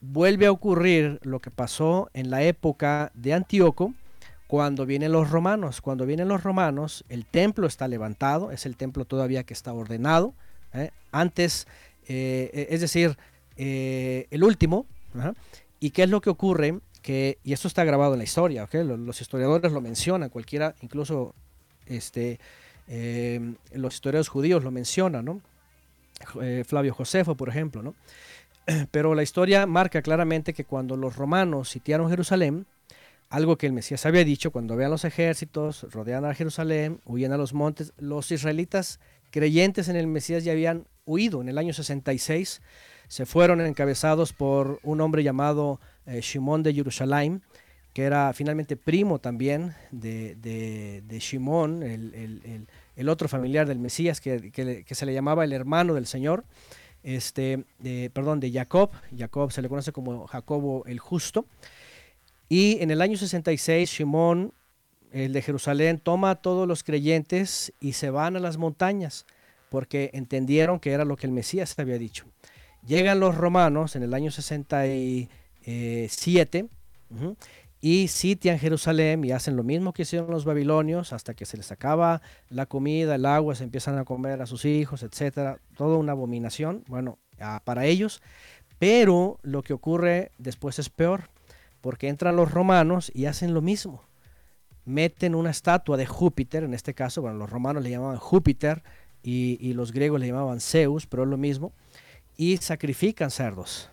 vuelve a ocurrir lo que pasó en la época de Antíoco, cuando vienen los romanos. Cuando vienen los romanos, el templo está levantado, es el templo todavía que está ordenado. ¿eh? Antes, eh, es decir, eh, el último. ¿Y qué es lo que ocurre? Que, y esto está grabado en la historia, los, los, historiadores lo mencionan, cualquiera, incluso este, los historiadores judíos lo mencionan, ¿no? Flavio Josefo, por ejemplo, ¿no? *clears throat* Pero la historia marca claramente que cuando los romanos sitiaron Jerusalén, algo que el Mesías había dicho, cuando vean los ejércitos, rodean a Jerusalén, huyen a los montes, los israelitas creyentes en el Mesías ya habían huido. En el año 66 se fueron encabezados por un hombre llamado eh, Shimón de Jerusalén, que era finalmente primo también de, de, Shimón, el, otro familiar del Mesías, que, que, se le llamaba el hermano del Señor, este, de, perdón, de Jacob. Jacob se le conoce como Jacobo el Justo. Y en el año 66, Shimón, el de Jerusalén, toma a todos los creyentes y se van a las montañas, porque entendieron que era lo que el Mesías había dicho. Llegan los romanos en el año 67 y sitian Jerusalén y hacen lo mismo que hicieron los babilonios hasta que se les acaba la comida, el agua, se empiezan a comer a sus hijos, etcétera. Toda una abominación, bueno, para ellos. Pero lo que ocurre después es peor porque entran los romanos y hacen lo mismo. Meten una estatua de Júpiter, en este caso, bueno, los romanos le llamaban Júpiter y, los griegos le llamaban Zeus, pero es lo mismo, y sacrifican cerdos.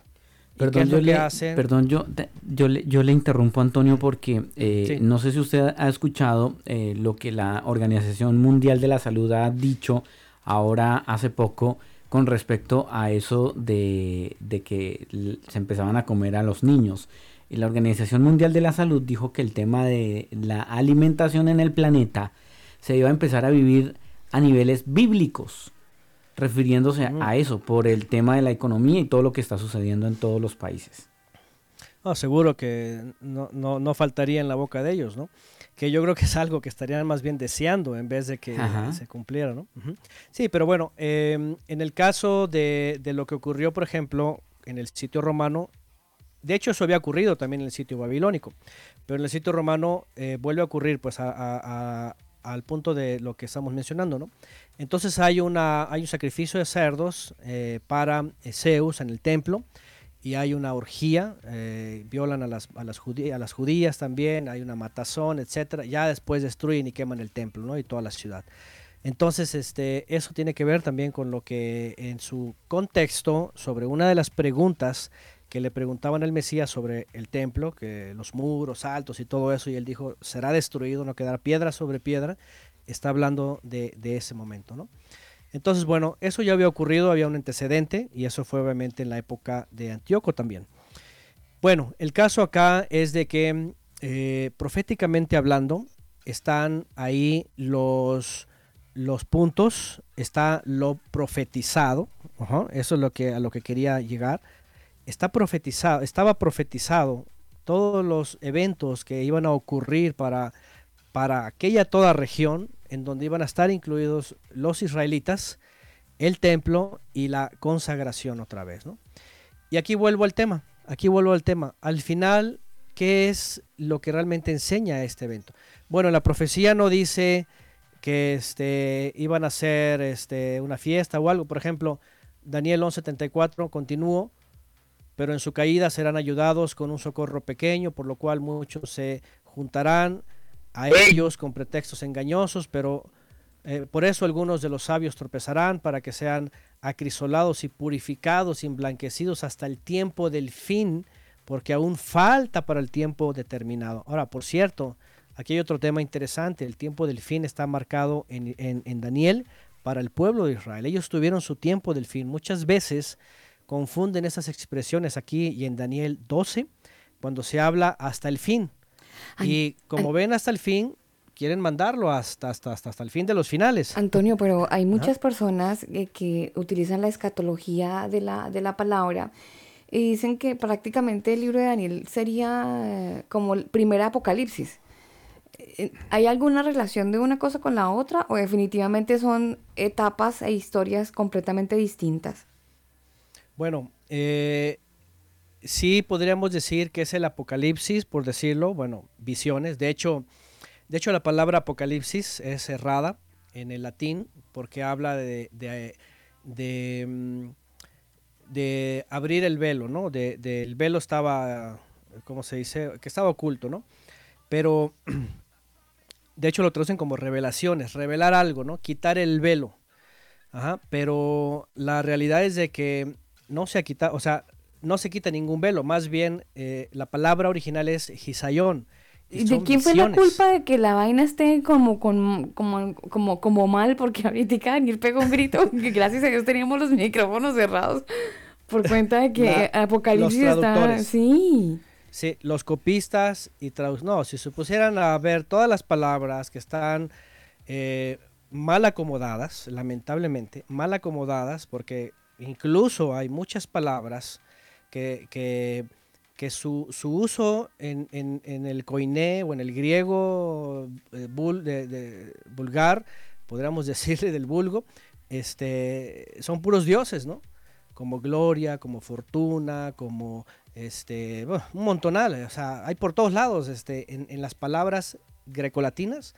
Perdón, yo le, perdón yo, yo, le, yo le interrumpo, Antonio, porque eh, no sé si usted ha escuchado eh, lo que la Organización Mundial de la Salud ha dicho ahora hace poco con respecto a eso de, de que se empezaban a comer a los niños. Y la Organización Mundial de la Salud dijo que el tema de la alimentación en el planeta se iba a empezar a vivir a niveles bíblicos, refiriéndose a eso, por el tema de la economía y todo lo que está sucediendo en todos los países. seguro que no, no, faltaría en la boca de ellos, ¿no? Que yo creo que es algo que estarían más bien deseando en vez de que se cumpliera, ¿no? Sí, pero bueno, em, en el caso de, de lo que ocurrió, por ejemplo, en el sitio romano, de hecho, eso había ocurrido también en el sitio babilónico, pero en el sitio romano eh, vuelve a ocurrir pues al punto de lo que estamos mencionando, ¿no? Entonces hay, una, hay un sacrificio de cerdos eh, para eh, Zeus en el templo y hay una orgía, violan a las, a, las judías, también, hay una matazón, etcétera. Ya después destruyen y queman el templo, ¿no? Y toda la ciudad. Entonces, este, eso tiene que ver también con lo que en su contexto, sobre una de las preguntas que le preguntaban al Mesías sobre el templo, que los muros altos y todo eso, y él dijo, será destruido, no quedará piedra sobre piedra, está hablando de, ese momento, ¿no? Entonces, bueno, eso ya había ocurrido, había un antecedente, y eso fue obviamente en la época de Antíoco también. Bueno, el caso acá es de que eh, proféticamente hablando, están ahí los, los puntos, está lo profetizado, eso es lo que, a lo que quería llegar, está profetizado, estaba profetizado todos los eventos que iban a ocurrir para, para aquella toda región en donde iban a estar incluidos los israelitas, el templo y la consagración otra vez. ¿no? Y aquí vuelvo al tema, aquí vuelvo al tema. Al final, ¿qué es lo que realmente enseña este evento? Bueno, la profecía no dice que este, iban a hacer este, una fiesta o algo. Por ejemplo, Daniel 11.74, continúo pero en su caída serán ayudados con un socorro pequeño, por lo cual muchos se juntarán a ellos con pretextos engañosos, pero eh, por eso algunos de los sabios tropezarán para que sean acrisolados y purificados y emblanquecidos hasta el tiempo del fin, porque aún falta para el tiempo determinado. Ahora, por cierto, aquí hay otro tema interesante, el tiempo del fin está marcado en, en Daniel para el pueblo de Israel. Ellos tuvieron su tiempo del fin. Muchas veces confunden esas expresiones aquí y en Daniel 12, cuando se habla hasta el fin. y como ven hasta el fin, quieren mandarlo hasta, hasta, hasta, hasta el fin de los finales. Antonio, pero hay muchas personas que utilizan la escatología de la, de la palabra y dicen que prácticamente el libro de Daniel sería eh, como el primer apocalipsis. Eh, ¿Hay alguna relación de una cosa con la otra o definitivamente son etapas e historias completamente distintas? Bueno, eh, sí podríamos decir que es el apocalipsis, por decirlo, bueno, visiones. De hecho, de hecho la palabra apocalipsis es errada en el latín porque habla de, de, de, mm, abrir el velo, ¿no? De, de- el velo estaba, ¿cómo se dice? Que estaba oculto, ¿no? Pero, *clears throat* de hecho lo traducen como revelaciones, revelar algo, ¿no? Quitar el velo. Ajá, pero la realidad es de que no se ha quitado, o sea, no se quita ningún velo, más bien eh, la palabra original es Gisayón. y ¿Y de quién fue la culpa de que la vaina esté como, con, como, como, como mal? Porque ahorita Daniel pegó un grito *laughs* que gracias a Dios teníamos los micrófonos cerrados por cuenta de que La- Apocalipsis está... Sí. Sí, los copistas y traductores. No, si se pusieran a ver todas las palabras que están eh, mal acomodadas, lamentablemente, mal acomodadas, porque incluso hay muchas palabras que, que, su, su uso en, en- el koiné o en el griego eh, vulgar, podríamos *laughs* decirle del vulgo, este, son puros dioses, ¿no? Como gloria, como fortuna, como este, un montonal, o sea, hay por todos lados, este, en, en las palabras grecolatinas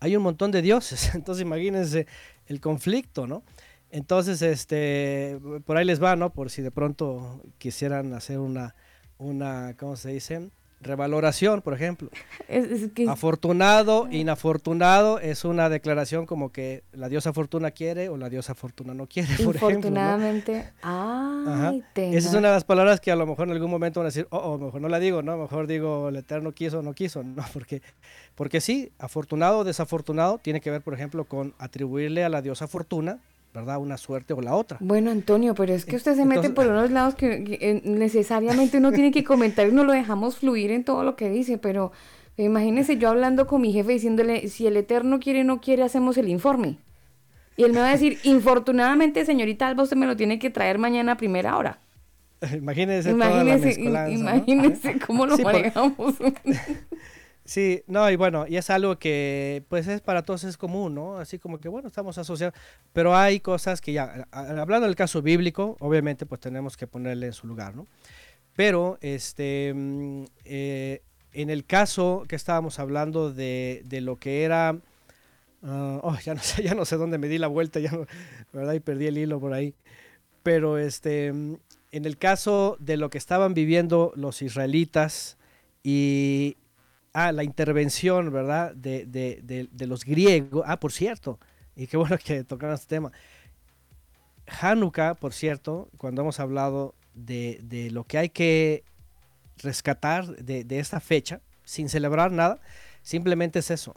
hay un montón de dioses, *laughs* entonces imagínense el conflicto, ¿no? Entonces, este, por ahí les va, ¿no? Por si de pronto quisieran hacer una, una, ¿cómo se dice? Revaloración, por ejemplo. *laughs* Es, es que... Afortunado, inafortunado es una declaración como que la diosa Fortuna quiere o la diosa Fortuna no quiere, por ejemplo. ¿no? Ay, Esa es una de las palabras que a lo mejor en algún momento van a decir, oh, oh, mejor no la digo, ¿no? Mejor digo, el Eterno quiso o no quiso, ¿no? *laughs* Porque, porque sí, afortunado o desafortunado tiene que ver, por ejemplo, con atribuirle a la diosa Fortuna, ¿verdad? Una suerte o la otra. Bueno, Antonio, pero es que usted se mete Entonces- por unos lados que, que, eh, necesariamente uno tiene que comentar y no lo dejamos fluir en todo lo que dice, pero imagínese yo hablando con mi jefe diciéndole, si el Eterno quiere o no quiere, hacemos el informe. Y él me va a decir, infortunadamente, señorita Alba, usted me lo tiene que traer mañana a primera hora. *laughs* Imagínese, toda la Imagínese, imagínese cómo lo Sí, por- manejamos. *laughs* Sí, no, y bueno, y es algo que pues es para todos es común, ¿no? Así como que bueno, estamos asociados, pero hay cosas que ya, hablando del caso bíblico, obviamente pues tenemos que ponerle en su lugar, ¿no? Pero este, mm, eh, en el caso que estábamos hablando de, de lo que era, ah, oh, ya no *laughs* sé, ya no sé dónde me di la vuelta, ya no, ¿verdad? Y perdí el hilo por ahí. Pero este, mm, en el caso de lo que estaban viviendo los israelitas y ah, la intervención, ¿verdad? De, de- de- los griegos. Ah, por cierto, y qué *laughs* bueno que tocaron este tema. Hanukkah, por cierto, cuando hemos hablado de, de lo que hay que rescatar de, de esta fecha, sin celebrar nada, simplemente es eso.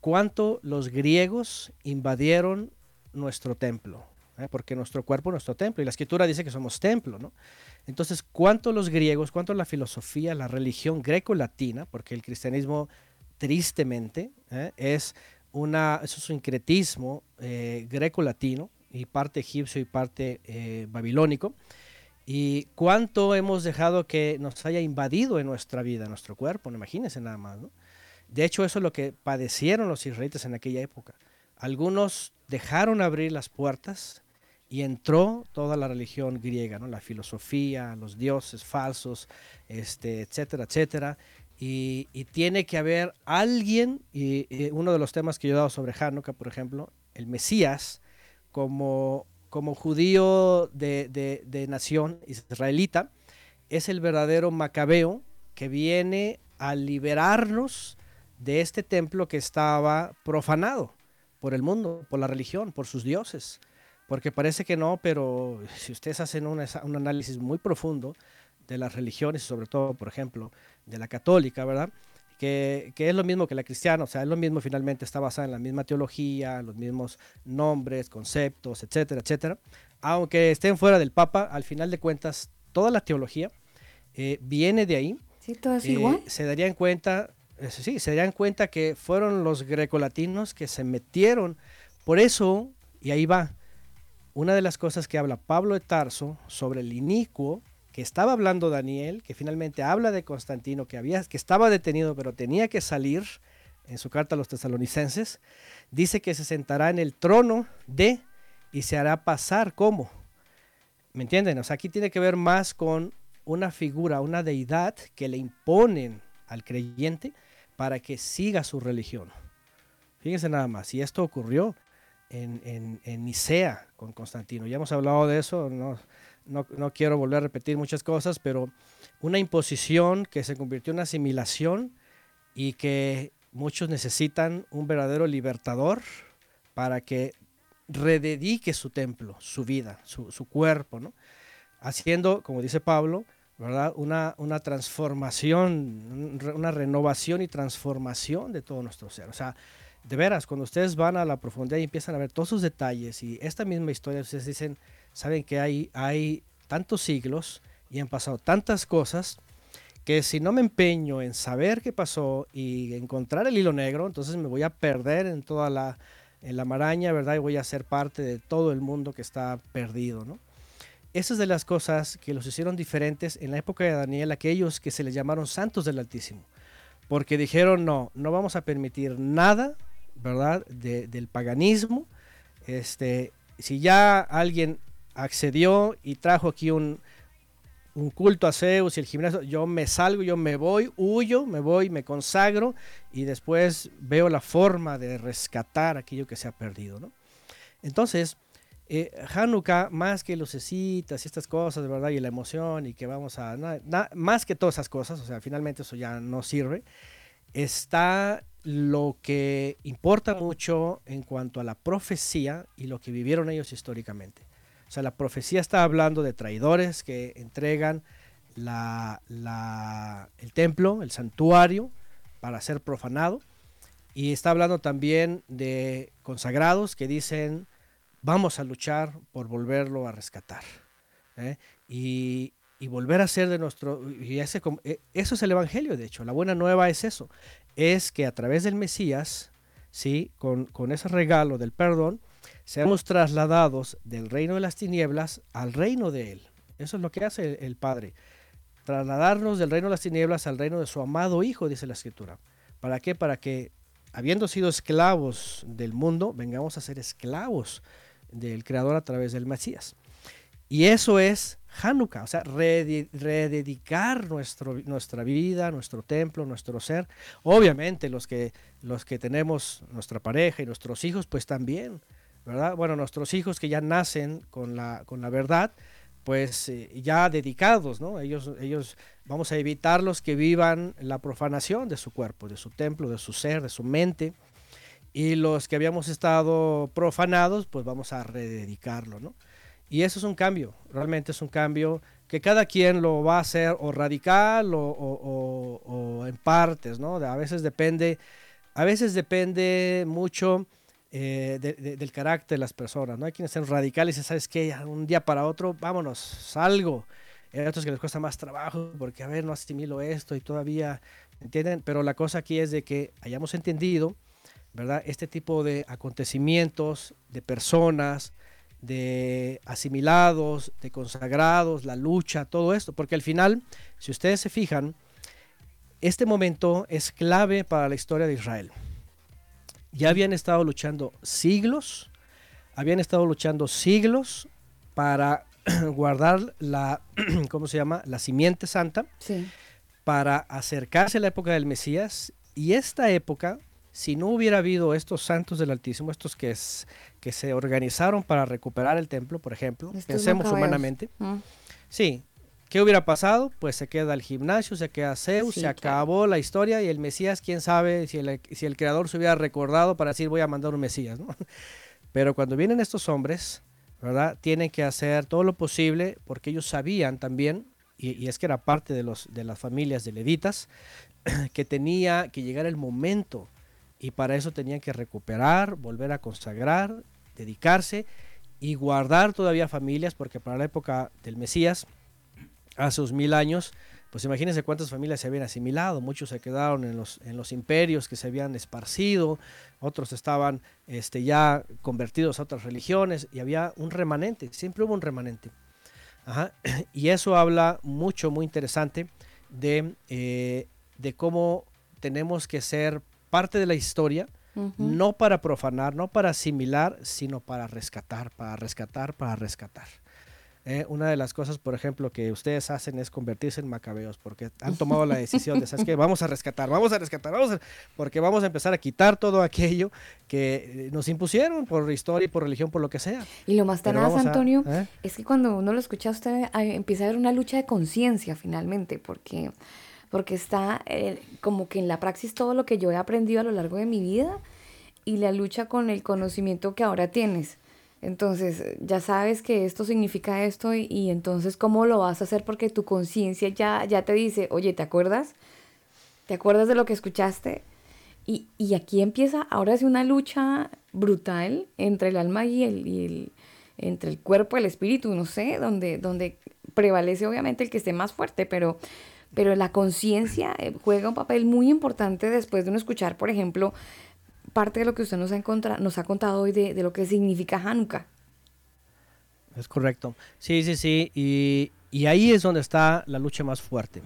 Cuánto los griegos invadieron nuestro templo, ¿eh? porque nuestro cuerpo es nuestro templo, y la escritura dice que somos templo, ¿no? Entonces, ¿cuánto los griegos, cuánto la filosofía, la religión greco-latina, porque el cristianismo, tristemente, ¿eh? es una, es un sincretismo eh, greco-latino, y parte egipcio y parte eh, babilónico, y cuánto hemos dejado que nos haya invadido en nuestra vida, en nuestro cuerpo, no imagínense nada más, ¿no? De hecho, eso es lo que padecieron los israelitas en aquella época. Algunos dejaron abrir las puertas y entró toda la religión griega, ¿no? la filosofía, los dioses falsos, este, etcétera, etcétera. Y, tiene que haber alguien, y, y uno de los temas que yo he dado sobre Hanukkah, por ejemplo, el Mesías, como, como judío de, de- de nación israelita, es el verdadero macabeo que viene a liberarnos de este templo que estaba profanado por el mundo, por la religión, por sus dioses. Porque parece que no, pero si ustedes hacen un, análisis muy profundo de las religiones, sobre todo, por ejemplo, de la católica, ¿verdad? Que, que es lo mismo que la cristiana, o sea, es lo mismo finalmente, está basada en la misma teología, los mismos nombres, conceptos, etcétera, etcétera. Aunque estén fuera del Papa, al final de cuentas, toda la teología eh, viene de ahí. Sí, todo es Eh, igual. Se darían cuenta, eh, sí, se darían cuenta que fueron los grecolatinos que se metieron. Por eso, y ahí va, una de las cosas que habla Pablo de Tarso sobre el inicuo, que estaba hablando Daniel, que finalmente habla de Constantino, que, había, que estaba detenido pero tenía que salir en su carta a los tesalonicenses, dice que se sentará en el trono de y se hará pasar como. ¿Me entienden? O sea, aquí tiene que ver más con una figura, una deidad que le imponen al creyente para que siga su religión. Fíjense nada más, y esto ocurrió en, en, en Nicea con Constantino. Ya hemos hablado de eso, no, no, no quiero volver a repetir muchas cosas, pero una imposición que se convirtió en una asimilación y que muchos necesitan un verdadero libertador para que rededique su templo, su vida, su, su cuerpo, ¿no? haciendo, como dice Pablo, ¿verdad? Una, una transformación, una renovación y transformación de todo nuestro ser. O sea, de veras, cuando ustedes van a la profundidad y empiezan a ver todos sus detalles y esta misma historia, ustedes dicen, saben que hay, hay tantos siglos y han pasado tantas cosas que si no me empeño en saber qué pasó y encontrar el hilo negro, entonces me voy a perder en toda la, en la maraña, ¿verdad? Y voy a ser parte de todo el mundo que está perdido, ¿no? Esas de las cosas que los hicieron diferentes en la época de Daniel, aquellos que se les llamaron santos del Altísimo, porque dijeron, no, no vamos a permitir nada, ¿verdad? De, del paganismo. Este, si ya alguien accedió y trajo aquí un, un culto a Zeus y el gimnasio, yo me salgo, yo me voy, huyo, me voy, me consagro y después veo la forma de rescatar aquello que se ha perdido, ¿no? Entonces, eh, Hanukkah, más que lucecitas y estas cosas, verdad, y la emoción y que vamos a, na- más que todas esas cosas, o sea, finalmente eso ya no sirve, está lo que importa mucho en cuanto a la profecía y lo que vivieron ellos históricamente. O sea, la profecía está hablando de traidores que entregan la- el templo, el santuario, para ser profanado. Y está hablando también de consagrados que dicen, vamos a luchar por volverlo a rescatar. ¿eh? Y, y volver a ser de nuestro... Y ese, eh, eso es el Evangelio, de hecho. La buena nueva es eso. Es que a través del Mesías, ¿sí? con, con ese regalo del perdón, seamos trasladados del reino de las tinieblas al reino de Él. Eso es lo que hace el, el Padre. Trasladarnos del reino de las tinieblas al reino de su amado Hijo, dice la Escritura. ¿Para qué? Para que, habiendo sido esclavos del mundo, vengamos a ser esclavos del Creador a través del Mesías. Y eso es Hanukkah, o sea, rededicar nuestro, nuestra vida, nuestro templo, nuestro ser. Obviamente los que, los que tenemos nuestra pareja y nuestros hijos, pues también, ¿verdad? Bueno, nuestros hijos que ya nacen con la, con la verdad, pues eh, ya dedicados, ¿no? Ellos, ellos, vamos a evitarlos que vivan la profanación de su cuerpo, de su templo, de su ser, de su mente. Y los que habíamos estado profanados, pues vamos a rededicarlo, ¿no? Y eso es un cambio, realmente es un cambio que cada quien lo va a hacer o radical o, en partes, ¿no? A veces depende, a veces depende mucho eh, de- de- del carácter de las personas, ¿no? Hay quienes son radicales y sabes que un día para otro, vámonos, salgo. Hay otros que les cuesta más trabajo porque, a ver, no asimilo esto y todavía, ¿entienden? Pero la cosa aquí es de que hayamos entendido, ¿verdad? Este tipo de acontecimientos, de personas, de asimilados, de consagrados, la lucha, todo esto, porque al final, si ustedes se fijan, este momento es clave para la historia de Israel. Ya habían estado luchando siglos, habían estado luchando siglos para *clears throat* guardar la, *clears throat* ¿cómo se llama? La simiente santa, Sí. para acercarse a la época del Mesías. Y esta época, si no hubiera habido estos santos del Altísimo, estos que, es- que se organizaron para recuperar el templo, por ejemplo, Estos pensemos humanamente, Mm. sí, ¿qué hubiera pasado? Pues se queda el gimnasio, se queda Zeus, Sí, se claro. acabó la historia y el Mesías, quién sabe si el, si el creador se hubiera recordado para decir voy a mandar un Mesías, ¿no? *laughs* Pero cuando vienen estos hombres, ¿verdad? Tienen que hacer todo lo posible porque ellos sabían también, y, y es que era parte de, los, de las familias de levitas, *clears throat* que tenía que llegar el momento y para eso tenían que recuperar, volver a consagrar, dedicarse y guardar todavía familias, porque para la época del Mesías, hace dos mil años, pues imagínense cuántas familias se habían asimilado, muchos se quedaron en los, en los imperios que se habían esparcido, otros estaban este, ya convertidos a otras religiones y había un remanente, siempre hubo un remanente. Y eso habla mucho, muy interesante de, eh, de cómo tenemos que ser parte de la historia, no para profanar, no para asimilar, sino para rescatar, para rescatar, para rescatar. eh, una de las cosas, por ejemplo, que ustedes hacen es convertirse en macabeos, porque han tomado la decisión de, ¿sabes qué? *laughs* Vamos a rescatar, vamos a rescatar, vamos a... porque vamos a empezar a quitar todo aquello que eh, nos impusieron por historia y por religión, por lo que sea. Y lo más tenaz, a- Antonio, ¿eh? es que cuando uno lo escucha usted, a- empieza a haber una lucha de conciencia finalmente, porque, porque está eh, como que en la praxis todo lo que yo he aprendido a lo largo de mi vida y la lucha con el conocimiento que ahora tienes. Entonces, ya sabes que esto significa esto y, y entonces, ¿cómo lo vas a hacer? Porque tu conciencia ya, ya te dice, oye, ¿te acuerdas? ¿Te acuerdas de lo que escuchaste? Y, y aquí empieza ahora sí una lucha brutal entre el alma y el, y el- entre el cuerpo y el espíritu, no sé, donde, donde prevalece obviamente el que esté más fuerte, pero, pero la conciencia eh, juega un papel muy importante después de uno escuchar, por ejemplo, parte de lo que usted nos ha, nos ha contado hoy de, de lo que significa Hanukkah. Es correcto. Sí, sí, sí. Y, y ahí es donde está la lucha más fuerte.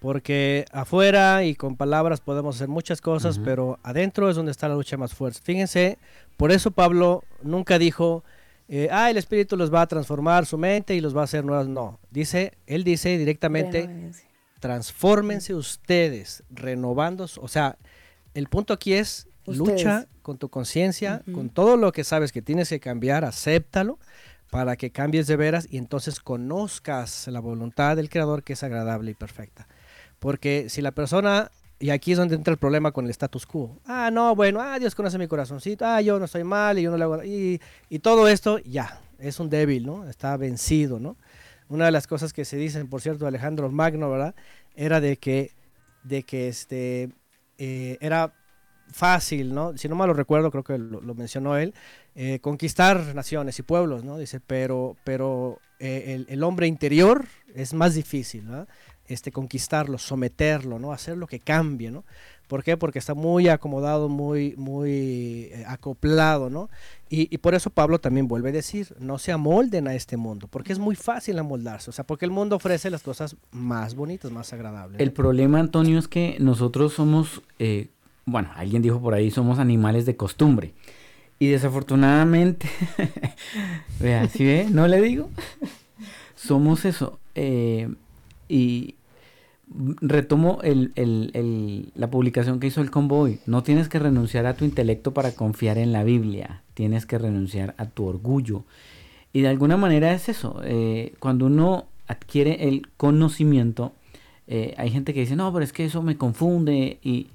Porque afuera y con palabras podemos hacer muchas cosas, pero adentro es donde está la lucha más fuerte. Fíjense, por eso Pablo nunca dijo, eh, ah, el Espíritu los va a transformar su mente y los va a hacer nuevas. No, dice, él dice directamente, transfórmense ustedes, renovando, o sea, el punto aquí es Ustedes. lucha con tu conciencia, con todo lo que sabes que tienes que cambiar, acéptalo para que cambies de veras y entonces conozcas la voluntad del Creador que es agradable y perfecta. Porque si la persona, y aquí es donde entra el problema con el status quo, ah, no, bueno, ah, Dios conoce mi corazoncito, ah, yo no estoy mal y yo no le hago, y, y todo esto, ya, es un débil, ¿no? Está vencido, ¿no? Una de las cosas que se dicen, por cierto, Alejandro Magno, ¿verdad? Era de que, de que este, eh, era fácil, ¿no? Si no mal lo recuerdo, creo que lo, lo mencionó él, eh, conquistar naciones y pueblos, ¿no? Dice, pero, pero eh, el, el hombre interior es más difícil, ¿no? Este, conquistarlo, someterlo, ¿no? Hacer lo que cambie, ¿no? ¿Por qué? Porque está muy acomodado, muy, muy eh, acoplado, ¿no? Y, y por eso Pablo también vuelve a decir, no se amolden a este mundo, porque es muy fácil amoldarse, o sea, porque el mundo ofrece las cosas más bonitas, más agradables. El problema, Antonio, es que nosotros somos, eh, bueno, alguien dijo por ahí, somos animales de costumbre. Y desafortunadamente, *laughs* vea, ¿sí ve? No le digo. *laughs* Somos eso. eh, y retomo la publicación que hizo el convoy. No tienes que renunciar a tu intelecto para confiar en la Biblia. Tienes que renunciar a tu orgullo. Y de alguna manera es eso. eh, cuando uno adquiere el conocimiento, eh, hay gente que dice, no, pero es que eso me confunde. Y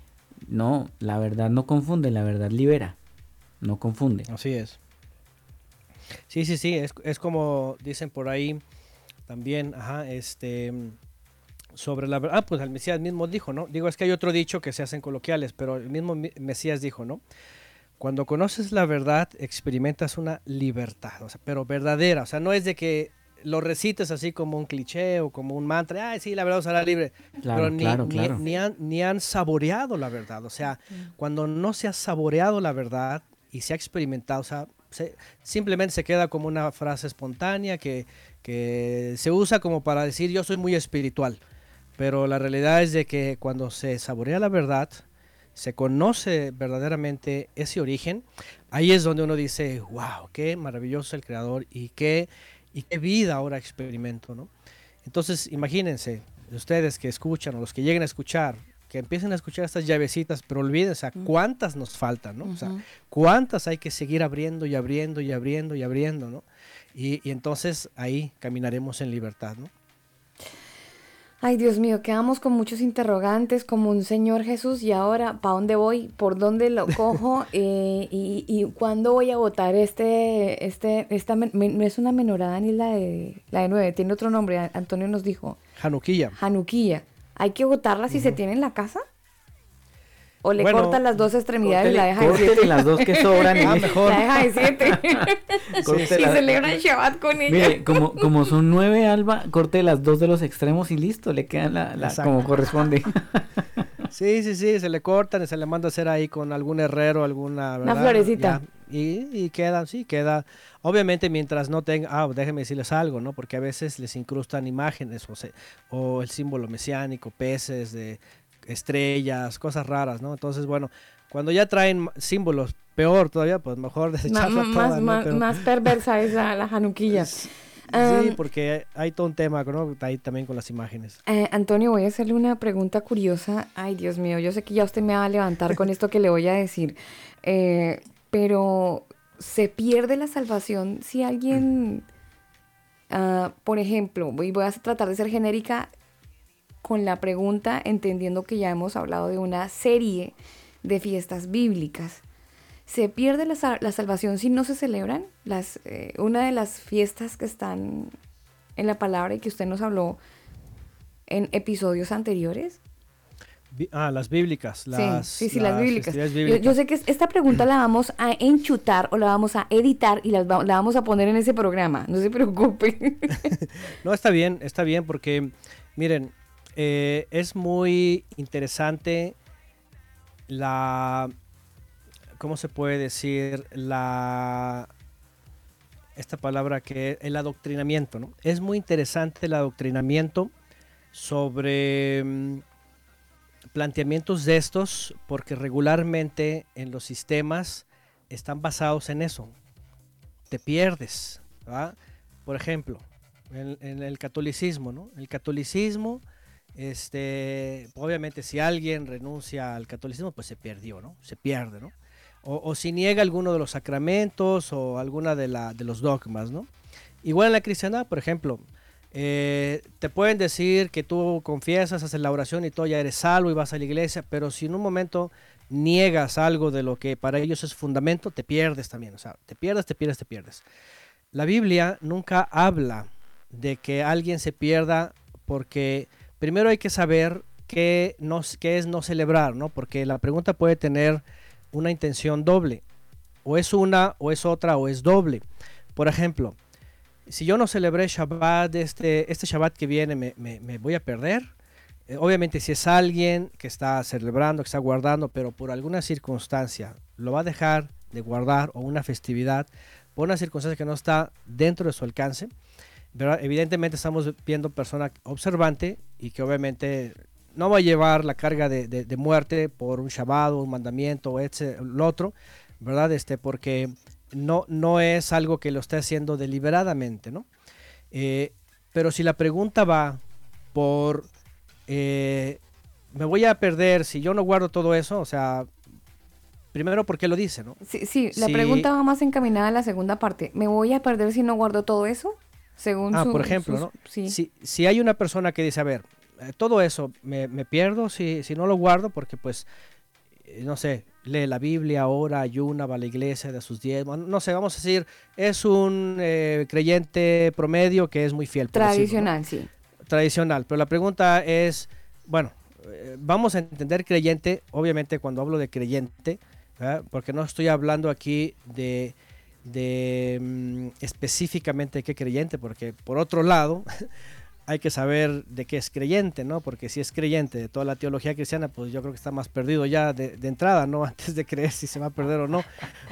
no, la verdad no confunde, la verdad libera. No confunde. Así es. Sí, sí, sí, es, como dicen por ahí también, ajá, este, sobre la verdad, ah, pues el Mesías mismo dijo, ¿no? Digo, es que hay otro dicho que se hacen coloquiales, pero el mismo Mi- Mesías dijo, ¿no? Cuando conoces la verdad, experimentas una libertad, o sea, pero verdadera, o sea, no es de que lo recites así como un cliché o como un mantra, ay, sí, la verdad os hará libre, Claro, pero ni, claro, ni- claro. ni han, ni han saboreado la verdad, o sea, cuando no se ha saboreado la verdad y se ha experimentado, o sea, se- simplemente se queda como una frase espontánea que, que se usa como para decir yo soy muy espiritual, pero la realidad es de que cuando se saborea la verdad, se conoce verdaderamente ese origen, ahí es donde uno dice, wow, qué maravilloso el creador y qué, y qué vida ahora experimento, ¿no? Entonces, imagínense, ustedes que escuchan o los que lleguen a escuchar, que empiecen a escuchar estas llavecitas, pero olvídense, ¿a cuántas nos faltan, ¿no? O sea, cuántas hay que seguir abriendo y abriendo y abriendo y abriendo, ¿no? Y, y entonces ahí caminaremos en libertad, ¿no? Ay, Dios mío, quedamos con muchos interrogantes, como un Señor Jesús, y ahora, ¿para dónde voy? ¿Por dónde lo cojo? *laughs* Eh, y, y cuándo voy a votar este, este, esta, no es una menorada ni la de, la de nueve, tiene otro nombre, Antonio nos dijo, Januquilla. Januquilla. ¿Hay que votarla si se tiene en la casa? ¿O le Bueno, cortan las dos extremidades y la deja de siete? las dos que sobran y Ah, *laughs* mejor. La deja de siete. *laughs* Y celebran Shabbat con ella. Mire, como, como son nueve, Alba, corte las dos de los extremos y listo, le quedan la, como corresponde. *laughs* Sí, sí, sí, se le cortan y se le manda a hacer ahí con algún herrero, alguna... Una ¿verdad? florecita. Ya, Y, y queda, sí, queda. Obviamente mientras no tenga, ah, déjenme decirles algo, ¿no? Porque a veces les incrustan imágenes o, se- o el símbolo mesiánico, peces de estrellas, cosas raras, ¿no? Entonces, bueno, cuando ya traen símbolos peor todavía, pues mejor *laughs* desecharla toda, más, ¿no? más, Pero- más perversa es la, la januquilla. Sí, Um, porque hay todo un tema, ¿no? Ahí también con las imágenes. Eh, Antonio, voy a hacerle una pregunta curiosa. Ay, Dios mío, yo sé que ya usted me va a levantar con esto que le voy a decir. Eh, pero, ¿se pierde la salvación si alguien, ah, por ejemplo, y voy a tratar de ser genérica con la pregunta, entendiendo que ya hemos hablado de una serie de fiestas bíblicas? ¿Se pierde la, sa- la salvación si no se celebran? Las, eh, una de las fiestas que están en la palabra y que usted nos habló en episodios anteriores. Ah, las bíblicas. Las, sí, sí, sí, las, bíblicas. Yo, sé que es- esta pregunta la vamos a enchutar o la vamos a editar y va- la vamos a poner en ese programa. No se preocupe. *laughs* No, está bien, está bien, porque, miren, eh, es muy interesante la, ¿cómo se puede decir? La, esta palabra que el adoctrinamiento, ¿no? Es muy interesante el adoctrinamiento sobre mm, planteamientos de estos, porque regularmente en los sistemas están basados en eso. Te pierdes. Por ejemplo, en, en el catolicismo, ¿no? El catolicismo, este, obviamente si alguien renuncia al catolicismo, pues se perdió, ¿no? Se pierde, ¿no? O, o si niega alguno de los sacramentos o alguna de, la, de los dogmas, ¿no? Igual en la cristiandad, por ejemplo, eh, te pueden decir que tú confiesas, haces la oración y todo, ya eres salvo y vas a la iglesia, pero si en un momento niegas algo de lo que para ellos es fundamento, te pierdes también, o sea, te pierdes, te pierdes, te pierdes. La Biblia nunca habla de que alguien se pierda porque primero hay que saber qué, no, es no celebrar, ¿no? Porque la pregunta puede tener una intención doble. O es una, o es otra, o es doble. Por ejemplo, si yo no celebré Shabbat, este, este Shabbat que viene, me voy a perder. Eh, obviamente, si es alguien que está celebrando, que está guardando, pero por alguna circunstancia lo va a dejar de guardar o una festividad, por una circunstancia que no está dentro de su alcance, evidentemente estamos viendo persona observante y que obviamente no va a llevar la carga de, de- de muerte por un Shabbat un mandamiento o etse- lo otro, ¿verdad? Este, porque no, no es algo que lo esté haciendo deliberadamente, ¿no? Eh, pero si la pregunta va por, eh, me voy a perder si yo no guardo todo eso, o sea, primero, ¿por qué lo dice, no? Sí, sí, la Si- pregunta va más encaminada a la segunda parte. ¿Me voy a perder si no guardo todo eso? Según Ah, su- por ejemplo, sus- ¿no? Sí. Si, si hay una persona que dice, a ver, eh, todo eso me, me pierdo si, si no lo guardo porque pues, eh, no sé, lee la Biblia, ora, ayuna, va a la iglesia de sus diezmos, no sé, vamos a decir, es un eh, creyente promedio que es muy fiel. por decirlo, ¿no? Tradicional, sí. tradicional. Pero la pregunta es, bueno, eh, vamos a entender creyente, obviamente cuando hablo de creyente, ¿verdad? porque no estoy hablando aquí de, de mm, específicamente qué creyente, porque por otro lado *laughs* hay que saber de qué es creyente, ¿no? Porque si es creyente de toda la teología cristiana, pues yo creo que está más perdido ya de, entrada, ¿no? *laughs* Antes de creer si se va a perder o no.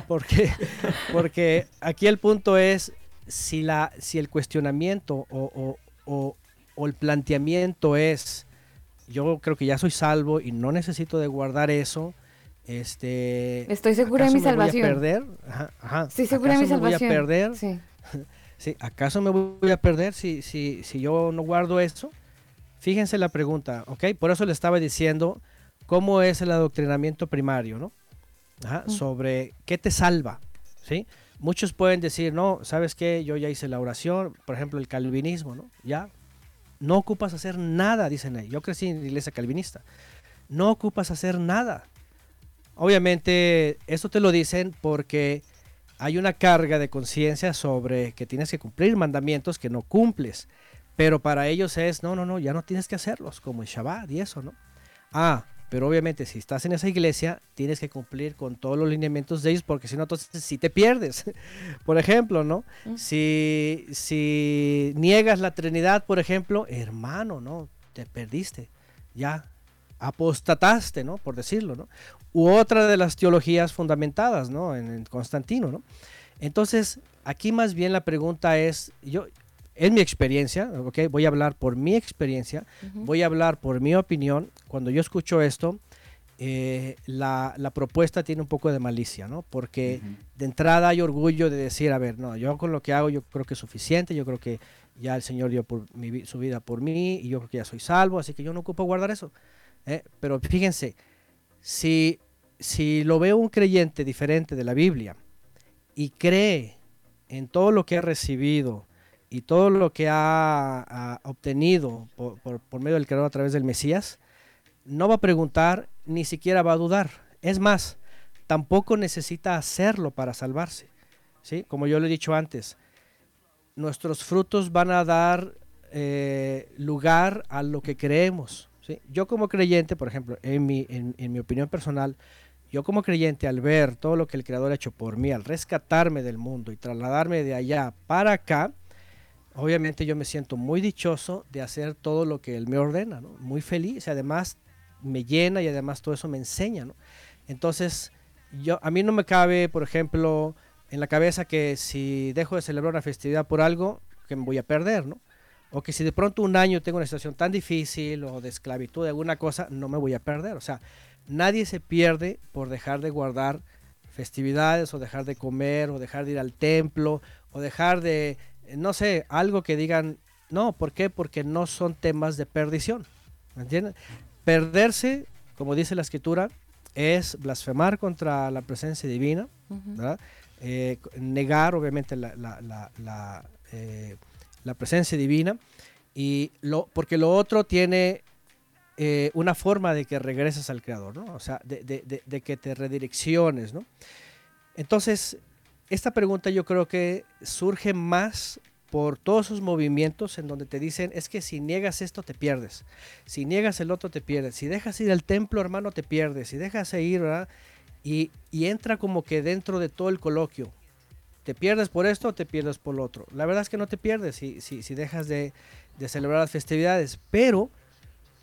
Porque, *laughs* porque aquí el punto es si, la, si el cuestionamiento o, o- o- o el planteamiento es, yo creo que ya soy salvo y no necesito de guardar eso, este... Estoy segura de ¿acaso mi me voy a salvación. perder? Ajá, ajá. Estoy segura de mi ¿Acaso me voy a salvación. perder? Sí. *laughs* Sí, ¿acaso me voy a perder si, si, si yo no guardo eso? Fíjense la pregunta, ¿ok? Por eso le estaba diciendo cómo es el adoctrinamiento primario, ¿no? Ajá. Sobre qué te salva, ¿sí? Muchos pueden decir, no, ¿sabes qué? Yo ya hice la oración, por ejemplo, el calvinismo, ¿no? Ya, no ocupas hacer nada, dicen ahí. Yo crecí en la iglesia calvinista. No ocupas hacer nada. Obviamente, esto te lo dicen porque hay una carga de conciencia sobre que tienes que cumplir mandamientos que no cumples. Pero para ellos es, no, no, no, ya no tienes que hacerlos, como el Shabbat y eso, ¿no? Ah, pero obviamente si estás en esa iglesia, tienes que cumplir con todos los lineamientos de ellos, porque si no, entonces sí te pierdes. *laughs* por ejemplo, ¿no? Si, si niegas la Trinidad, por ejemplo, hermano, ¿no? Te perdiste. Ya, apostataste, ¿no? Por decirlo, ¿no? U otra de las teologías fundamentadas, ¿no? En, en Constantino, ¿no? Entonces, aquí más bien la pregunta es, yo, en mi experiencia, ¿ok? Voy a hablar por mi experiencia, voy a hablar por mi opinión. Cuando yo escucho esto, eh, la, la propuesta tiene un poco de malicia, ¿no? Porque de entrada hay orgullo de decir, a ver, no, yo con lo que hago yo creo que es suficiente, yo creo que ya el Señor dio por mi vi- su vida por mí y yo creo que ya soy salvo, así que yo no ocupo guardar eso. ¿Eh? Pero fíjense, si, si lo ve un creyente diferente de la Biblia y cree en todo lo que ha recibido y todo lo que ha, obtenido por, por- por medio del Creador a través del Mesías, no va a preguntar, ni siquiera va a dudar. Es más, tampoco necesita hacerlo para salvarse. ¿sí? Como yo le he dicho antes, nuestros frutos van a dar eh, lugar a lo que creemos. Yo como creyente, por ejemplo, en mi, en, mi opinión personal, yo como creyente al ver todo lo que el Creador ha hecho por mí, al rescatarme del mundo y trasladarme de allá para acá, obviamente yo me siento muy dichoso de hacer todo lo que Él me ordena, muy feliz y además me llena y además todo eso me enseña. Entonces, yo, a mí no me cabe, por ejemplo, en la cabeza que si dejo de celebrar una festividad por algo, que me voy a perder, ¿no? O que si de pronto un año tengo una situación tan difícil o de esclavitud de alguna cosa, no me voy a perder. O sea, nadie se pierde por dejar de guardar festividades o dejar de comer o dejar de ir al templo o dejar de, no sé, algo que digan, no, ¿por qué? Porque no son temas de perdición. ¿Me entienden? Perderse, como dice la escritura, es blasfemar contra la presencia divina, ¿verdad? Eh, negar obviamente la, la- la- la, eh, la presencia divina y lo porque lo otro tiene eh, una forma de que regreses al creador ¿no? o sea de, de- de- que te redirecciones ¿no? entonces esta pregunta yo creo que surge más por todos esos movimientos en donde te dicen es que si niegas esto te pierdes, si niegas el otro te pierdes, si dejas ir al templo hermano te pierdes, si dejas de ir, ¿verdad? Y, y entra como que dentro de todo el coloquio. ¿Te pierdes por esto o te pierdes por lo otro? La verdad es que no te pierdes si, si, si dejas de, de celebrar las festividades, pero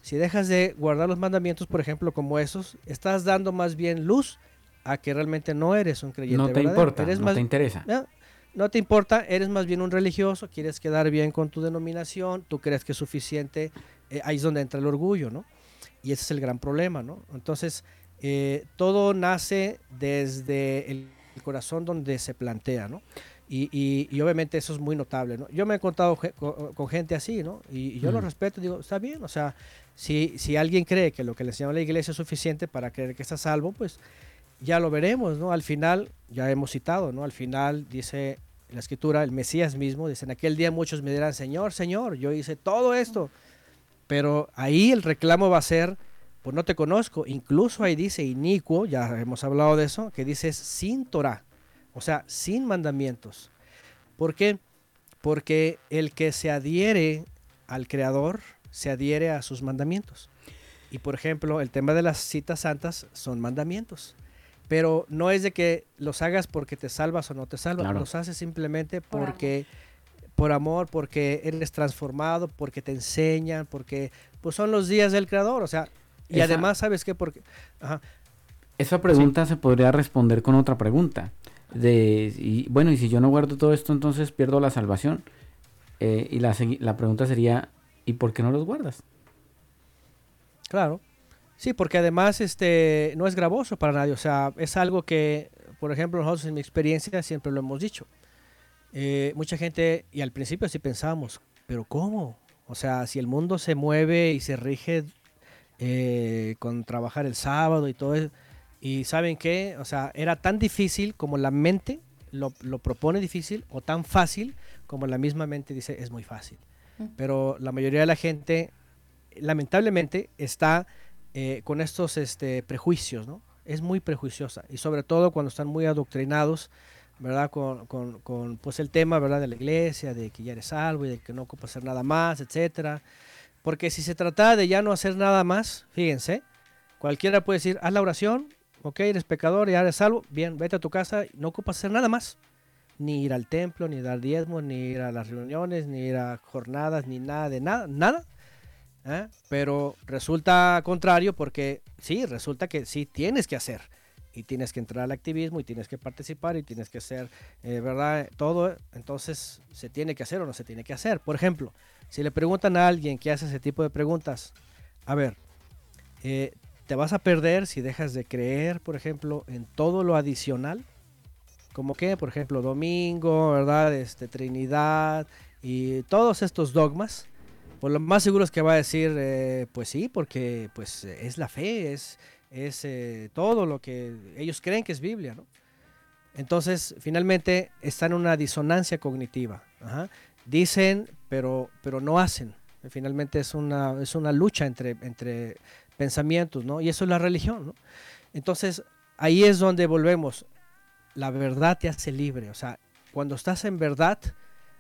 si dejas de guardar los mandamientos, por ejemplo, como esos, estás dando más bien luz a que realmente no eres un creyente. No te verdadero. importa, Eres no más- te interesa. no, no te importa, eres más bien un religioso, quieres quedar bien con tu denominación, tú crees que es suficiente, eh, ahí es donde entra el orgullo, ¿no? Y ese es el gran problema, ¿no? Entonces, eh, todo nace desde el corazón donde se plantea, ¿no? Y, y- y obviamente eso es muy notable, ¿no? Yo me he contado ge- con, con gente así, ¿no? Y, y yo lo Mm. respeto, digo, está bien, o sea, si, si alguien cree que lo que le enseñó la iglesia es suficiente para creer que está salvo, pues ya lo veremos, ¿no? Al final, ya hemos citado, ¿no? Al final dice la escritura, el Mesías mismo, dice, en aquel día muchos me dirán, Señor, Señor, yo hice todo esto. Pero ahí el reclamo va a ser, pues no te conozco. Incluso ahí dice inicuo, ya hemos hablado de eso, que dice sin Torah, o sea, sin mandamientos. ¿Por qué? Porque el que se adhiere al Creador, se adhiere a sus mandamientos. Y por ejemplo, el tema de las citas santas son mandamientos. Pero no es de que los hagas porque te salvas o no te salvas, Claro. los haces simplemente porque por amor, porque eres transformado, porque te enseñan, porque pues son los días del creador, o sea, y Esa- además sabes qué porque ajá, Esa pregunta se podría responder con otra pregunta. De, y, bueno, y si yo no guardo todo esto, entonces pierdo la salvación. Eh, y la, la pregunta sería, ¿y por qué no los guardas? Claro. Sí, porque además este no es gravoso para nadie. O sea, es algo que, por ejemplo, nosotros en mi experiencia siempre lo hemos dicho. Eh, mucha gente, y al principio sí pensábamos, pero ¿cómo? O sea, si el mundo se mueve y se rige eh, con trabajar el sábado y todo eso, y ¿saben qué? O sea, era tan difícil como la mente lo, lo propone difícil o tan fácil como la misma mente dice es muy fácil. Pero la mayoría de la gente lamentablemente está eh, con estos este, prejuicios, ¿no? Es muy prejuiciosa y sobre todo cuando están muy adoctrinados, ¿verdad? Con, con- con, pues el tema, ¿verdad? De la iglesia, de que ya eres salvo y de que no ocupa hacer nada más, etcétera. Porque si se trata de ya no hacer nada más, fíjense, cualquiera puede decir, haz la oración, ok, eres pecador, ya eres salvo, bien, vete a tu casa, no ocupas hacer nada más. Ni ir al templo, ni dar diezmos, ni ir a las reuniones, ni ir a jornadas, ni nada de nada, nada. ¿eh? Pero resulta contrario porque sí, resulta que sí tienes que hacer. Y tienes que entrar al activismo y tienes que participar y tienes que hacer, eh, ¿verdad? Todo. Entonces, ¿se tiene que hacer o no se tiene que hacer? Por ejemplo, si le preguntan a alguien que hace ese tipo de preguntas, a ver, eh, te vas a perder si dejas de creer, por ejemplo, en todo lo adicional, como que, por ejemplo, domingo, ¿verdad? Este, Trinidad y todos estos dogmas. Pues lo más seguro es que va a decir, eh, pues sí, porque pues es la fe, es, es eh, todo lo que ellos creen que es Biblia, ¿no? Entonces, finalmente, está en una disonancia cognitiva. Dicen, pero, pero no hacen. Finalmente es una, es una lucha entre, entre pensamientos, ¿no? Y eso es la religión, ¿no? Entonces, ahí es donde volvemos. La verdad te hace libre. O sea, cuando estás en verdad,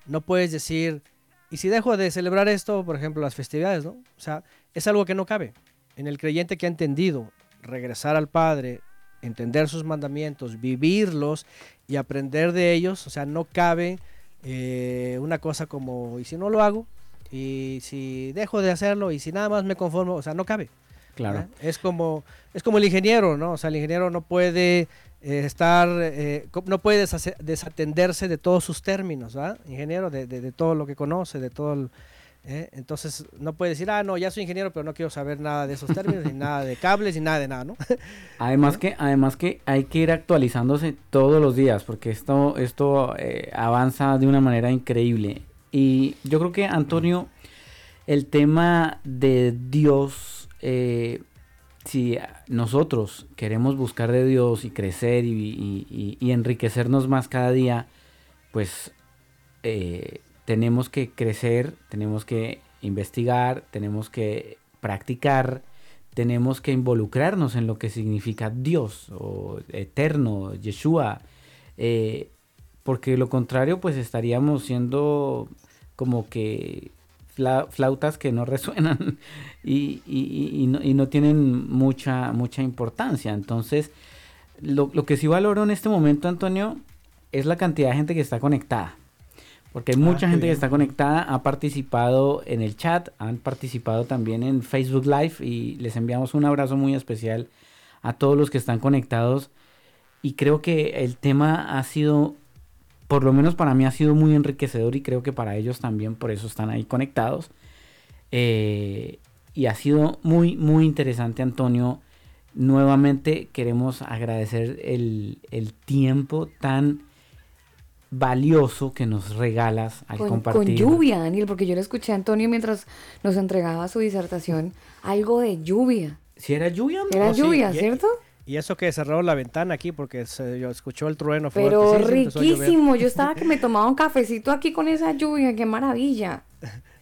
no puedes decir, y si dejo de celebrar esto, por ejemplo, las festividades, ¿no? O sea, es algo que no cabe. En el creyente que ha entendido regresar al Padre, entender sus mandamientos, vivirlos y aprender de ellos, o sea, no cabe eh, una cosa como, y si no lo hago, y si dejo de hacerlo, y si nada más me conformo, o sea, no cabe. Claro. Es como, es como el ingeniero, ¿no? O sea, el ingeniero no puede eh, estar, eh, no puede desatenderse de todos sus términos, ¿verdad? Ingeniero de, de- de todo lo que conoce, de todo el- ¿eh? Entonces no puede decir, ah, no, ya soy ingeniero, pero no quiero saber nada de esos términos, ni nada de cables, ni nada de nada, ¿no? *laughs* Además que, además que hay que ir actualizándose todos los días, porque esto, esto eh, avanza de una manera increíble. Y yo creo que Antonio, el tema de Dios, eh, si nosotros queremos buscar de Dios y crecer y, y- y- y enriquecernos más cada día, pues eh, tenemos que crecer, tenemos que investigar, tenemos que practicar, tenemos que involucrarnos en lo que significa Dios o eterno, Yeshua, eh, porque lo contrario pues estaríamos siendo como que fla- flautas que no *laughs* resuenan y no, y no tienen mucha, mucha importancia. Entonces, lo, lo que sí valoro en este momento, Antonio, es la cantidad de gente que está conectada. Porque hay mucha qué gente que está conectada, ha participado en el chat, han participado también en Facebook Live y les enviamos un abrazo muy especial a todos los que están conectados. Y creo que el tema ha sido, por lo menos para mí ha sido muy enriquecedor y creo que para ellos también, por eso están ahí conectados. Eh, y ha sido muy, muy interesante, Antonio. Nuevamente queremos agradecer el, el tiempo tan valioso que nos regalas al Con, compartir. con lluvia, Daniel, porque yo le escuché a Antonio mientras nos entregaba su disertación, algo de lluvia. Si era lluvia, Era Oh, sí, lluvia, y- ¿cierto? Y eso que cerró la ventana aquí porque se yo escuchó el trueno Pero fuerte. Riquísimo. Yo estaba que me *laughs* tomaba un cafecito aquí con esa lluvia, qué maravilla.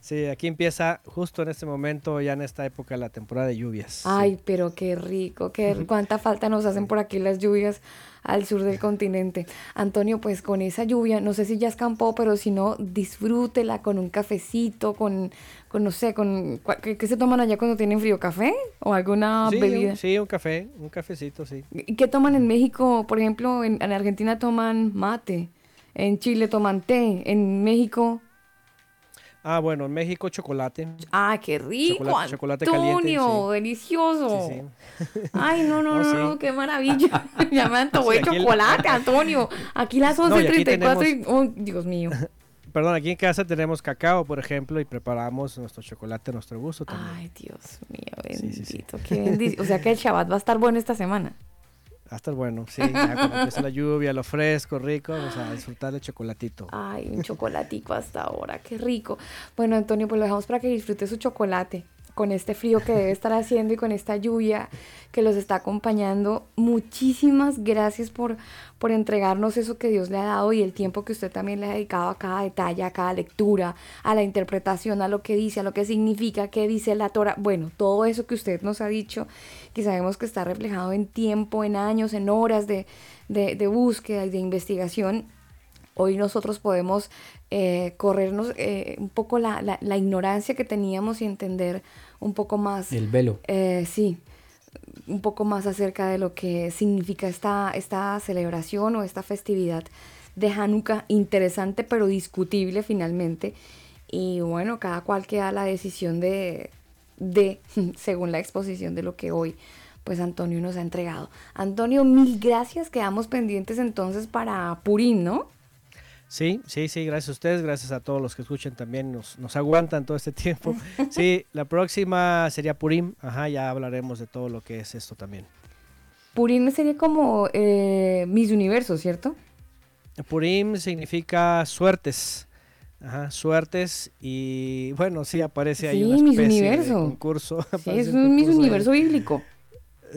Sí, aquí empieza justo en este momento, ya en esta época, la temporada de lluvias. Ay, pero qué rico, qué cuánta falta nos hacen por aquí las lluvias al sur del continente. Antonio, pues con esa lluvia, no sé si ya escampó, pero si no, disfrútela con un cafecito, con, con no sé, con ¿qué, qué se toman allá cuando tienen frío? ¿Café? ¿O alguna sí, bebida? un, sí, un café, un cafecito, sí. ¿Y qué toman en México? Por ejemplo, en, en Argentina toman mate, en Chile toman té, en México... Ah, bueno, en México chocolate. ¡Ah, qué rico! Chocolate- chocolate Antonio, caliente, delicioso. Sí, *laughs* Ay, no, no, No, no, sí. no, qué maravilla. *laughs* *laughs* ya me antojé Sí, aquí el- chocolate, Antonio. Aquí las No, y 11.34 y... Oh, Dios mío. Perdón, aquí en casa tenemos cacao, por ejemplo, y preparamos nuestro chocolate a nuestro gusto también. Ay, Dios mío, Sí, sí, bendito. sí. Qué bendición. O sea que el Shabbat va a estar bueno esta semana. Va a estar bueno, sí, ya cuando empieza la lluvia, lo fresco, rico, vamos a disfrutar del chocolatito. Ay, un chocolatico hasta ahora, qué rico. Bueno, Antonio, pues lo dejamos para que disfrute su chocolate con este frío que debe estar haciendo y con esta lluvia que los está acompañando. Muchísimas gracias por, por entregarnos eso que Dios le ha dado y el tiempo que usted también le ha dedicado a cada detalle, a cada lectura, a la interpretación, a lo que dice, a lo que significa, qué dice la Torah. Bueno, todo eso que usted nos ha dicho, que sabemos que está reflejado en tiempo, en años, en horas de, de, de búsqueda y de investigación hoy nosotros podemos eh, corrernos eh, un poco la, la- la ignorancia que teníamos y entender un poco más, El velo. eh, sí, un poco más acerca de lo que significa esta, esta celebración o esta festividad de Hanukkah, interesante pero discutible finalmente. Y bueno, cada cual queda la decisión de, de, *laughs* según la exposición de lo que hoy pues Antonio nos ha entregado. Antonio, mil gracias. Quedamos pendientes entonces para Purín, ¿no? Sí, sí, sí, gracias a ustedes, gracias a todos los que escuchan también, nos, nos aguantan todo este *laughs* tiempo. *laughs* Sí, la próxima sería Purim, ajá, ya hablaremos de todo lo que es esto también. Purim sería como eh, Miss Universo, ¿cierto? Purim significa suertes. Ajá, suertes y bueno, sí aparece ahí Sí, una especie Universo. de concurso. *laughs* Sí, es un ahí. Universo bíblico.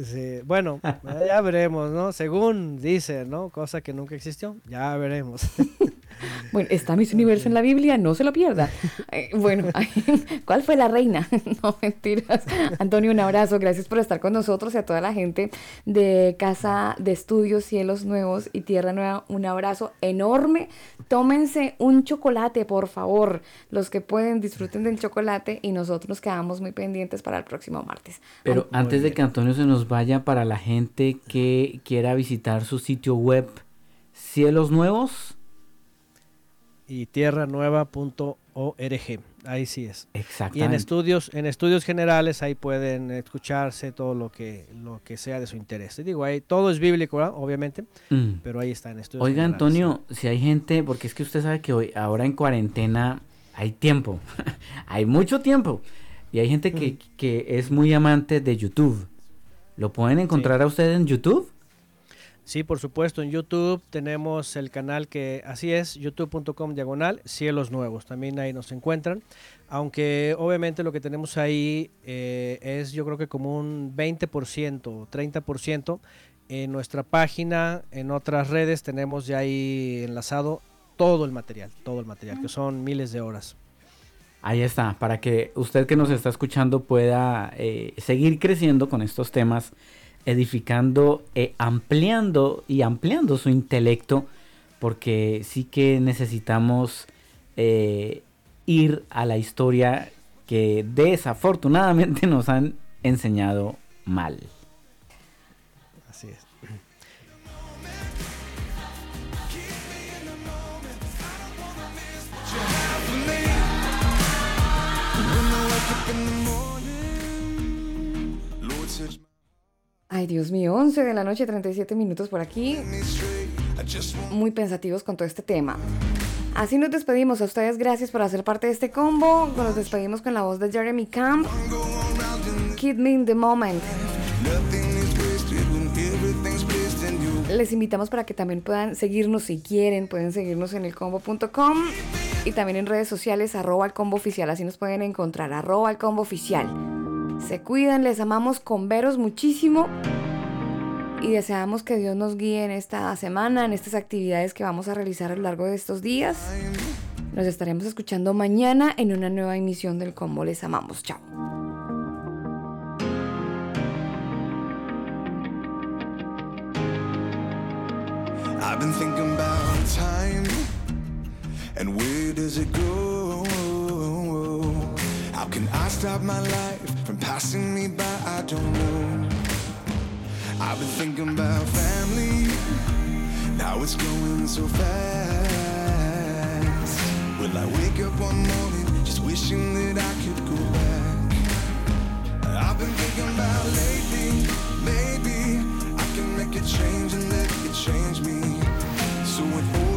Sí, bueno, ya veremos, ¿no? Según dice, ¿no? Cosa que nunca existió, ya veremos. *laughs* Bueno, está Miss Universo en la Biblia, no se lo pierda. Eh, bueno, *laughs* ¿cuál fue la reina? *laughs* No, mentiras. Antonio, un abrazo. Gracias por estar con nosotros y a toda la gente de Casa de Estudios Cielos Nuevos y Tierra Nueva. Un abrazo enorme. Tómense un chocolate, por favor. Los que pueden, disfruten del chocolate y nosotros nos quedamos muy pendientes para el próximo martes. Pero antes de que Antonio se nos vaya, para la gente que quiera visitar su sitio web, Cielos Nuevos, y tierranueva.org, ahí sí es. Y en exactamente. estudios, en estudios generales ahí pueden escucharse todo lo que, lo que sea de su interés. Y digo, ahí todo es bíblico, ¿verdad? obviamente, Mm. pero ahí está en estudios Oiga, generales. Antonio, si hay gente, porque es que usted sabe que hoy, ahora en cuarentena, hay tiempo, *laughs* hay mucho tiempo. Y hay gente que, que es muy amante de YouTube. ¿Lo pueden encontrar a usted en YouTube? Sí, por supuesto, en YouTube tenemos el canal que, así es, youtube.com diagonal, Cielos Nuevos, también ahí nos encuentran, aunque obviamente lo que tenemos ahí eh, es yo creo que como un 20% o 30%, en nuestra página, en otras redes tenemos ya ahí enlazado todo el material, todo el material, que son miles de horas. Ahí está, para que usted que nos está escuchando pueda eh, seguir creciendo con estos temas, edificando, eh, ampliando y ampliando su intelecto, porque sí que necesitamos eh, ir a la historia que desafortunadamente *laughs* nos han enseñado mal. Ay, Dios mío, 11 de la noche, 37 minutos por aquí. Muy pensativos con todo este tema. Así nos despedimos. A ustedes gracias por hacer parte de este combo. Nos despedimos con la voz de Jeremy Camp. Keep me in the moment. Les invitamos para que también puedan seguirnos si quieren. Pueden seguirnos en elcombo.com y también en redes sociales arroba el combo. Así nos pueden encontrar arroba el combo. Se cuidan, les amamos con veros muchísimo y deseamos que Dios nos guíe en esta semana, en estas actividades que vamos a realizar a lo largo de estos días. Nos estaremos escuchando mañana en una nueva emisión del Combo. Les amamos. Chao. I've been thinking about time? I stop my life from passing me by? I don't know. I've been thinking about family, now it's going so fast. Will I wake up one morning just wishing that I could go back? I've been thinking about lately, maybe I can make a change and let it change me. So with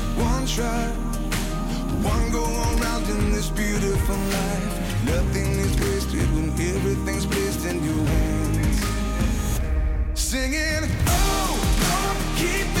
one try. One go around in this beautiful life. Nothing is wasted when everything's placed in your hands. Singing, oh Lord, keep me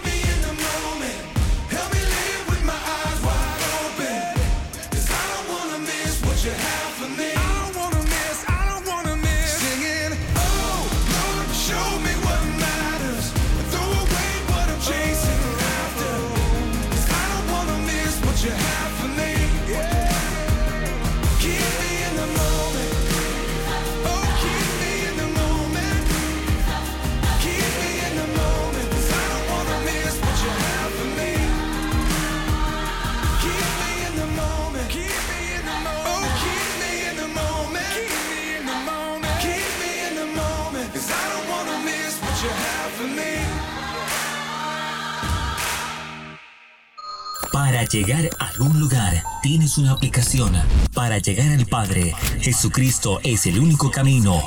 Para llegar a algún lugar, tienes una aplicación. Para llegar al Padre, Jesucristo es el único camino.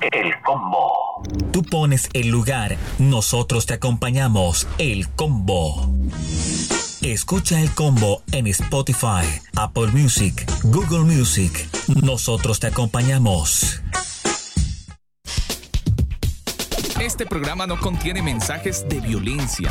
El combo. Tú pones el lugar, nosotros te acompañamos. El combo. Escucha el combo en Spotify, Apple Music, Google Music. Nosotros te acompañamos. Este programa no contiene mensajes de violencia.